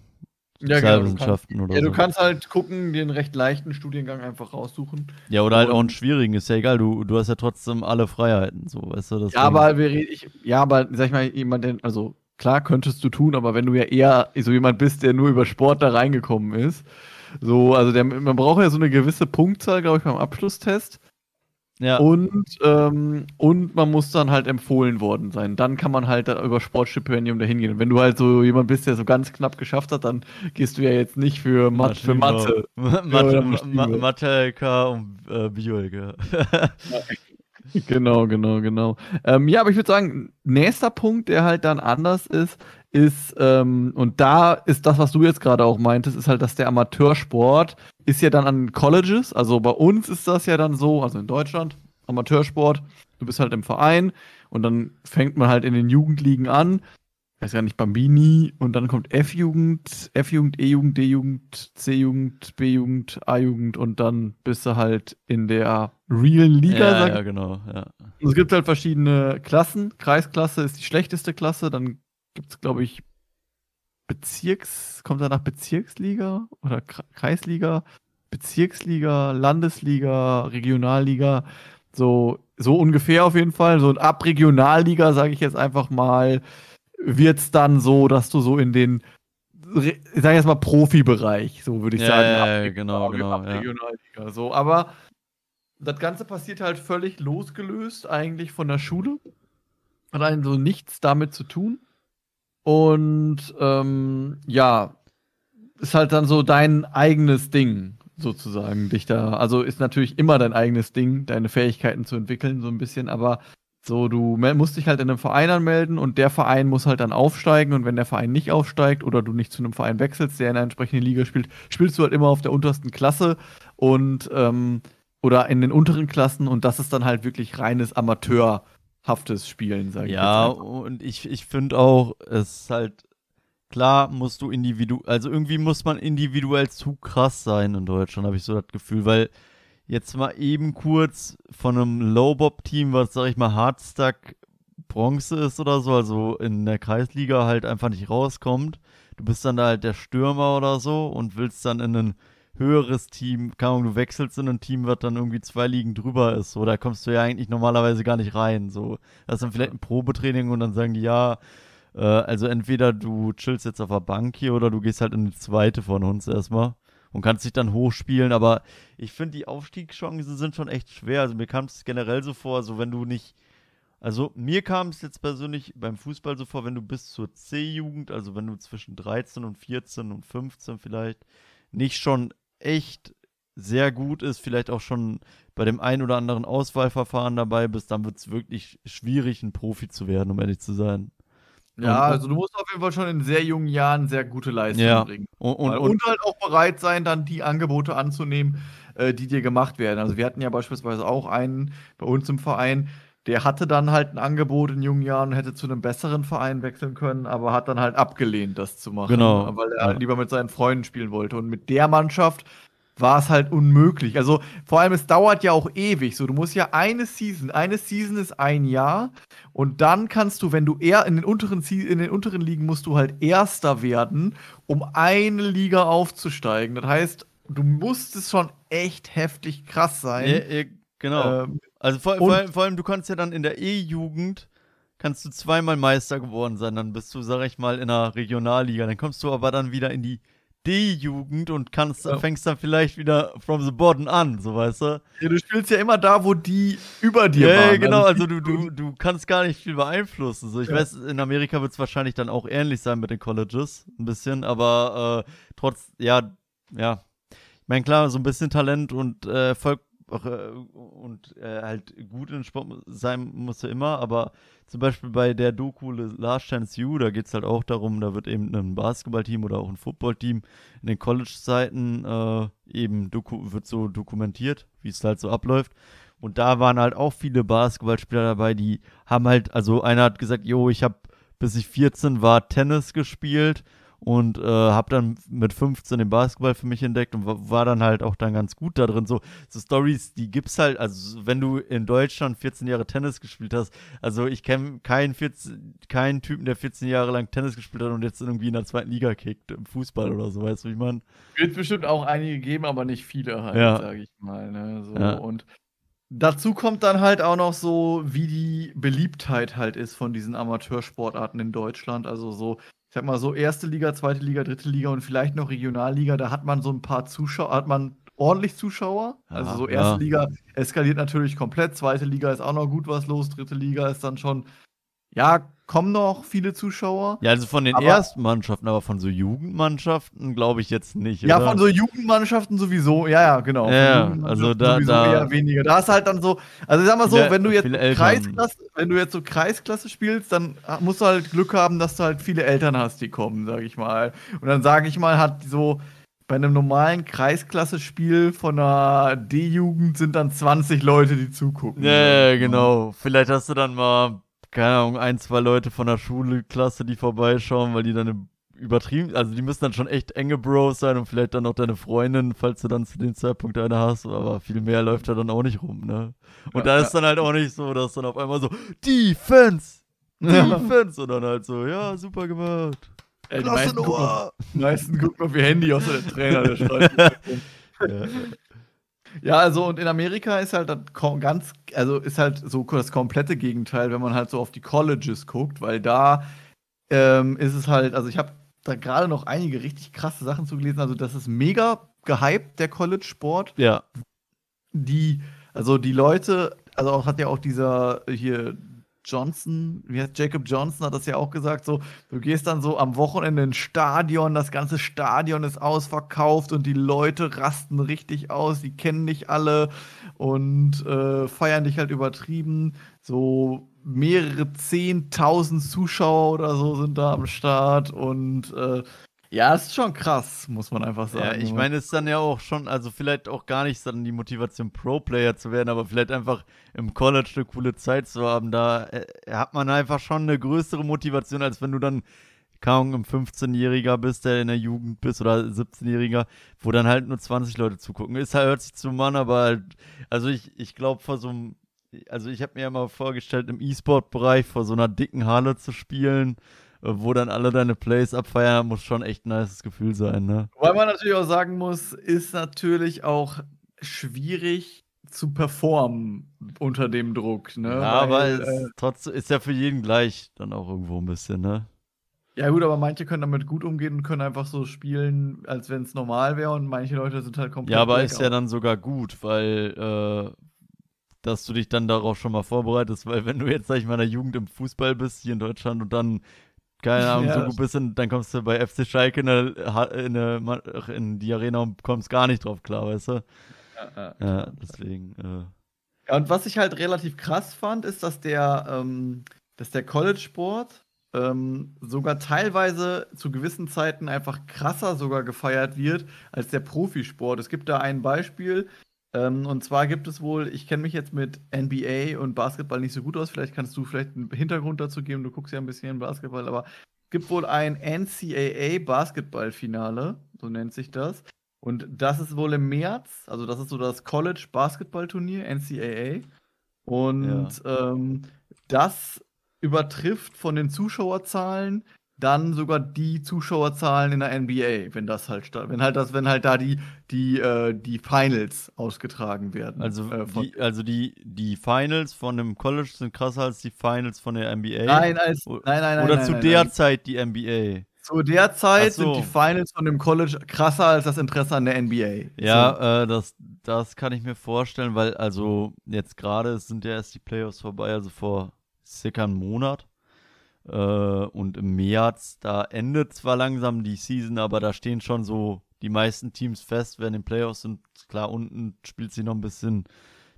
Ja, genau, oder ja, so. Ja, du kannst halt gucken, den recht leichten Studiengang einfach raussuchen. Ja, oder halt auch einen schwierigen, ist ja egal, du, du hast ja trotzdem alle Freiheiten, so, weißt du, das Ja, aber wir ich, ja, aber sag ich mal, jemand, der, also klar könntest du tun, aber wenn du ja eher so jemand bist, der nur über Sport da reingekommen ist, so, also der, man braucht ja so eine gewisse Punktzahl, glaube ich, beim Abschlusstest. Ja. Und, ähm, und man muss dann halt empfohlen worden sein. Dann kann man halt über Sportstipendium dahin gehen. Und wenn du halt so jemand bist, der so ganz knapp geschafft hat, dann gehst du ja jetzt nicht für, Mat für Mathe. Mathe, Mathe, LK und äh, Bio-LK. genau, genau, genau. Ähm, ja, aber ich würde sagen, nächster Punkt, der halt dann anders ist, ist, ähm, und da ist das, was du jetzt gerade auch meintest, ist halt, dass der Amateursport ist ja dann an Colleges, also bei uns ist das ja dann so, also in Deutschland, Amateursport, du bist halt im Verein und dann fängt man halt in den Jugendligen an, weiß ja nicht, Bambini und dann kommt F-Jugend, F-Jugend, E-Jugend, D-Jugend, C-Jugend, B-Jugend, A-Jugend und dann bist du halt in der realen Liga. Ja, ja genau, ja. Es gibt halt verschiedene Klassen. Kreisklasse ist die schlechteste Klasse, dann gibt es, glaube ich, Bezirks, kommt danach Bezirksliga oder Kreisliga, Bezirksliga, Landesliga, Regionalliga, so, so ungefähr auf jeden Fall. So ab Regionalliga, sage ich jetzt einfach mal, wird es dann so, dass du so in den, ich sage jetzt mal Profibereich, so würde ich ja, sagen. Ja, ab, genau, genau. Ab Regionalliga, ja. so. Aber das Ganze passiert halt völlig losgelöst eigentlich von der Schule. Hat einen so nichts damit zu tun. Und ähm, ja, ist halt dann so dein eigenes Ding, sozusagen, dich da. Also ist natürlich immer dein eigenes Ding, deine Fähigkeiten zu entwickeln, so ein bisschen, aber so, du musst dich halt in einem Verein anmelden und der Verein muss halt dann aufsteigen und wenn der Verein nicht aufsteigt oder du nicht zu einem Verein wechselst, der in einer entsprechenden Liga spielt, spielst du halt immer auf der untersten Klasse und ähm, oder in den unteren Klassen und das ist dann halt wirklich reines Amateur haftes Spielen, sage ich Ja, und ich, ich finde auch, es ist halt, klar musst du individuell, also irgendwie muss man individuell zu krass sein in Deutschland, habe ich so das Gefühl, weil jetzt mal eben kurz von einem Low-Bob-Team, was, sag ich mal, Hardstack Bronze ist oder so, also in der Kreisliga halt einfach nicht rauskommt. Du bist dann da halt der Stürmer oder so und willst dann in einen höheres Team, keine Ahnung, du wechselst in ein Team, was dann irgendwie zwei Ligen drüber ist, so, da kommst du ja eigentlich normalerweise gar nicht rein, so. Das ist dann vielleicht ein Probetraining und dann sagen die, ja, Äh, also entweder du chillst jetzt auf der Bank hier oder du gehst halt in die zweite von uns erstmal und kannst dich dann hochspielen. Aber ich finde, die Aufstiegschancen sind schon echt schwer. Also mir kam es generell so vor, so wenn du nicht. Also mir kam es jetzt persönlich beim Fußball so vor, wenn du bis zur C-Jugend, also wenn du zwischen 13 und 14 und 15 vielleicht nicht schon echt sehr gut ist, vielleicht auch schon bei dem ein oder anderen Auswahlverfahren dabei bist, dann wird es wirklich schwierig, ein Profi zu werden, um ehrlich zu sein. Ja, und, also du musst auf jeden Fall schon in sehr jungen Jahren sehr gute Leistungen ja. bringen. Und, und, und, halt auch bereit sein, dann die Angebote anzunehmen, äh, die dir gemacht werden. Also wir hatten ja beispielsweise auch einen bei uns im Verein, der hatte dann halt ein Angebot in jungen Jahren und hätte zu einem besseren Verein wechseln können, aber hat dann halt abgelehnt, das zu machen. Genau. Weil er ja. lieber mit seinen Freunden spielen wollte. Und mit der Mannschaft war es halt unmöglich. Also vor allem, es dauert ja auch ewig. So, du musst ja eine Season, eine Season ist ein Jahr und dann kannst du, wenn du eher in den unteren in den unteren Ligen musst du halt Erster werden, um eine Liga aufzusteigen. Das heißt, du musst es schon echt heftig krass sein. Ja, ja, genau. Ähm, also vor, vor, allem, vor allem, du kannst ja dann in der E-Jugend kannst du zweimal Meister geworden sein, dann bist du, sag ich mal, in der Regionalliga. Dann kommst du aber dann wieder in die D-Jugend und kannst, ja. fängst dann vielleicht wieder from the bottom an, so weißt du? Ja, du spielst ja immer da, wo die über dir ja, waren. Ja, genau, also, also du, du, du kannst gar nicht viel beeinflussen. So, ich ja. weiß, in Amerika wird es wahrscheinlich dann auch ähnlich sein mit den Colleges, ein bisschen, aber äh, trotz, ja, ja. Ich meine, klar, so ein bisschen Talent und äh, Erfolg und äh, halt gut in Sport sein musste immer, aber zum Beispiel bei der Doku Last Chance You, da geht es halt auch darum, da wird eben ein Basketballteam oder auch ein Footballteam in den College-Zeiten äh, eben wird so dokumentiert, wie es halt so abläuft. Und da waren halt auch viele Basketballspieler dabei, die haben halt, also einer hat gesagt, jo, ich habe bis ich 14 war Tennis gespielt und äh, habe dann mit 15 den Basketball für mich entdeckt und war dann halt auch dann ganz gut da drin. So, so Stories, die gibt's halt, also wenn du in Deutschland 14 Jahre Tennis gespielt hast, also ich kenne keinen, keinen Typen, der 14 Jahre lang Tennis gespielt hat und jetzt irgendwie in der zweiten Liga kickt, im Fußball oder so, weißt du, wie man. Wird bestimmt auch einige geben, aber nicht viele halt, ja. sage ich mal. Ne? So, ja. Und Dazu kommt dann halt auch noch so, wie die Beliebtheit halt ist von diesen Amateursportarten in Deutschland. Also so, ich sag mal so, erste Liga, zweite Liga, dritte Liga und vielleicht noch Regionalliga, da hat man so ein paar Zuschauer, hat man ordentlich Zuschauer. Ja, also so erste ja. Liga eskaliert natürlich komplett, zweite Liga ist auch noch gut was los, dritte Liga ist dann schon ja, kommen noch viele Zuschauer. Ja, also von den aber, ersten Mannschaften, aber von so Jugendmannschaften glaube ich jetzt nicht. Ja, oder? von so Jugendmannschaften sowieso. Ja, ja, genau. Ja, also da, da eher weniger. Da ist halt dann so, also sag mal so, wenn du jetzt Kreisklasse, wenn du jetzt so Kreisklasse spielst, dann musst du halt Glück haben, dass du halt viele Eltern hast, die kommen, sag ich mal. Und dann sage ich mal, hat so bei einem normalen Kreisklasse-Spiel von einer D-Jugend sind dann 20 Leute, die zugucken. Ja, genau. Vielleicht hast du dann mal keine Ahnung, ein, zwei Leute von der Schulklasse, die vorbeischauen, weil die dann übertrieben, also die müssen dann schon echt enge Bros sein und vielleicht dann auch deine Freundin, falls du dann zu dem Zeitpunkt eine hast, aber viel mehr läuft da dann auch nicht rum, ne? Und ja, da ist dann halt auch nicht so, dass dann auf einmal so, Defense! Defense! Und dann halt so, ja, super gemacht. Ey, auf, die meisten gucken auf ihr Handy, außer der Trainer, der schreibt. ja. Ja, also und in Amerika ist halt das ganz, also ist halt so das komplette Gegenteil, wenn man halt so auf die Colleges guckt, weil da ähm, ist es halt, also ich habe da gerade noch einige richtig krasse Sachen zugelesen, also das ist mega gehypt, der College-Sport. Ja. Die, also die Leute, also auch hat ja auch dieser hier Johnson, wie heißt Jacob Johnson hat das ja auch gesagt, so, du gehst dann so am Wochenende ins Stadion, das ganze Stadion ist ausverkauft und die Leute rasten richtig aus, die kennen dich alle und äh, feiern dich halt übertrieben. So mehrere zehntausend Zuschauer oder so sind da am Start und äh, ja, ist schon krass, muss man einfach sagen. Ja, ich meine, es ist dann ja auch schon, also vielleicht auch gar nicht dann die Motivation, Pro-Player zu werden, aber vielleicht einfach im College eine coole Zeit zu haben. Da äh, hat man einfach schon eine größere Motivation, als wenn du dann kaum ein 15-Jähriger bist, der in der Jugend bist oder 17-Jähriger, wo dann halt nur 20 Leute zugucken. Ist halt, hört sich zu Mann, aber halt, also ich, ich glaube, vor so einem, also ich habe mir ja mal vorgestellt, im E-Sport-Bereich vor so einer dicken Halle zu spielen wo dann alle deine Plays abfeiern, muss schon echt ein nices Gefühl sein, ne? Weil man natürlich auch sagen muss, ist natürlich auch schwierig zu performen unter dem Druck, ne? Ja, aber äh, trotzdem ist ja für jeden gleich dann auch irgendwo ein bisschen, ne? Ja, gut, aber manche können damit gut umgehen und können einfach so spielen, als wenn es normal wäre, und manche Leute sind halt komplett. Ja, aber ist ja dann sogar gut, weil, äh, dass du dich dann darauf schon mal vorbereitest, weil wenn du jetzt, sag ich mal, in der Jugend im Fußball bist, hier in Deutschland und dann, keine Ahnung, ja, so gut bist, dann kommst du bei FC Schalke in, der, in, der, in die Arena und kommst gar nicht drauf klar, weißt du? Ja, ja, ja deswegen. Äh. Ja, und was ich halt relativ krass fand, ist, dass der, ähm, dass der College-Sport ähm, sogar teilweise zu gewissen Zeiten einfach krasser sogar gefeiert wird als der Profisport. Es gibt da ein Beispiel, ähm, und zwar gibt es wohl, ich kenne mich jetzt mit NBA und Basketball nicht so gut aus, vielleicht kannst du vielleicht einen Hintergrund dazu geben, du guckst ja ein bisschen in Basketball, aber es gibt wohl ein NCAA Basketballfinale, so nennt sich das. Und das ist wohl im März, also das ist so das College Basketballturnier, NCAA. Und ja. ähm, das übertrifft von den Zuschauerzahlen dann sogar die Zuschauerzahlen in der NBA, wenn das halt wenn halt das, wenn halt da die, die, äh, die Finals ausgetragen werden. Also, äh, die, also die, die Finals von dem College sind krasser als die Finals von der NBA. Nein, als, nein, nein, nein. Oder nein, zu nein, der nein. Zeit die NBA. Zu der Zeit so. sind die Finals von dem College krasser als das Interesse an der NBA. Ja, so. äh, das, das kann ich mir vorstellen, weil also jetzt gerade sind ja erst die Playoffs vorbei, also vor circa einem Monat. Äh, und im März, da endet zwar langsam die Season, aber da stehen schon so die meisten Teams fest, wenn den Playoffs sind. Klar, unten spielt sie noch ein bisschen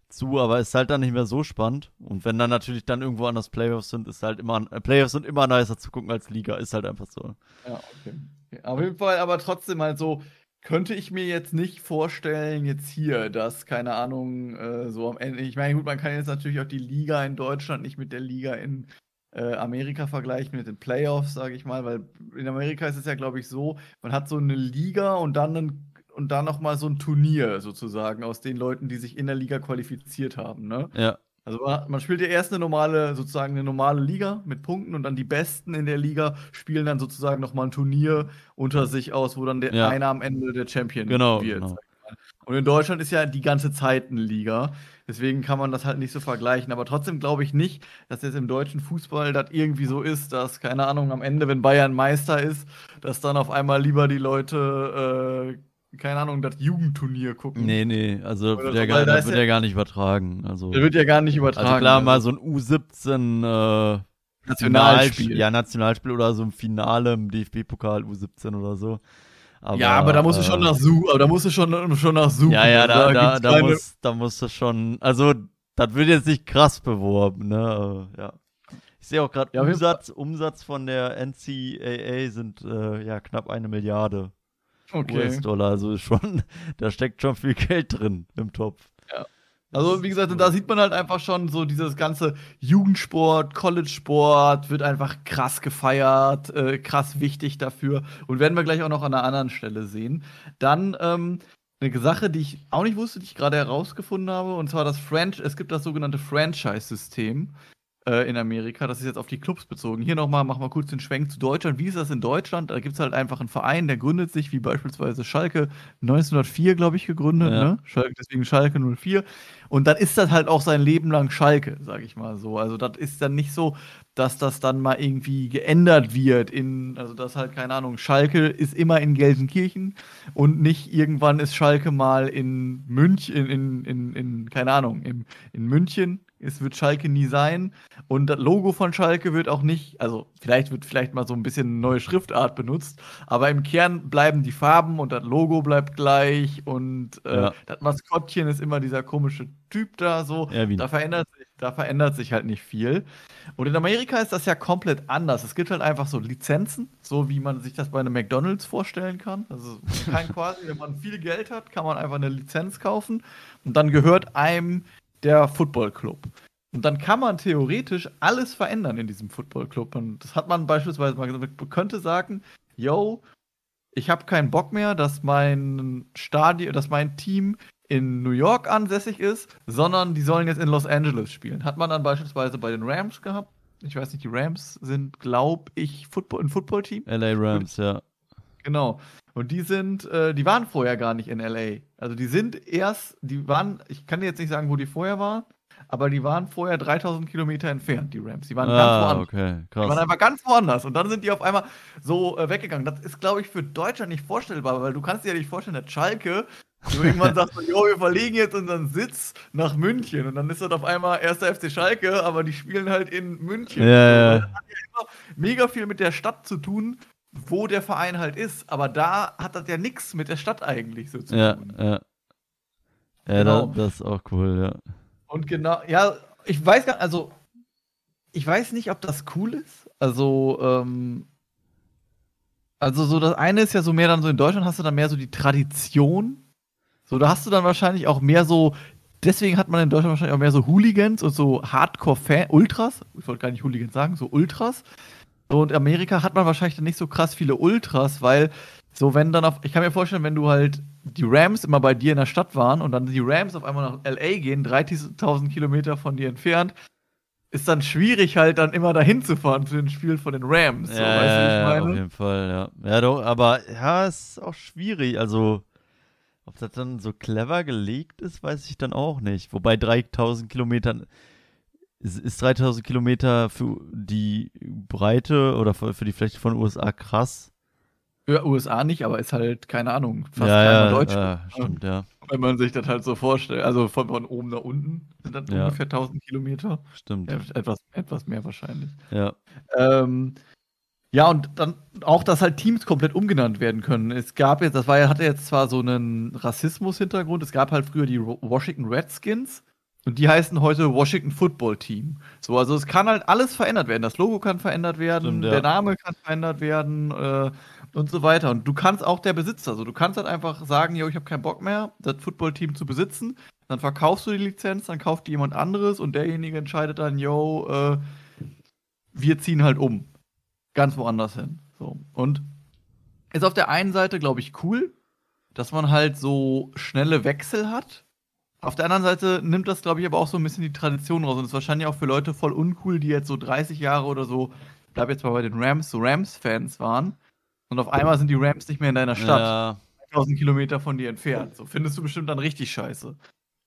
zu, aber ist halt dann nicht mehr so spannend. Und wenn dann natürlich dann irgendwo anders Playoffs sind, ist halt immer, äh, Playoffs sind immer nicer zu gucken als Liga, ist halt einfach so. Ja, okay. okay. Auf jeden Fall, aber trotzdem halt so, könnte ich mir jetzt nicht vorstellen, jetzt hier, dass, keine Ahnung, äh, so am Ende, ich meine, gut, man kann jetzt natürlich auch die Liga in Deutschland nicht mit der Liga in äh, Amerika vergleichen, mit den Playoffs, sage ich mal, weil in Amerika ist es ja, glaube ich, so, man hat so eine Liga und dann ein und dann nochmal so ein Turnier sozusagen aus den Leuten, die sich in der Liga qualifiziert haben, ne? Ja. Also man spielt ja erst eine normale, sozusagen eine normale Liga mit Punkten und dann die Besten in der Liga spielen dann sozusagen nochmal ein Turnier unter sich aus, wo dann der ja. einer am Ende der Champion genau, wird. Genau. Und in Deutschland ist ja die ganze Zeit eine Liga. Deswegen kann man das halt nicht so vergleichen. Aber trotzdem glaube ich nicht, dass jetzt im deutschen Fußball das irgendwie so ist, dass, keine Ahnung, am Ende, wenn Bayern Meister ist, dass dann auf einmal lieber die Leute äh, keine Ahnung, das Jugendturnier gucken. Nee, nee, also wird, ja, gar, das wird ja, ja, gar nicht übertragen. Also, der wird ja gar nicht übertragen. Also klar, mal so ein U17 äh, Nationalspiel. Ja, Nationalspiel oder so ein Finale im DFB-Pokal U17 oder so. Aber, ja, aber da musst du schon nach Su, aber da musst du schon, schon nach Su. Ja, ja, da, da, da, da, muss, da musst du schon, also das wird jetzt nicht krass beworben, ne? Ja. Ich sehe auch gerade ja, Umsatz, Umsatz von der NCAA sind äh, ja knapp eine Milliarde okay. US-Dollar. Also schon, da steckt schon viel Geld drin im Topf. Also, wie gesagt, da sieht man halt einfach schon so dieses ganze Jugendsport, College-Sport wird einfach krass gefeiert, äh, krass wichtig dafür. Und werden wir gleich auch noch an einer anderen Stelle sehen. Dann ähm, eine Sache, die ich auch nicht wusste, die ich gerade herausgefunden habe, und zwar das Franchise, es gibt das sogenannte Franchise-System äh, in Amerika. Das ist jetzt auf die Clubs bezogen. Hier nochmal, machen wir kurz den Schwenk zu Deutschland. Wie ist das in Deutschland? Da gibt es halt einfach einen Verein, der gründet sich, wie beispielsweise Schalke 1904, glaube ich, gegründet. Ja. Ne? Schalke, deswegen Schalke 04. Und dann ist das halt auch sein Leben lang Schalke, sage ich mal so. Also das ist dann nicht so, dass das dann mal irgendwie geändert wird in, also das halt, keine Ahnung, Schalke ist immer in Gelsenkirchen und nicht irgendwann ist Schalke mal in München, in, in, in, in keine Ahnung, in, in München es wird Schalke nie sein. Und das Logo von Schalke wird auch nicht, also vielleicht wird vielleicht mal so ein bisschen eine neue Schriftart benutzt, aber im Kern bleiben die Farben und das Logo bleibt gleich und äh, ja. das Maskottchen ist immer dieser komische Typ da so. Ja, da, verändert sich, da verändert sich halt nicht viel. Und in Amerika ist das ja komplett anders. Es gibt halt einfach so Lizenzen, so wie man sich das bei einem McDonalds vorstellen kann. Also kein quasi, wenn man viel Geld hat, kann man einfach eine Lizenz kaufen und dann gehört einem der Football Club. Und dann kann man theoretisch alles verändern in diesem Football Club. Und das hat man beispielsweise mal gesagt, man könnte sagen, yo, ich habe keinen Bock mehr, dass mein Stadion, dass mein Team in New York ansässig ist, sondern die sollen jetzt in Los Angeles spielen. Hat man dann beispielsweise bei den Rams gehabt. Ich weiß nicht, die Rams sind, glaube ich, Football, ein Football-Team. LA Rams, ja. Genau. Und die sind, äh, die waren vorher gar nicht in LA. Also die sind erst, die waren, ich kann dir jetzt nicht sagen, wo die vorher waren. aber die waren vorher 3000 Kilometer entfernt, die Rams. Die waren ah, ganz woanders. okay, Die waren krass. einfach ganz woanders und dann sind die auf einmal so äh, weggegangen. Das ist, glaube ich, für Deutschland nicht vorstellbar, weil du kannst dir ja nicht vorstellen, dass Schalke so irgendwann sagt, so, jo, wir verlegen jetzt unseren Sitz nach München und dann ist das auf einmal erster FC Schalke, aber die spielen halt in München. Ja, ja. Das hat ja immer mega viel mit der Stadt zu tun, wo der Verein halt ist, aber da hat das ja nichts mit der Stadt eigentlich so zu Ja, tun. ja. Ja, Genau. da, das ist auch cool, ja. Und genau, ja, ich weiß gar also ich weiß nicht, ob das cool ist. Also, ähm, also so das eine ist ja so mehr dann so in Deutschland hast du dann mehr so die Tradition. So, da hast du dann wahrscheinlich auch mehr so, deswegen hat man in Deutschland wahrscheinlich auch mehr so Hooligans und so Hardcore-Fan, Ultras. Ich wollte gar nicht Hooligans sagen, so Ultras. So, und Amerika hat man wahrscheinlich dann nicht so krass viele Ultras, weil so, wenn dann auf, ich kann mir vorstellen, wenn du halt die Rams immer bei dir in der Stadt waren und dann die Rams auf einmal nach LA gehen, 3000 Kilometer von dir entfernt, ist dann schwierig halt dann immer dahin zu fahren zu den Spielen von den Rams. So, ja, weißt du, auf jeden Fall, ja. Ja, doch, aber ja, es ist auch schwierig. Also, ob das dann so clever gelegt ist, weiß ich dann auch nicht. Wobei 3000 Kilometern, ist, ist 3000 Kilometer für die Breite oder für, für die Fläche von USA krass? Ja, USA nicht, aber ist halt, keine Ahnung, fast ja, dreimal ja, Deutschland. ja, stimmt, ja, Wenn man sich das halt so vorstellt. Also von, von oben nach unten sind das Ja. ungefähr 1000 Kilometer. stimmt. Etwas, etwas mehr wahrscheinlich. Ja, Ähm, ja, und dann auch, dass halt Teams komplett umgenannt werden können. Es gab jetzt, das war ja, hatte jetzt zwar so einen Rassismus-Hintergrund, es gab halt früher die Washington Redskins und die heißen heute Washington Football Team. So, also es kann halt alles verändert werden. Das Logo kann verändert werden, Stimmt, ja. der Name kann verändert werden äh, und so weiter. Und du kannst auch der Besitzer, also du kannst halt einfach sagen, yo, ich habe keinen Bock mehr, das Football-Team zu besitzen. Dann verkaufst du die Lizenz, dann kauft die jemand anderes und derjenige entscheidet dann, yo, äh, wir ziehen halt um. Ganz woanders hin. So. Und ist auf der einen Seite, glaube ich, cool, dass man halt so schnelle Wechsel hat. Auf der anderen Seite nimmt das, glaube ich, aber auch so ein bisschen die Tradition raus. Und ist wahrscheinlich auch für Leute voll uncool, die jetzt so 30 Jahre oder so, ich bleib jetzt mal bei den Rams, so Rams-Fans waren. Und auf einmal sind die Rams nicht mehr in deiner Stadt, ja. 1000 Kilometer von dir entfernt. So findest du bestimmt dann richtig scheiße.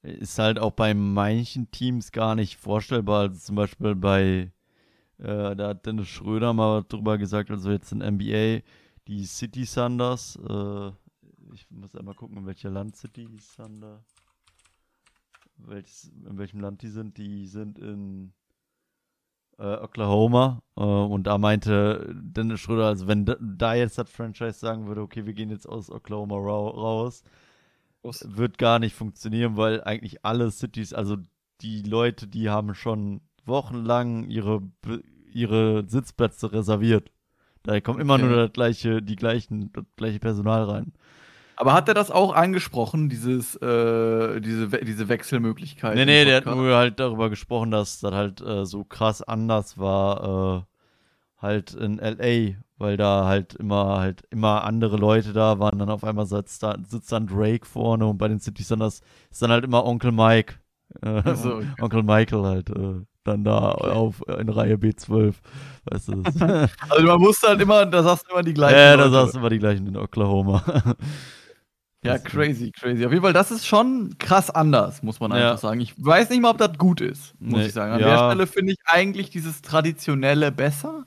Ist halt auch bei manchen Teams gar nicht vorstellbar. Also zum Beispiel bei, äh, da hat Dennis Schröder mal drüber gesagt, also jetzt in NBA, die City Thunders, äh, ich muss einmal gucken, in welcher Land City Thunder, welches, in welchem Land die sind. Die sind in äh, Oklahoma äh, und da meinte Dennis Schröder, also wenn da, jetzt das Franchise sagen würde, okay, wir gehen jetzt aus Oklahoma rau raus, wird gar nicht funktionieren, weil eigentlich alle Cities, also die Leute, die haben schon wochenlang ihre, ihre Sitzplätze reserviert. Da kommt immer Okay. nur das gleiche, die gleichen, das gleiche Personal rein. Aber hat er das auch angesprochen, dieses, äh, diese, diese Wechselmöglichkeit? Nee, nee, der hat nur halt darüber gesprochen, dass das halt äh, so krass anders war, äh, halt in LA, weil da halt immer halt immer andere Leute da waren. Dann auf einmal sitzt, da, sitzt dann Drake vorne und bei den City Sanders ist dann halt immer Onkel Mike. Äh, Ach so, okay. Onkel Michael halt äh, dann da auf in Reihe B12. Weißt du das? Also man musste halt immer, da saßen immer die gleichen. ja, da Leute. saßen immer die gleichen in Oklahoma. Ja, crazy, crazy. Auf jeden Fall, das ist schon krass anders, muss man Ja. einfach sagen. Ich weiß nicht mal, ob das gut ist, muss Nee, ich sagen. An ja. der Stelle finde ich eigentlich dieses Traditionelle besser.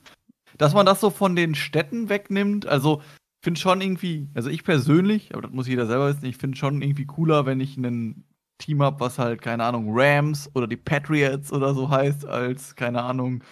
Dass man das so von den Städten wegnimmt. Also, ich finde schon irgendwie, also ich persönlich, aber das muss jeder selber wissen, ich finde schon irgendwie cooler, wenn ich ein Team habe, was halt, keine Ahnung, Rams oder die Patriots oder so heißt, als, keine Ahnung,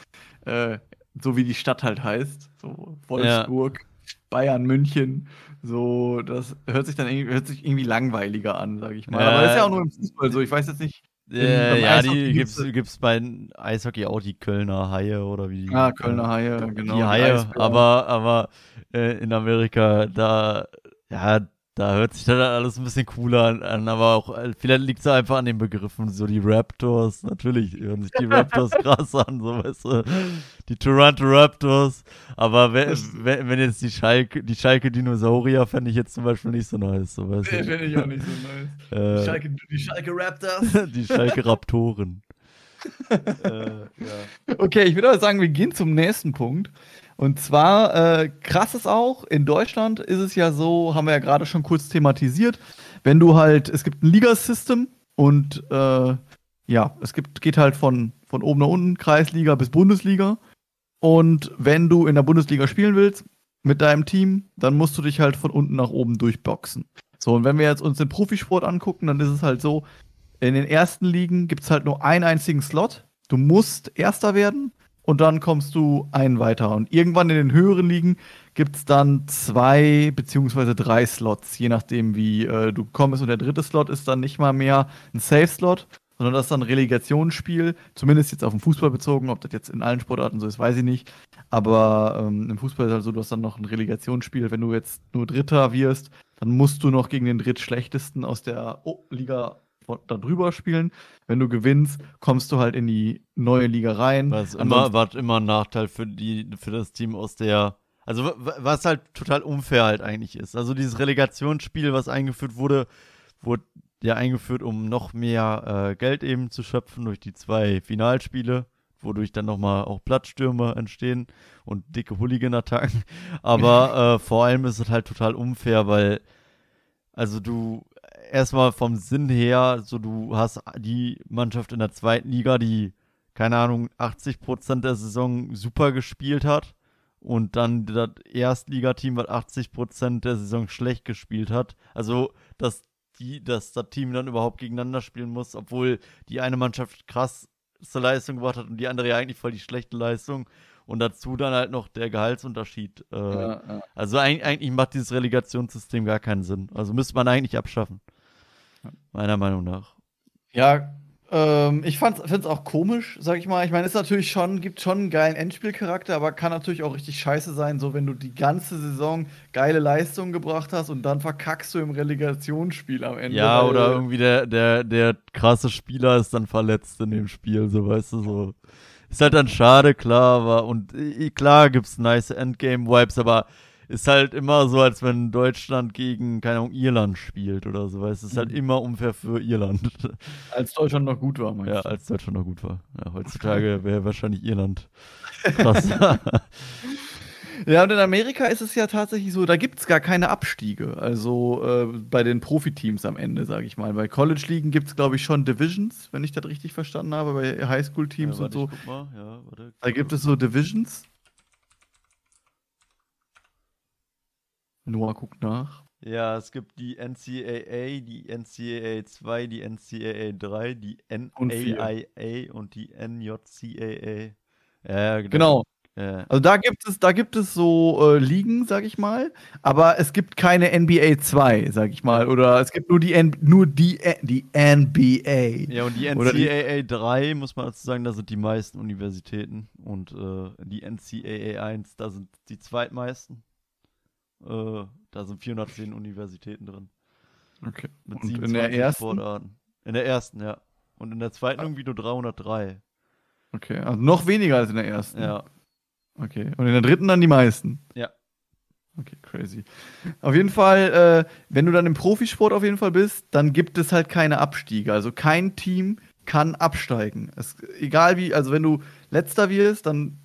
äh, so wie die Stadt halt heißt. So Wolfsburg, Bayern, München. So, das hört sich dann irgendwie, hört sich irgendwie langweiliger an, sage ich mal. Ja. Aber das ist ja auch nur im Fußball so. Ich weiß jetzt nicht. Äh, ja, Eishockey die gibt's- gibt's, bei Eishockey auch die Kölner Haie oder wie. Ah, Kölner Haie, genau. die Haie, Eisbären. aber, aber äh, in Amerika, da, ja, da hört sich dann alles ein bisschen cooler an, aber auch, äh, vielleicht liegt es einfach an den Begriffen, so die Raptors, natürlich hören sich die Raptors krass an, so weißt du, die Toronto Raptors, aber wenn, wenn, jetzt die Schalke, die Schalke Dinosaurier fände ich jetzt zum Beispiel nicht so nice, so weißt Nee, du. finde ich auch nicht so nice. Die Äh, Schalke, die Schalke Raptors. die Schalke Raptoren. äh, ja. Okay, ich würde aber sagen, wir gehen zum nächsten Punkt. Und zwar, äh, krass ist auch, in Deutschland ist es ja so, haben wir ja gerade schon kurz thematisiert, wenn du halt, es gibt ein Ligasystem und äh, ja, es gibt, geht halt von, von oben nach unten, Kreisliga bis Bundesliga. Und wenn du in der Bundesliga spielen willst mit deinem Team, dann musst du dich halt von unten nach oben durchboxen. So, und wenn wir jetzt uns den Profisport angucken, dann ist es halt so, in den ersten Ligen gibt es halt nur einen einzigen Slot. Du musst Erster werden und dann kommst du einen weiter. Und irgendwann in den höheren Ligen gibt es dann zwei beziehungsweise drei Slots, je nachdem, wie äh, du kommst. Und der dritte Slot ist dann nicht mal mehr ein Safe-Slot, sondern das ist dann ein Relegationsspiel, zumindest jetzt auf den Fußball bezogen. Ob das jetzt in allen Sportarten so ist, weiß ich nicht. Aber ähm, im Fußball ist halt so, du hast dann noch ein Relegationsspiel. Wenn du jetzt nur Dritter wirst, dann musst du noch gegen den drittschlechtesten aus der Liga da drüber spielen. Wenn du gewinnst, kommst du halt in die neue Liga rein. Was immer, was immer ein Nachteil für, die, für das Team aus der. Also, was halt total unfair halt eigentlich ist. Also, dieses Relegationsspiel, was eingeführt wurde, wurde ja eingeführt, um noch mehr äh, Geld eben zu schöpfen durch die zwei Finalspiele, wodurch dann nochmal auch Platzstürme entstehen und dicke Hooligan-Attacken. Aber äh, vor allem ist es halt total unfair, weil, also du, erstmal vom Sinn her, so du hast die Mannschaft in der zweiten Liga, die, keine Ahnung, 80 Prozent der Saison super gespielt hat und dann das Erstligateam, was 80 Prozent der Saison schlecht gespielt hat. Also, dass die, dass das Team dann überhaupt gegeneinander spielen muss, obwohl die eine Mannschaft krasse Leistung gebracht hat und die andere ja eigentlich voll die schlechte Leistung. Und dazu dann halt noch der Gehaltsunterschied. Äh, ja, ja. Also eigentlich macht dieses Relegationssystem gar keinen Sinn. Also müsste man eigentlich abschaffen. Meiner Meinung nach. Ja, ähm, ich finde es auch komisch, sag ich mal. Ich meine, es natürlich schon, gibt schon einen geilen Endspielcharakter, aber kann natürlich auch richtig scheiße sein, so wenn du die ganze Saison geile Leistungen gebracht hast und dann verkackst du im Relegationsspiel am Ende. Ja, oder irgendwie der, der, der krasse Spieler ist dann verletzt in dem Spiel, so weißt du, so. Ist halt dann schade, klar, aber und klar gibt's nice Endgame-Vibes, aber ist halt immer so, als wenn Deutschland gegen, keine Ahnung, Irland spielt oder so. Es ist halt mhm. immer unfair für Irland. Als Deutschland noch gut war, meinst du? Ja, als Deutschland noch gut war. Ja, heutzutage wäre wahrscheinlich Irland krass. Ja, und in Amerika ist es ja tatsächlich so, da gibt es gar keine Abstiege. Also äh, bei den Profiteams am Ende, sage ich mal. Bei College-Ligen gibt es, glaube ich, schon Divisions, wenn ich das richtig verstanden habe, bei Highschool-Teams ja, und so. Ja, warte, da gibt es so Divisions. Noah guckt nach. Ja, es gibt die NCAA, die NCAA 2, die NCAA 3, die NAIA und, und die NJCAA. Ja, genau. genau. Ja. Also da gibt es, da gibt es so äh, Ligen, sag ich mal, aber es gibt keine NBA 2, sag ich mal, oder es gibt nur die N nur die, äh, die NBA. Ja, und die NCAA 3, muss man dazu sagen, da sind die meisten Universitäten und äh, die NCAA 1, da sind die zweitmeisten. Äh, da sind 410 Universitäten drin. Okay. Mit Und in der ersten? Sportarten. In der ersten, ja. Und in der zweiten irgendwie nur 303. Okay, also noch weniger als in der ersten. Ja. Okay. Und in der dritten dann die meisten. Ja. Okay, crazy. Auf jeden Fall, äh, wenn du dann im Profisport auf jeden Fall bist, dann gibt es halt keine Abstiege. Also kein Team kann absteigen. Es, egal wie, also wenn du letzter wirst, dann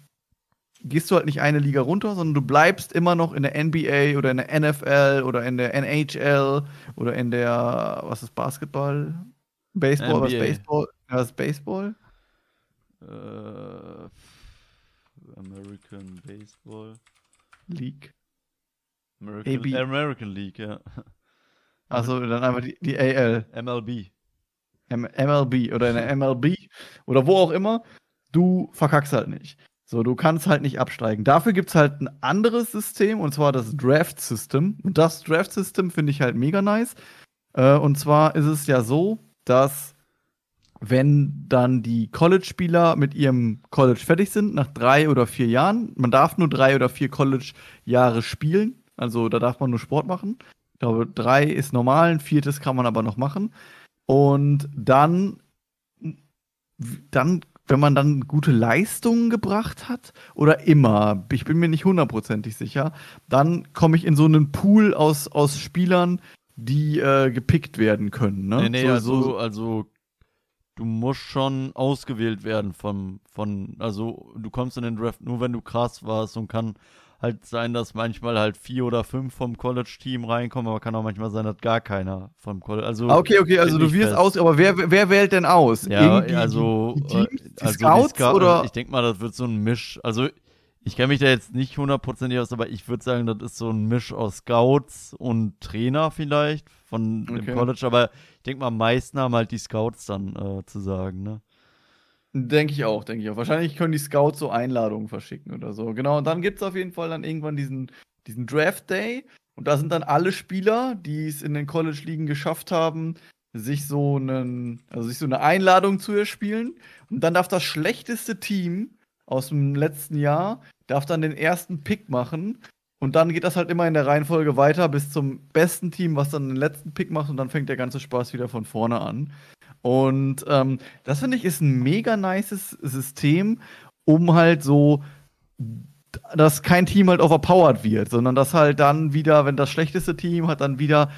gehst du halt nicht eine Liga runter, sondern du bleibst immer noch in der NBA oder in der NFL oder in der NHL oder in der, was ist Basketball? Baseball, NBA. was Baseball? Was Baseball? Uh, American Baseball League. American, American League, ja. Also dann einfach die, die AL. MLB. M MLB oder in der MLB oder wo auch immer, du verkackst halt nicht. So, du kannst halt nicht absteigen. Dafür gibt es halt ein anderes System, und zwar das Draft-System. Und das Draft-System finde ich halt mega nice. Äh, und zwar ist es ja so, dass wenn dann die College-Spieler mit ihrem College fertig sind, nach drei oder vier Jahren, man darf nur drei oder vier College-Jahre spielen, also da darf man nur Sport machen. Ich glaube, drei ist normal, ein viertes kann man aber noch machen. Und dann, dann wenn man dann gute Leistungen gebracht hat oder immer, ich bin mir nicht hundertprozentig sicher, dann komme ich in so einen Pool aus, aus Spielern, die äh, gepickt werden können. Ne? Nee, nee, so, also, so, also du musst schon ausgewählt werden von, von, also du kommst in den Draft nur, wenn du krass warst und kann, halt sein, dass manchmal halt vier oder fünf vom College-Team reinkommen, aber kann auch manchmal sein, dass gar keiner vom College. Also ah, okay, okay, also du wirst aus, aber wer, wer wählt denn aus? Ja, Irgendwie also, die, die, Teams, die also Scouts Scout, oder? Ich denke mal, das wird so ein Misch. Also ich kenne mich da jetzt nicht hundertprozentig aus, aber ich würde sagen, das ist so ein Misch aus Scouts und Trainer vielleicht von okay. dem College. Aber ich denke mal, am meisten haben halt die Scouts dann äh, zu sagen, ne? Denke ich auch, denke ich auch. Wahrscheinlich können die Scouts so Einladungen verschicken oder so. Genau, und dann gibt es auf jeden Fall dann irgendwann diesen, diesen Draft Day. Und da sind dann alle Spieler, die es in den College-Ligen geschafft haben, sich so einen, also sich so eine Einladung zu erspielen. Und dann darf das schlechteste Team aus dem letzten Jahr, darf dann den ersten Pick machen. Und dann geht das halt immer in der Reihenfolge weiter bis zum besten Team, was dann den letzten Pick macht. Und dann fängt der ganze Spaß wieder von vorne an. Und ähm, das finde ich ist ein mega nices System, um halt so, dass kein Team halt overpowered wird, sondern dass halt dann wieder, wenn das schlechteste Team hat, dann wieder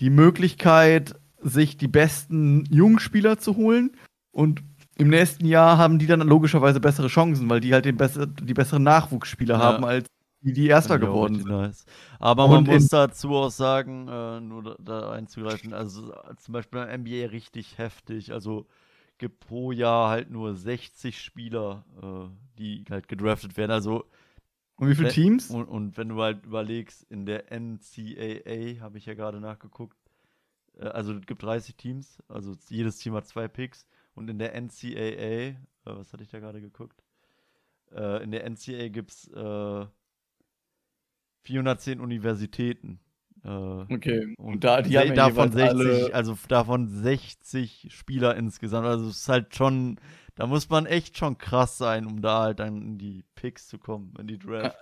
die Möglichkeit, sich die besten Jungspieler zu holen. Und im nächsten Jahr haben die dann logischerweise bessere Chancen, weil die halt den besser, die besseren Nachwuchsspieler ja. haben als die, die Erster geworden sind. Nice. Aber man muss dazu auch sagen, äh, nur da, da, einzugreifen, also zum Beispiel beim NBA richtig heftig. Also gibt pro Jahr halt nur 60 Spieler, äh, die halt gedraftet werden. Also und wie viele Teams? Und, und, wenn du halt überlegst, in der NCAA habe ich ja gerade nachgeguckt, äh, also es gibt 30 Teams, also jedes Team hat zwei Picks. Und in der NCAA, äh, was hatte ich da gerade geguckt? Äh, in der NCAA gibt es 410 Universitäten. Äh, okay. Und da, die haben davon 60, also davon 60 Spieler insgesamt. Also es ist halt schon, da muss man echt schon krass sein, um da halt dann in die Picks zu kommen, in die Drafts.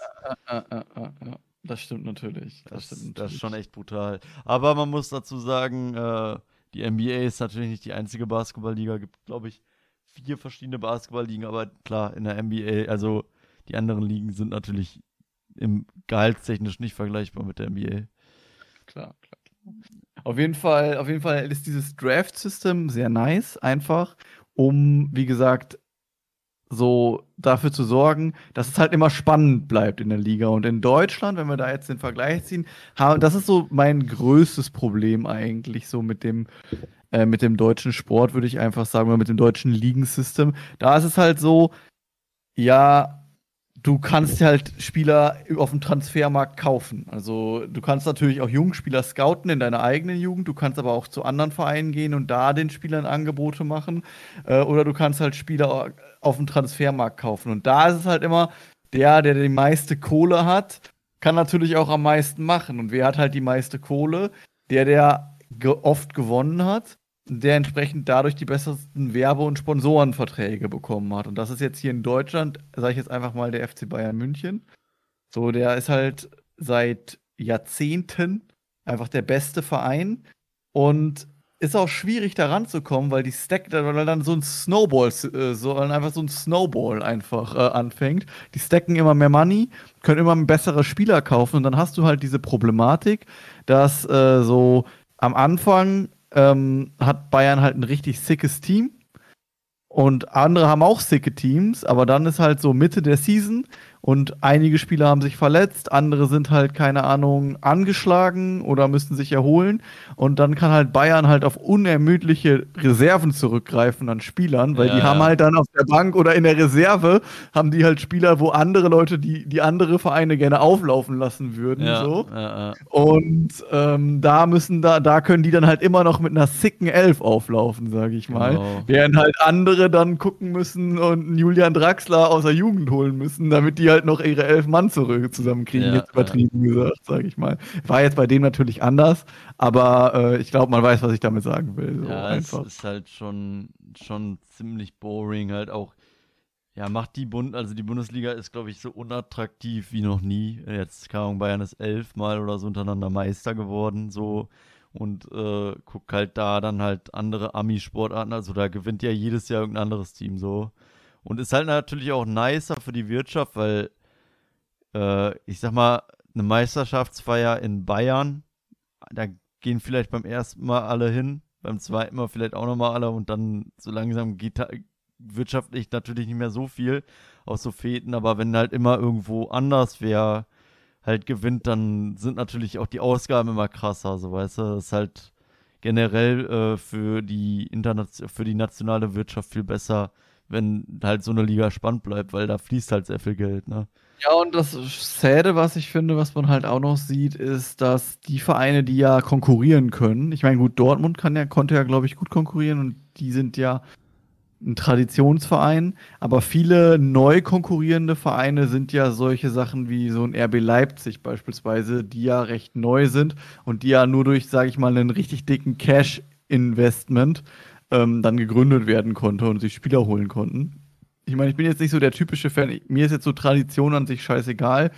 Ja, ja, ja, das stimmt natürlich. Das, das, stimmt natürlich. das ist schon echt brutal. Aber man muss dazu sagen, äh, die NBA ist natürlich nicht die einzige Basketballliga. Gibt, glaube ich, vier verschiedene Basketballligen. Aber klar, in der NBA, also die anderen Ligen sind natürlich im gehaltstechnisch nicht vergleichbar mit der NBA. Klar, klar. Auf jeden Fall, auf jeden Fall ist dieses Draft-System sehr nice, einfach, um, wie gesagt, so dafür zu sorgen, dass es halt immer spannend bleibt in der Liga. Und in Deutschland, wenn wir da jetzt den Vergleich ziehen, das ist so mein größtes Problem eigentlich, so mit dem, äh, mit dem deutschen Sport, würde ich einfach sagen, oder mit dem deutschen Ligensystem. Da ist es halt so, ja, du kannst halt Spieler auf dem Transfermarkt kaufen. Also du kannst natürlich auch Jugendspieler scouten in deiner eigenen Jugend, du kannst aber auch zu anderen Vereinen gehen und da den Spielern Angebote machen. Äh, oder du kannst halt Spieler auf dem Transfermarkt kaufen. Und da ist es halt immer, der, der die meiste Kohle hat, kann natürlich auch am meisten machen. Und wer hat halt die meiste Kohle? Der, der ge oft gewonnen hat der entsprechend dadurch die besten Werbe- und Sponsorenverträge bekommen hat. Und das ist jetzt hier in Deutschland, sage ich jetzt einfach mal, der FC Bayern München. So, der ist halt seit Jahrzehnten einfach der beste Verein und ist auch schwierig da ranzukommen, weil die Stack, weil dann so ein Snowball, äh, so einfach so ein Snowball einfach äh, anfängt. Die stacken immer mehr Money, können immer bessere Spieler kaufen und dann hast du halt diese Problematik, dass äh, so am Anfang ähm, hat Bayern halt ein richtig sickes Team. Und andere haben auch sicke Teams, aber dann ist halt so Mitte der Season und einige Spieler haben sich verletzt, andere sind halt, keine Ahnung, angeschlagen oder müssen sich erholen. Und dann kann halt Bayern halt auf unermüdliche Reserven zurückgreifen an Spielern, weil ja, die haben halt dann auf der Bank oder in der Reserve haben die halt Spieler, wo andere Leute, die, die andere Vereine gerne auflaufen lassen würden. Ja, so. Ja, und ähm, da müssen da, da können die dann halt immer noch mit einer sicken Elf auflaufen, sage ich mal. Genau. Während halt andere dann gucken müssen und Julian Draxler aus der Jugend holen müssen, damit die halt noch ihre elf Mann zurück zusammenkriegen, ja, jetzt übertrieben ja. gesagt, sage ich mal. War jetzt bei dem natürlich anders, aber äh, ich glaube, man weiß, was ich damit sagen will. So ja, einfach. es ist halt schon, schon ziemlich boring, halt auch. Ja, macht die Bund, also die Bundesliga ist, glaube ich, so unattraktiv wie noch nie. Jetzt, kam Bayern ist elfmal oder so untereinander Meister geworden, so und äh, guck halt da dann halt andere Ami-Sportarten. Also da gewinnt ja jedes Jahr irgendein anderes Team so. Und ist halt natürlich auch nicer für die Wirtschaft, weil äh, ich sag mal, eine Meisterschaftsfeier in Bayern, da gehen vielleicht beim ersten Mal alle hin, beim zweiten Mal vielleicht auch nochmal alle und dann so langsam geht wirtschaftlich natürlich nicht mehr so viel aus so Feten, aber wenn halt immer irgendwo anders wäre, halt gewinnt, dann sind natürlich auch die Ausgaben immer krasser, so weißt du. Das ist halt generell äh, für, die für die nationale Wirtschaft viel besser, wenn halt so eine Liga spannend bleibt, weil da fließt halt sehr viel Geld, ne? Ja, und das Säde, was ich finde, was man halt auch noch sieht, ist, dass die Vereine, die ja konkurrieren können, ich meine, gut, Dortmund kann ja, konnte ja, glaube ich, gut konkurrieren und die sind ja ein Traditionsverein, aber viele neu konkurrierende Vereine sind ja solche Sachen wie so ein RB Leipzig beispielsweise, die ja recht neu sind und die ja nur durch, sage ich mal, einen richtig dicken Cash-Investment ähm, dann gegründet werden konnte und sich Spieler holen konnten. Ich meine, ich bin jetzt nicht so der typische Fan. Mir ist jetzt so Tradition an sich scheißegal.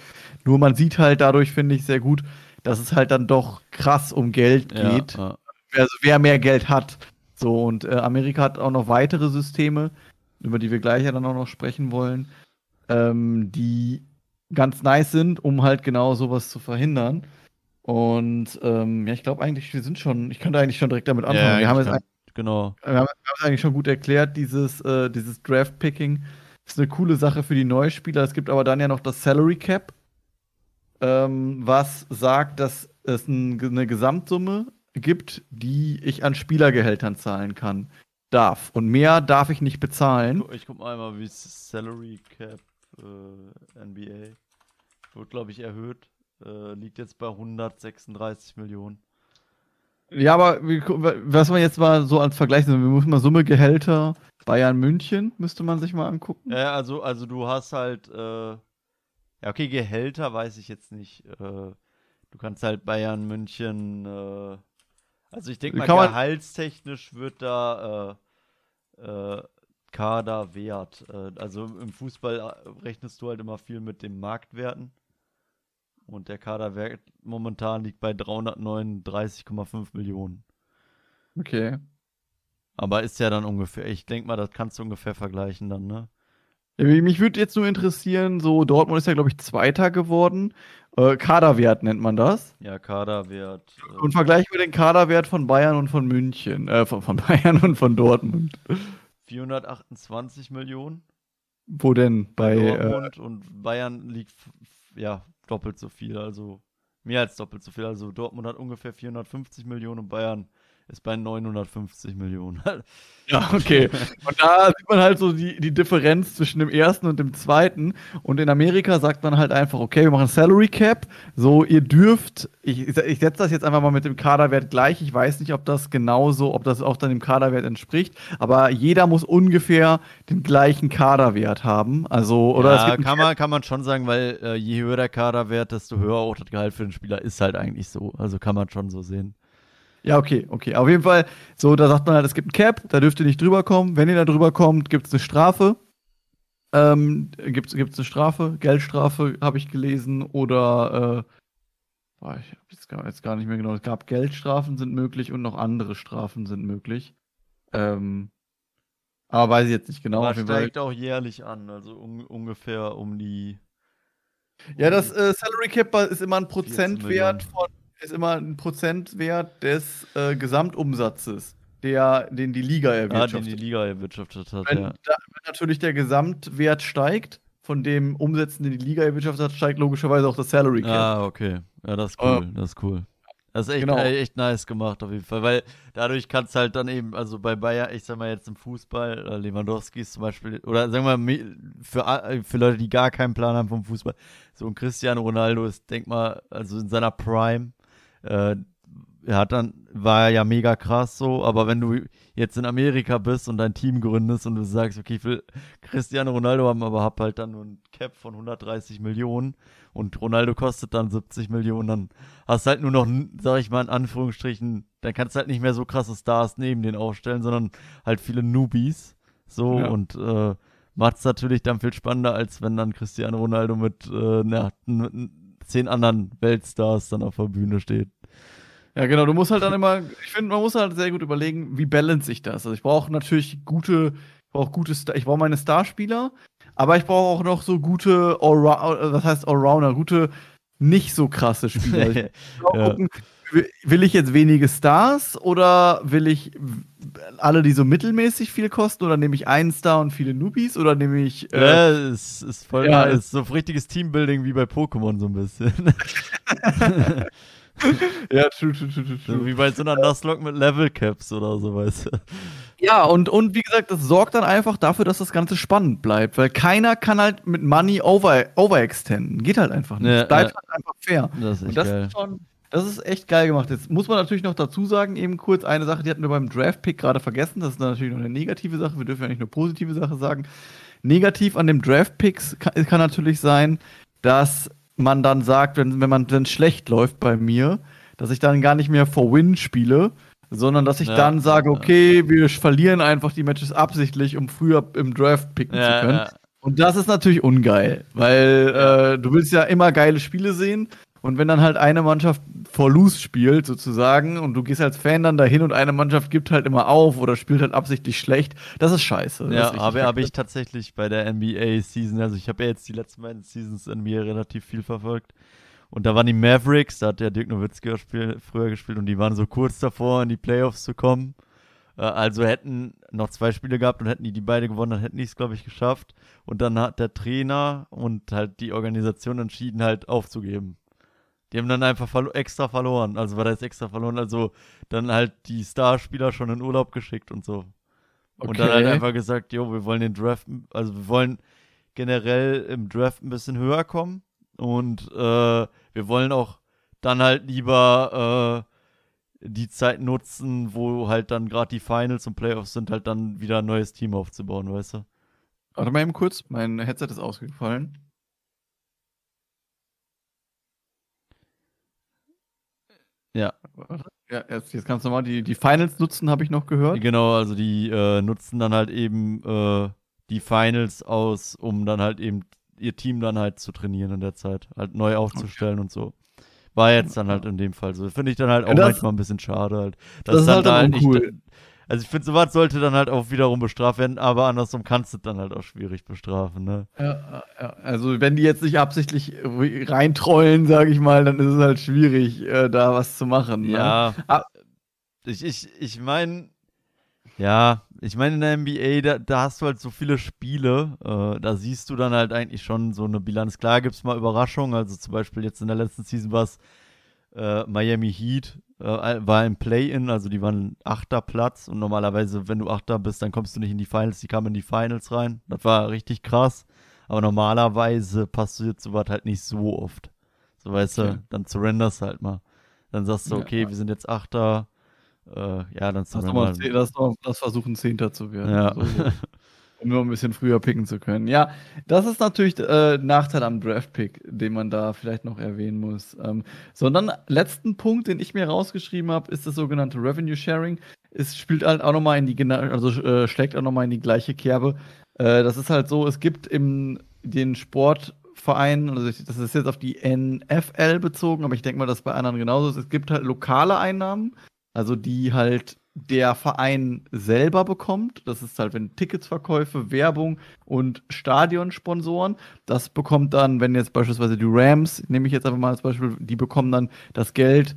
Nur man sieht halt dadurch, finde ich, sehr gut, dass es halt dann doch krass um Geld geht. Ja, ja. Also wer mehr Geld hat. So, und äh, Amerika hat auch noch weitere Systeme, über die wir gleich ja dann auch noch sprechen wollen, ähm, die ganz nice sind, um halt genau sowas zu verhindern. Und ähm, ja, ich glaube eigentlich, wir sind schon, ich könnte eigentlich schon direkt damit anfangen. Ja, wir haben es genau. Wir haben es eigentlich schon gut erklärt, dieses, äh, dieses Draft-Picking ist eine coole Sache für die Neuspieler. Es gibt aber dann ja noch das Salary Cap, ähm, was sagt, dass es ein, eine Gesamtsumme gibt, die ich an Spielergehältern zahlen kann, darf. Und mehr darf ich nicht bezahlen. Ich guck mal einmal, wie Salary Cap äh, NBA wird, glaube ich, erhöht. Äh, liegt jetzt bei 136 Millionen. Ja, aber was man jetzt mal so als Vergleich, wir müssen mal Summe Gehälter Bayern München müsste man sich mal angucken. Ja, also, also du hast halt, äh, ja, okay, Gehälter weiß ich jetzt nicht. Äh, du kannst halt Bayern München, äh, also ich denke mal, gehaltstechnisch wird da äh, äh, Kaderwert. Äh, also im Fußball rechnest du halt immer viel mit den Marktwerten. Und der Kaderwert momentan liegt bei 339,5 Millionen. Okay. Aber ist ja dann ungefähr, ich denke mal, das kannst du ungefähr vergleichen dann, ne? Mich würde jetzt nur interessieren, so Dortmund ist ja, glaube ich, Zweiter geworden. Äh, Kaderwert nennt man das. Ja, Kaderwert. Äh und vergleichen wir den Kaderwert von Bayern und von München. Äh, von, von Bayern und von Dortmund. 428 Millionen. Wo denn? Bei, bei Dortmund äh, und Bayern liegt ja doppelt so viel, also mehr als doppelt so viel. Also Dortmund hat ungefähr 450 Millionen und Bayern ist bei 950 Millionen. ja, okay. Und da sieht man halt so die, die Differenz zwischen dem ersten und dem zweiten. Und in Amerika sagt man halt einfach, okay, wir machen Salary Cap. So, ihr dürft, ich, ich setze das jetzt einfach mal mit dem Kaderwert gleich. Ich weiß nicht, ob das genauso, ob das auch dann dem Kaderwert entspricht. Aber jeder muss ungefähr den gleichen Kaderwert haben. Also, oder ja, kann man, kann man schon sagen, weil äh, je höher der Kaderwert, desto höher auch das Gehalt für den Spieler ist halt eigentlich so. Also kann man schon so sehen. Ja, okay, okay. Auf jeden Fall, so, da sagt man halt, es gibt ein Cap, da dürft ihr nicht drüber kommen. Wenn ihr da drüber kommt, gibt es eine Strafe. Ähm, gibt es eine Strafe, Geldstrafe, habe ich gelesen, oder, äh, boah, ich habe jetzt gar, jetzt gar nicht mehr genau. Es gab Geldstrafen sind möglich und noch andere Strafen sind möglich. Ähm, aber weiß ich jetzt nicht genau. Aber steigt auch jährlich an, also un ungefähr um die. Ja, das äh, Salary Cap ist immer ein Prozentwert von ist immer ein Prozentwert des äh, Gesamtumsatzes, der, den die Liga erwirtschaftet. Ah, den die Liga erwirtschaftet hat, wenn, ja. Da, wenn natürlich der Gesamtwert steigt, von dem Umsätzen, den die Liga erwirtschaftet hat, steigt logischerweise auch das Salary Cap. Ah, okay. Ja, das ist cool. Uh, das ist cool. Das ist echt, genau. echt nice gemacht auf jeden Fall, weil dadurch kannst halt dann eben, also bei Bayern, ich sag mal jetzt im Fußball, äh, Lewandowski ist zum Beispiel, oder sagen wir mal, für, für Leute, die gar keinen Plan haben vom Fußball, so ein Cristiano Ronaldo ist, denk mal, also in seiner Prime, äh, er hat dann, war ja mega krass so, aber wenn du jetzt in Amerika bist und dein Team gründest und du sagst, okay, ich will Cristiano Ronaldo haben, aber hab halt dann nur ein Cap von 130 Millionen und Ronaldo kostet dann 70 Millionen, dann hast halt nur noch, sag ich mal in Anführungsstrichen, dann kannst du halt nicht mehr so krasse Stars neben den aufstellen, sondern halt viele Newbies, so ja. und äh, macht es natürlich dann viel spannender, als wenn dann Cristiano Ronaldo mit, äh, na, mit zehn anderen Weltstars dann auf der Bühne steht. Ja, genau. Du musst halt dann immer, ich finde, man muss halt sehr gut überlegen, wie balance ich das. Also ich brauche natürlich gute, ich brauche gute, Star ich brauche meine Starspieler, aber ich brauche auch noch so gute, Allra was heißt Allrounder, gute, nicht so krasse Spieler. ich ja. gucken, will ich jetzt wenige Stars oder will ich alle, die so mittelmäßig viel kosten oder nehme ich einen Star und viele Newbies oder nehme ich. Äh, ja, es ist voll ja, ist so richtiges Teambuilding wie bei Pokémon so ein bisschen. ja, true, true, true, true. So wie bei so einer Nuzlocke mit Level Caps oder so, weißt du. Ja, und, und wie gesagt, das sorgt dann einfach dafür, dass das Ganze spannend bleibt, weil keiner kann halt mit Money over, overextenden. Geht halt einfach nicht. Ja, bleibt ja. halt einfach fair. Das ist, und das geil. ist schon. Das ist echt geil gemacht. Jetzt muss man natürlich noch dazu sagen, eben kurz eine Sache, die hatten wir beim Draft-Pick gerade vergessen. Das ist natürlich noch eine negative Sache. Wir dürfen ja nicht nur positive Sache sagen. Negativ an dem Draft-Picks kann, kann natürlich sein, dass man dann sagt, wenn, wenn man dann schlecht läuft bei mir, dass ich dann gar nicht mehr for Win spiele, sondern dass ich ja, dann sage, okay, wir verlieren einfach die Matches absichtlich, um früher im Draft picken ja, zu können. Und das ist natürlich ungeil, weil äh, du willst ja immer geile Spiele sehen. Und wenn dann halt eine Mannschaft for lose spielt, sozusagen, und du gehst als Fan dann dahin und eine Mannschaft gibt halt immer auf oder spielt halt absichtlich schlecht, das ist scheiße. Ja, ist aber habe ich tatsächlich bei der NBA-Season, also ich habe ja jetzt die letzten beiden Seasons NBA relativ viel verfolgt. Und da waren die Mavericks, da hat der Dirk Nowitzki früher gespielt und die waren so kurz davor, in die Playoffs zu kommen. Äh, also hätten noch zwei Spiele gehabt und hätten die die beide gewonnen, dann hätten die es, glaube ich, geschafft. Und dann hat der Trainer und halt die Organisation entschieden, halt aufzugeben. Die haben dann einfach verlo extra verloren. Also war das extra verloren. Also dann halt die Starspieler schon in Urlaub geschickt und so. Okay. Und dann halt einfach gesagt, jo, wir wollen den Draft, also wir wollen generell im Draft ein bisschen höher kommen. Und äh, wir wollen auch dann halt lieber äh, die Zeit nutzen, wo halt dann gerade die Finals und Playoffs sind, halt dann wieder ein neues Team aufzubauen, weißt du? Warte mal eben kurz, mein Headset ist ausgefallen. Ja. Ja, jetzt, jetzt kannst du mal die, die Finals nutzen, habe ich noch gehört. Genau, also die äh, nutzen dann halt eben äh, die Finals aus, um dann halt eben ihr Team dann halt zu trainieren in der Zeit, halt neu aufzustellen okay. und so. War jetzt dann halt in dem Fall so. Finde ich dann halt auch das, manchmal ein bisschen schade halt. Das ist halt, halt nicht. Cool. Also ich finde, sowas sollte dann halt auch wiederum bestraft werden, aber andersrum kannst du dann halt auch schwierig bestrafen, ne? Ja, also wenn die jetzt nicht absichtlich reintrollen, sage ich mal, dann ist es halt schwierig, äh, da was zu machen. Ne? Ja. Ah. Ich, ich, ich meine, ja, ich meine, in der NBA, da, da, hast du halt so viele Spiele, äh, da siehst du dann halt eigentlich schon so eine Bilanz. Klar gibt es mal Überraschungen, also zum Beispiel jetzt in der letzten Season war es äh, Miami Heat, äh, war im Play-In, also die waren achter Platz und normalerweise, wenn du achter bist, dann kommst du nicht in die Finals, die kamen in die Finals rein. Das war richtig krass, aber normalerweise passiert sowas halt nicht so oft. So weißt okay. du, dann surrenderst halt mal. Dann sagst du, okay, ja. wir sind jetzt Achter, äh, ja, dann lass, mal, lass, lass versuchen, Zehnter zu werden. Ja. So, nur ein bisschen früher picken zu können. Ja, das ist natürlich äh, Nachteil am Draft-Pick, den man da vielleicht noch erwähnen muss. Ähm, sondern letzten Punkt, den ich mir rausgeschrieben habe, ist das sogenannte Revenue Sharing. Es spielt halt auch nochmal in die, also äh, schlägt auch nochmal in die gleiche Kerbe. Äh, das ist halt so, es gibt im den Sportvereinen, also das ist jetzt auf die NFL bezogen, aber ich denke mal, dass bei anderen genauso ist. Es gibt halt lokale Einnahmen, also die halt der Verein selber bekommt. Das ist halt, wenn Ticketsverkäufe, Werbung und Stadionsponsoren. Das bekommt dann, wenn jetzt beispielsweise die Rams, nehme ich jetzt einfach mal als Beispiel, die bekommen dann das Geld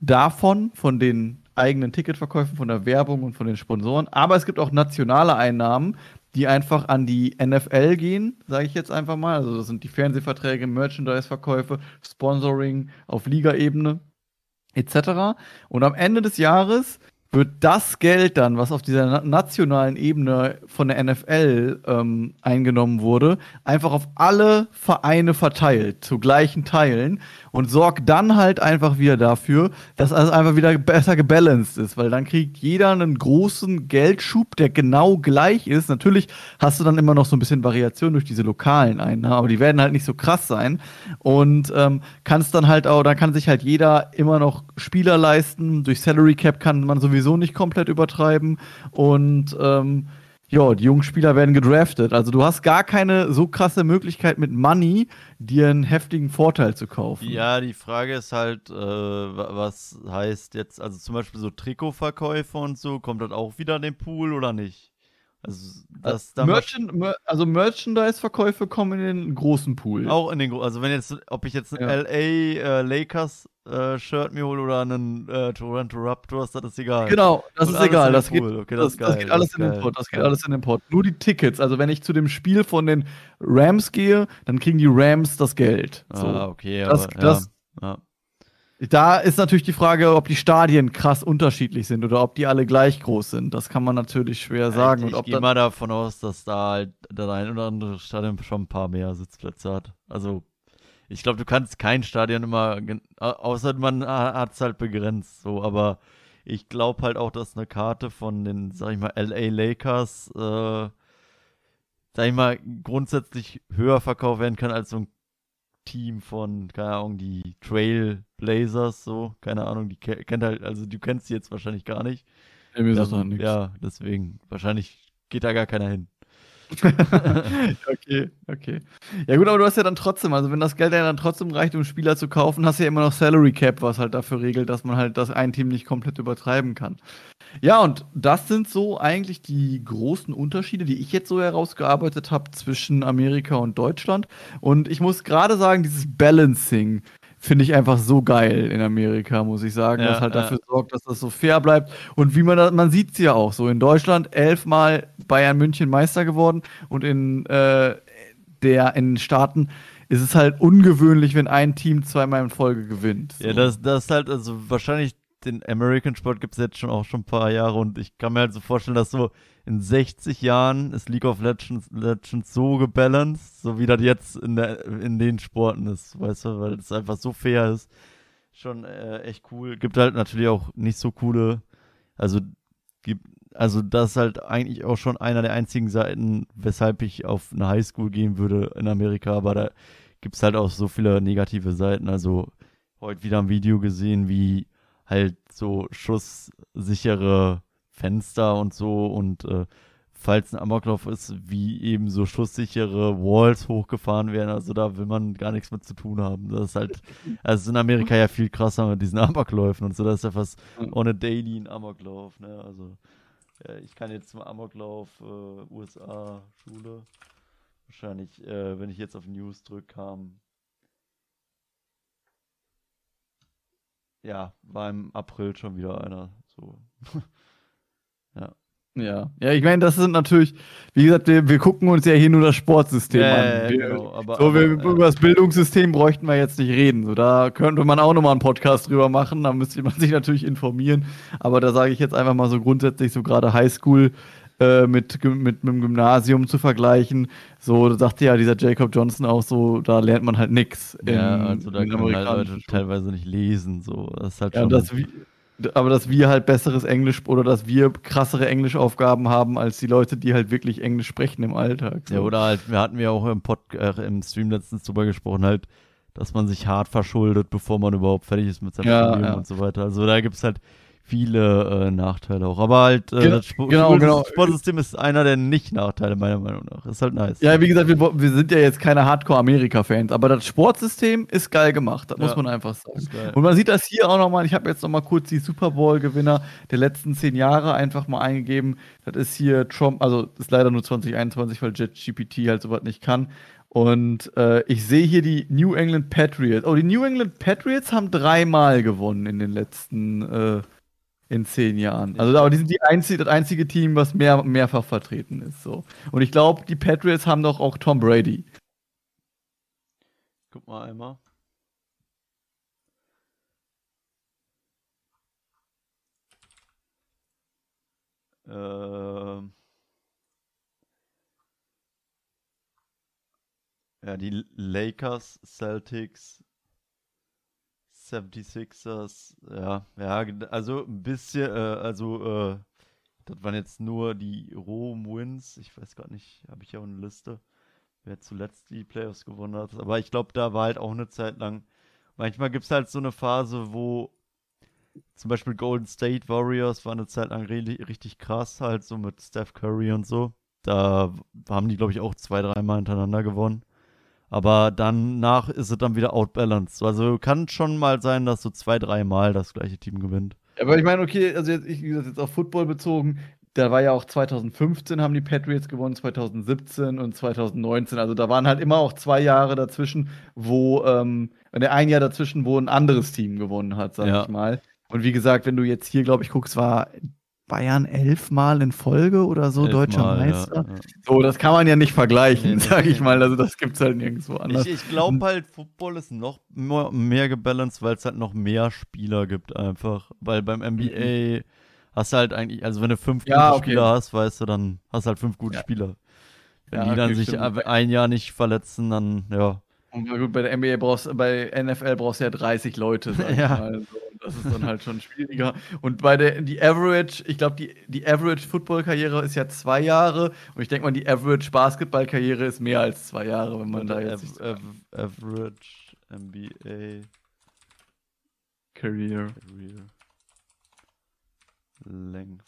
davon, von den eigenen Ticketverkäufen, von der Werbung und von den Sponsoren. Aber es gibt auch nationale Einnahmen, die einfach an die NFL gehen, sage ich jetzt einfach mal. Also das sind die Fernsehverträge, Merchandise-Verkäufe, Sponsoring auf Ligaebene etc. Und am Ende des Jahres wird das Geld dann, was auf dieser nationalen Ebene von der NFL ähm, eingenommen wurde, einfach auf alle Vereine verteilt, zu gleichen Teilen und sorgt dann halt einfach wieder dafür, dass alles einfach wieder besser gebalanced ist, weil dann kriegt jeder einen großen Geldschub, der genau gleich ist. Natürlich hast du dann immer noch so ein bisschen Variation durch diese lokalen Einnahmen, aber die werden halt nicht so krass sein und ähm, kannst dann halt auch, da kann sich halt jeder immer noch Spieler leisten. Durch Salary Cap kann man sowieso sowieso nicht komplett übertreiben. Und ähm, ja, die jungen Spieler werden gedraftet. Also du hast gar keine so krasse Möglichkeit mit Money, dir einen heftigen Vorteil zu kaufen. Ja, die Frage ist halt, äh, was heißt jetzt, also zum Beispiel so Trikotverkäufe und so, kommt das auch wieder in den Pool oder nicht? Also, das also, Merchand, Mer also Merchandise-Verkäufe kommen in den großen Pool. Auch in den großen, also wenn jetzt, ob ich jetzt ja. LA äh, Lakers äh, Shirt mir hole oder einen äh, Toronto Raptors, das ist egal. Genau, das Und ist egal. Das geht. Okay, das, das geil, geht alles in den Pod. Das geht geil. alles in den Pod. Nur die Tickets. Also wenn ich zu dem Spiel von den Rams gehe, dann kriegen die Rams das Geld. So. Ah, okay, Das- aber das- ja. ja. Da ist natürlich die Frage, ob die Stadien krass unterschiedlich sind oder ob die alle gleich groß sind. Das kann man natürlich schwer sagen. Ich, ich gehe mal davon aus, dass da halt das ein oder andere Stadion schon ein paar mehr Sitzplätze hat. Also, ich glaube, du kannst kein Stadion immer, außer man hat es halt begrenzt, so, aber ich glaube halt auch, dass eine Karte von den, sag ich mal, LA Lakers, äh, sag ich mal, grundsätzlich höher verkauft werden kann als so ein Team von, keine Ahnung, die Trail Blazers, so, keine Ahnung, die ke- kennt halt, also du kennst die jetzt wahrscheinlich gar nicht. Ja, mir sagt doch nichts. ja, deswegen. Wahrscheinlich geht da gar keiner hin. okay, okay. Ja gut, aber du hast ja dann trotzdem, also wenn das Geld ja dann trotzdem reicht, um Spieler zu kaufen, hast du ja immer noch Salary Cap, was halt dafür regelt, dass man halt das ein Team nicht komplett übertreiben kann. Ja, und das sind so eigentlich die großen Unterschiede, die ich jetzt so herausgearbeitet habe zwischen Amerika und Deutschland. Und ich muss gerade sagen, dieses Balancing finde ich einfach so geil in Amerika, muss ich sagen, Ja, was halt ja. dafür sorgt, dass das so fair bleibt. Und wie man das, man sieht es ja auch so. In Deutschland elfmal Bayern München Meister geworden und in äh, der in den Staaten ist es halt ungewöhnlich, wenn ein Team zweimal in Folge gewinnt. Ja, So. das, das ist halt, also wahrscheinlich den American Sport gibt es jetzt schon auch schon ein paar Jahre und ich kann mir halt so vorstellen, dass so in 60 Jahren ist League of Legends, Legends so gebalanced, so wie das jetzt in, der, in den Sporten ist, weißt du, weil es einfach so fair ist. Schon äh, echt cool. Gibt halt natürlich auch nicht so coole, also gibt, also das ist halt eigentlich auch schon einer der einzigen Seiten, weshalb ich auf eine Highschool gehen würde in Amerika, aber da gibt es halt auch so viele negative Seiten. Also heute wieder ein Video gesehen, wie halt so schusssichere Fenster und so und äh, falls ein Amoklauf ist, wie eben so schusssichere Walls hochgefahren werden. Also da will man gar nichts mit zu tun haben. Das ist halt, also es ist in Amerika ja viel krasser mit diesen Amokläufen und so. Das ist ja fast on a daily ein Amoklauf. Ne? Also äh, ich kann jetzt zum Amoklauf äh, USA Schule wahrscheinlich, äh, wenn ich jetzt auf News drücke, kam ja, war im April schon wieder einer. So. Ja, ja, ich meine, das sind natürlich, wie gesagt, wir, wir gucken uns ja hier nur das Sportsystem Ja, an. ja, Wir, genau, aber- so, wir, aber, über das Bildungssystem bräuchten wir jetzt nicht reden. So, da könnte man auch nochmal einen Podcast drüber machen, da müsste man sich natürlich informieren. Aber da sage ich jetzt einfach mal so grundsätzlich, so gerade Highschool äh, mit, mit, mit dem Gymnasium zu vergleichen. So, da sagte ja dieser Jacob Johnson auch so, da lernt man halt nichts. Ja, in- also da in können halt Leute teilweise nicht lesen. So. Das ist halt Ja, schon. dass wir, aber dass wir halt besseres Englisch oder dass wir krassere Englischaufgaben haben als die Leute, die halt wirklich Englisch sprechen im Alltag. so. Ja, oder halt, wir hatten ja auch im, Pod, äh, im Stream letztens drüber gesprochen, halt, dass man sich hart verschuldet, bevor man überhaupt fertig ist mit seinem Ja, Studium ja. und so weiter. Also da gibt es halt viele äh, Nachteile auch. Aber halt, äh, Gen- das Sp genau, genau. Sportsystem ist einer der Nicht-Nachteile, meiner Meinung nach. Ist halt nice. Ja, wie gesagt, wir, wir sind ja jetzt keine Hardcore-Amerika-Fans, aber das Sportsystem ist geil gemacht, das Ja. muss man einfach sagen. Und man sieht das hier auch nochmal, ich habe jetzt nochmal kurz die Super Bowl-Gewinner der letzten zehn Jahre einfach mal eingegeben. Das ist hier Trump, also ist leider nur 2021, weil JetGPT halt sowas nicht kann. Und äh, ich sehe hier die New England Patriots. Oh, die New England Patriots haben dreimal gewonnen in den letzten äh, in zehn Jahren. Also, aber die sind die einzige, das einzige Team, was mehr, mehrfach vertreten ist. So. Und ich glaube, die Patriots haben doch auch Tom Brady. Guck mal einmal. Ähm. Ja, die Lakers, Celtics, 76ers, ja, ja, also ein bisschen, äh, also, äh, das waren jetzt nur die rohen Wins. Ich weiß gar nicht, habe ich ja auch eine Liste wer zuletzt die Playoffs gewonnen hat. Aber ich glaube, da war halt auch eine Zeit lang. Manchmal gibt es halt so eine Phase, wo zum Beispiel Golden State Warriors war eine Zeit lang richtig krass, halt so mit Steph Curry und so. Da haben die, glaube ich, auch zwei, dreimal hintereinander gewonnen. Aber danach ist es dann wieder outbalanced. Also kann schon mal sein, dass so zwei, dreimal das gleiche Team gewinnt. Aber ich meine, okay, also jetzt, ich, jetzt auf Football bezogen, da war ja auch 2015 haben die Patriots gewonnen, 2017 und 2019. Also da waren halt immer auch zwei Jahre dazwischen, wo, ähm, ein Jahr dazwischen, wo ein anderes Team gewonnen hat, sag ja. ich mal. Und wie gesagt, wenn du jetzt hier, glaube ich, guckst, war Bayern elfmal in Folge oder so elf deutscher Meister. Ja, ja. So, das kann man ja nicht vergleichen, nee, sag ich mal. Also das gibt es halt nirgendwo anders. Ich, ich glaube halt, Football ist noch mehr, mehr gebalanced, weil es halt noch mehr Spieler gibt einfach. Weil beim NBA mhm. hast du halt eigentlich, also wenn du fünf ja, gute okay. Spieler hast, weißt du, dann hast du halt fünf gute Spieler. Wenn die dann okay, sich stimmt. ein Jahr nicht verletzen, dann, ja. Und gut, bei der NBA brauchst bei NFL brauchst du ja 30 Leute, sag ja. mal. So. Das ist dann halt schon schwieriger. Und bei der die Average, ich glaube, die, die Average Football-Karriere ist ja zwei Jahre. Und ich denke mal, die Average Basketball-Karriere ist mehr als zwei Jahre, wenn man Und da jetzt. Av Av Average NBA Career. Career. Length.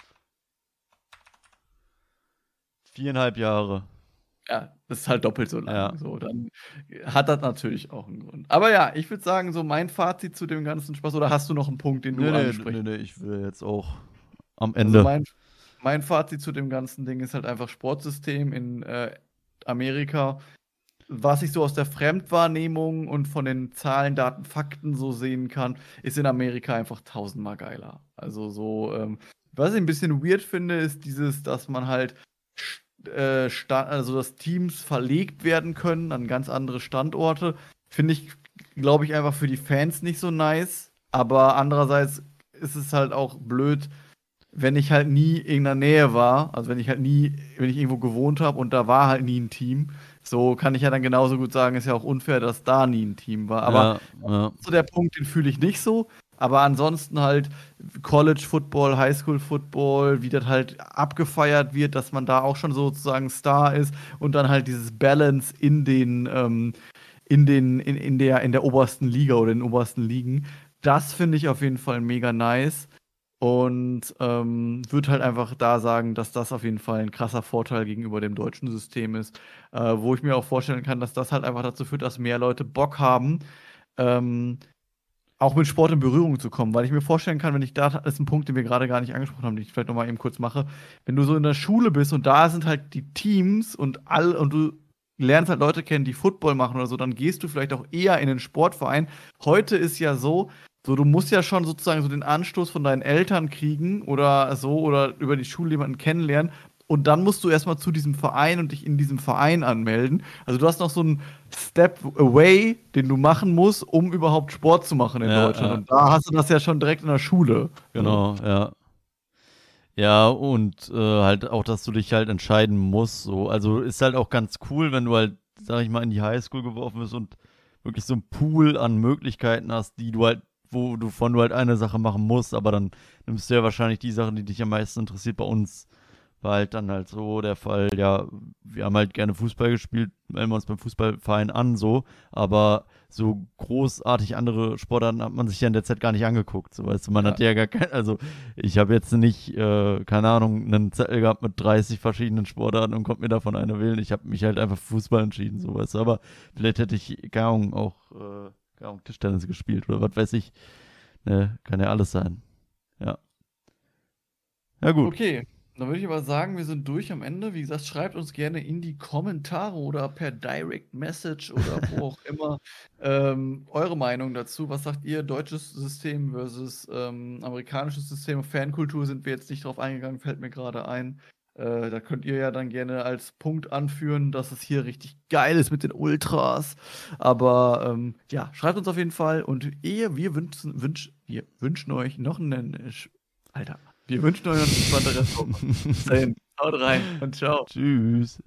Viereinhalb Jahre ja, das ist halt doppelt so lang. Ja. So, dann hat das natürlich auch einen Grund. Aber ja, ich würde sagen, so mein Fazit zu dem ganzen Spaß, oder hast du noch einen Punkt, den du nee, ansprichst? Nee, nee, ich will jetzt auch am also Ende. Also mein, mein, Fazit zu dem ganzen Ding ist halt einfach Sportsystem in äh, Amerika. Was ich so aus der Fremdwahrnehmung und von den Zahlen, Daten, Fakten so sehen kann, ist in Amerika einfach tausendmal geiler. Also so, ähm, was ich ein bisschen weird finde, ist dieses, dass man halt äh, also dass Teams verlegt werden können an ganz andere Standorte, finde ich, glaube ich, einfach für die Fans nicht so nice. Aber andererseits ist es halt auch blöd, wenn ich halt nie in der Nähe war, also wenn ich halt nie, wenn ich irgendwo gewohnt habe und da war halt nie ein Team, so kann ich ja dann genauso gut sagen, ist ja auch unfair, dass da nie ein Team war. Aber ja, ja. so der Punkt, den fühle ich nicht so. Aber ansonsten halt College Football, High School Football, wie das halt abgefeiert wird, dass man da auch schon sozusagen Star ist und dann halt dieses Balance in den, ähm, in den, in, in der, in der obersten Liga oder in den obersten Ligen. Das finde ich auf jeden Fall mega nice. Und ähm, würde halt einfach da sagen, dass das auf jeden Fall ein krasser Vorteil gegenüber dem deutschen System ist, äh, wo ich mir auch vorstellen kann, dass das halt einfach dazu führt, dass mehr Leute Bock haben, ähm, auch mit Sport in Berührung zu kommen, weil ich mir vorstellen kann, wenn ich da, das ist ein Punkt, den wir gerade gar nicht angesprochen haben, den ich vielleicht nochmal eben kurz mache, wenn du so in der Schule bist und da sind halt die Teams und all und du lernst halt Leute kennen, die Football machen oder so, dann gehst du vielleicht auch eher in den Sportverein. Heute ist ja so, so du musst ja schon sozusagen so den Anstoß von deinen Eltern kriegen oder so oder über die Schule jemanden kennenlernen, und dann musst du erstmal zu diesem Verein und dich in diesem Verein anmelden. Also du hast noch so einen Step away, den du machen musst, um überhaupt Sport zu machen in ja, Deutschland. Ja. Und da hast du das ja schon direkt in der Schule. Genau, ja. Ja, und äh, halt auch, dass du dich halt entscheiden musst. So. Also ist halt auch ganz cool, wenn du halt, sag ich mal, in die Highschool geworfen bist und wirklich so einen Pool an Möglichkeiten hast, die du halt, wo du von du halt eine Sache machen musst, aber dann nimmst du ja wahrscheinlich die Sachen, die dich am meisten interessiert, bei uns war halt dann halt so der Fall, ja, wir haben halt gerne Fußball gespielt, melden wir uns beim Fußballverein an, so, aber so großartig andere Sportarten hat man sich ja in der Zeit gar nicht angeguckt, so, weißt du, man ja. hat ja gar kein, also ich habe jetzt nicht, äh, keine Ahnung, einen Zettel gehabt mit 30 verschiedenen Sportarten und konnte mir davon eine wählen, ich habe mich halt einfach Fußball entschieden, so, weißt du, aber vielleicht hätte ich, keine Ahnung, auch, äh, keine Ahnung, Tischtennis gespielt oder was weiß ich, ne, kann ja alles sein, ja. Ja, gut. Okay. Dann würde ich aber sagen, wir sind durch am Ende. Wie gesagt, schreibt uns gerne in die Kommentare oder per Direct Message oder wo auch immer ähm, eure Meinung dazu. Was sagt ihr? Deutsches System versus ähm, amerikanisches System. Fankultur sind wir jetzt nicht drauf eingegangen, fällt mir gerade ein. Äh, da könnt ihr ja dann gerne als Punkt anführen, dass es hier richtig geil ist mit den Ultras. Aber ähm, ja, schreibt uns auf jeden Fall. Und ehe wir wünschen, wünsch, wir wünschen euch noch einen. Alter. Wir wünschen euch eine spannende Restwoche. Bis dahin. Haut rein und ciao. Tschüss.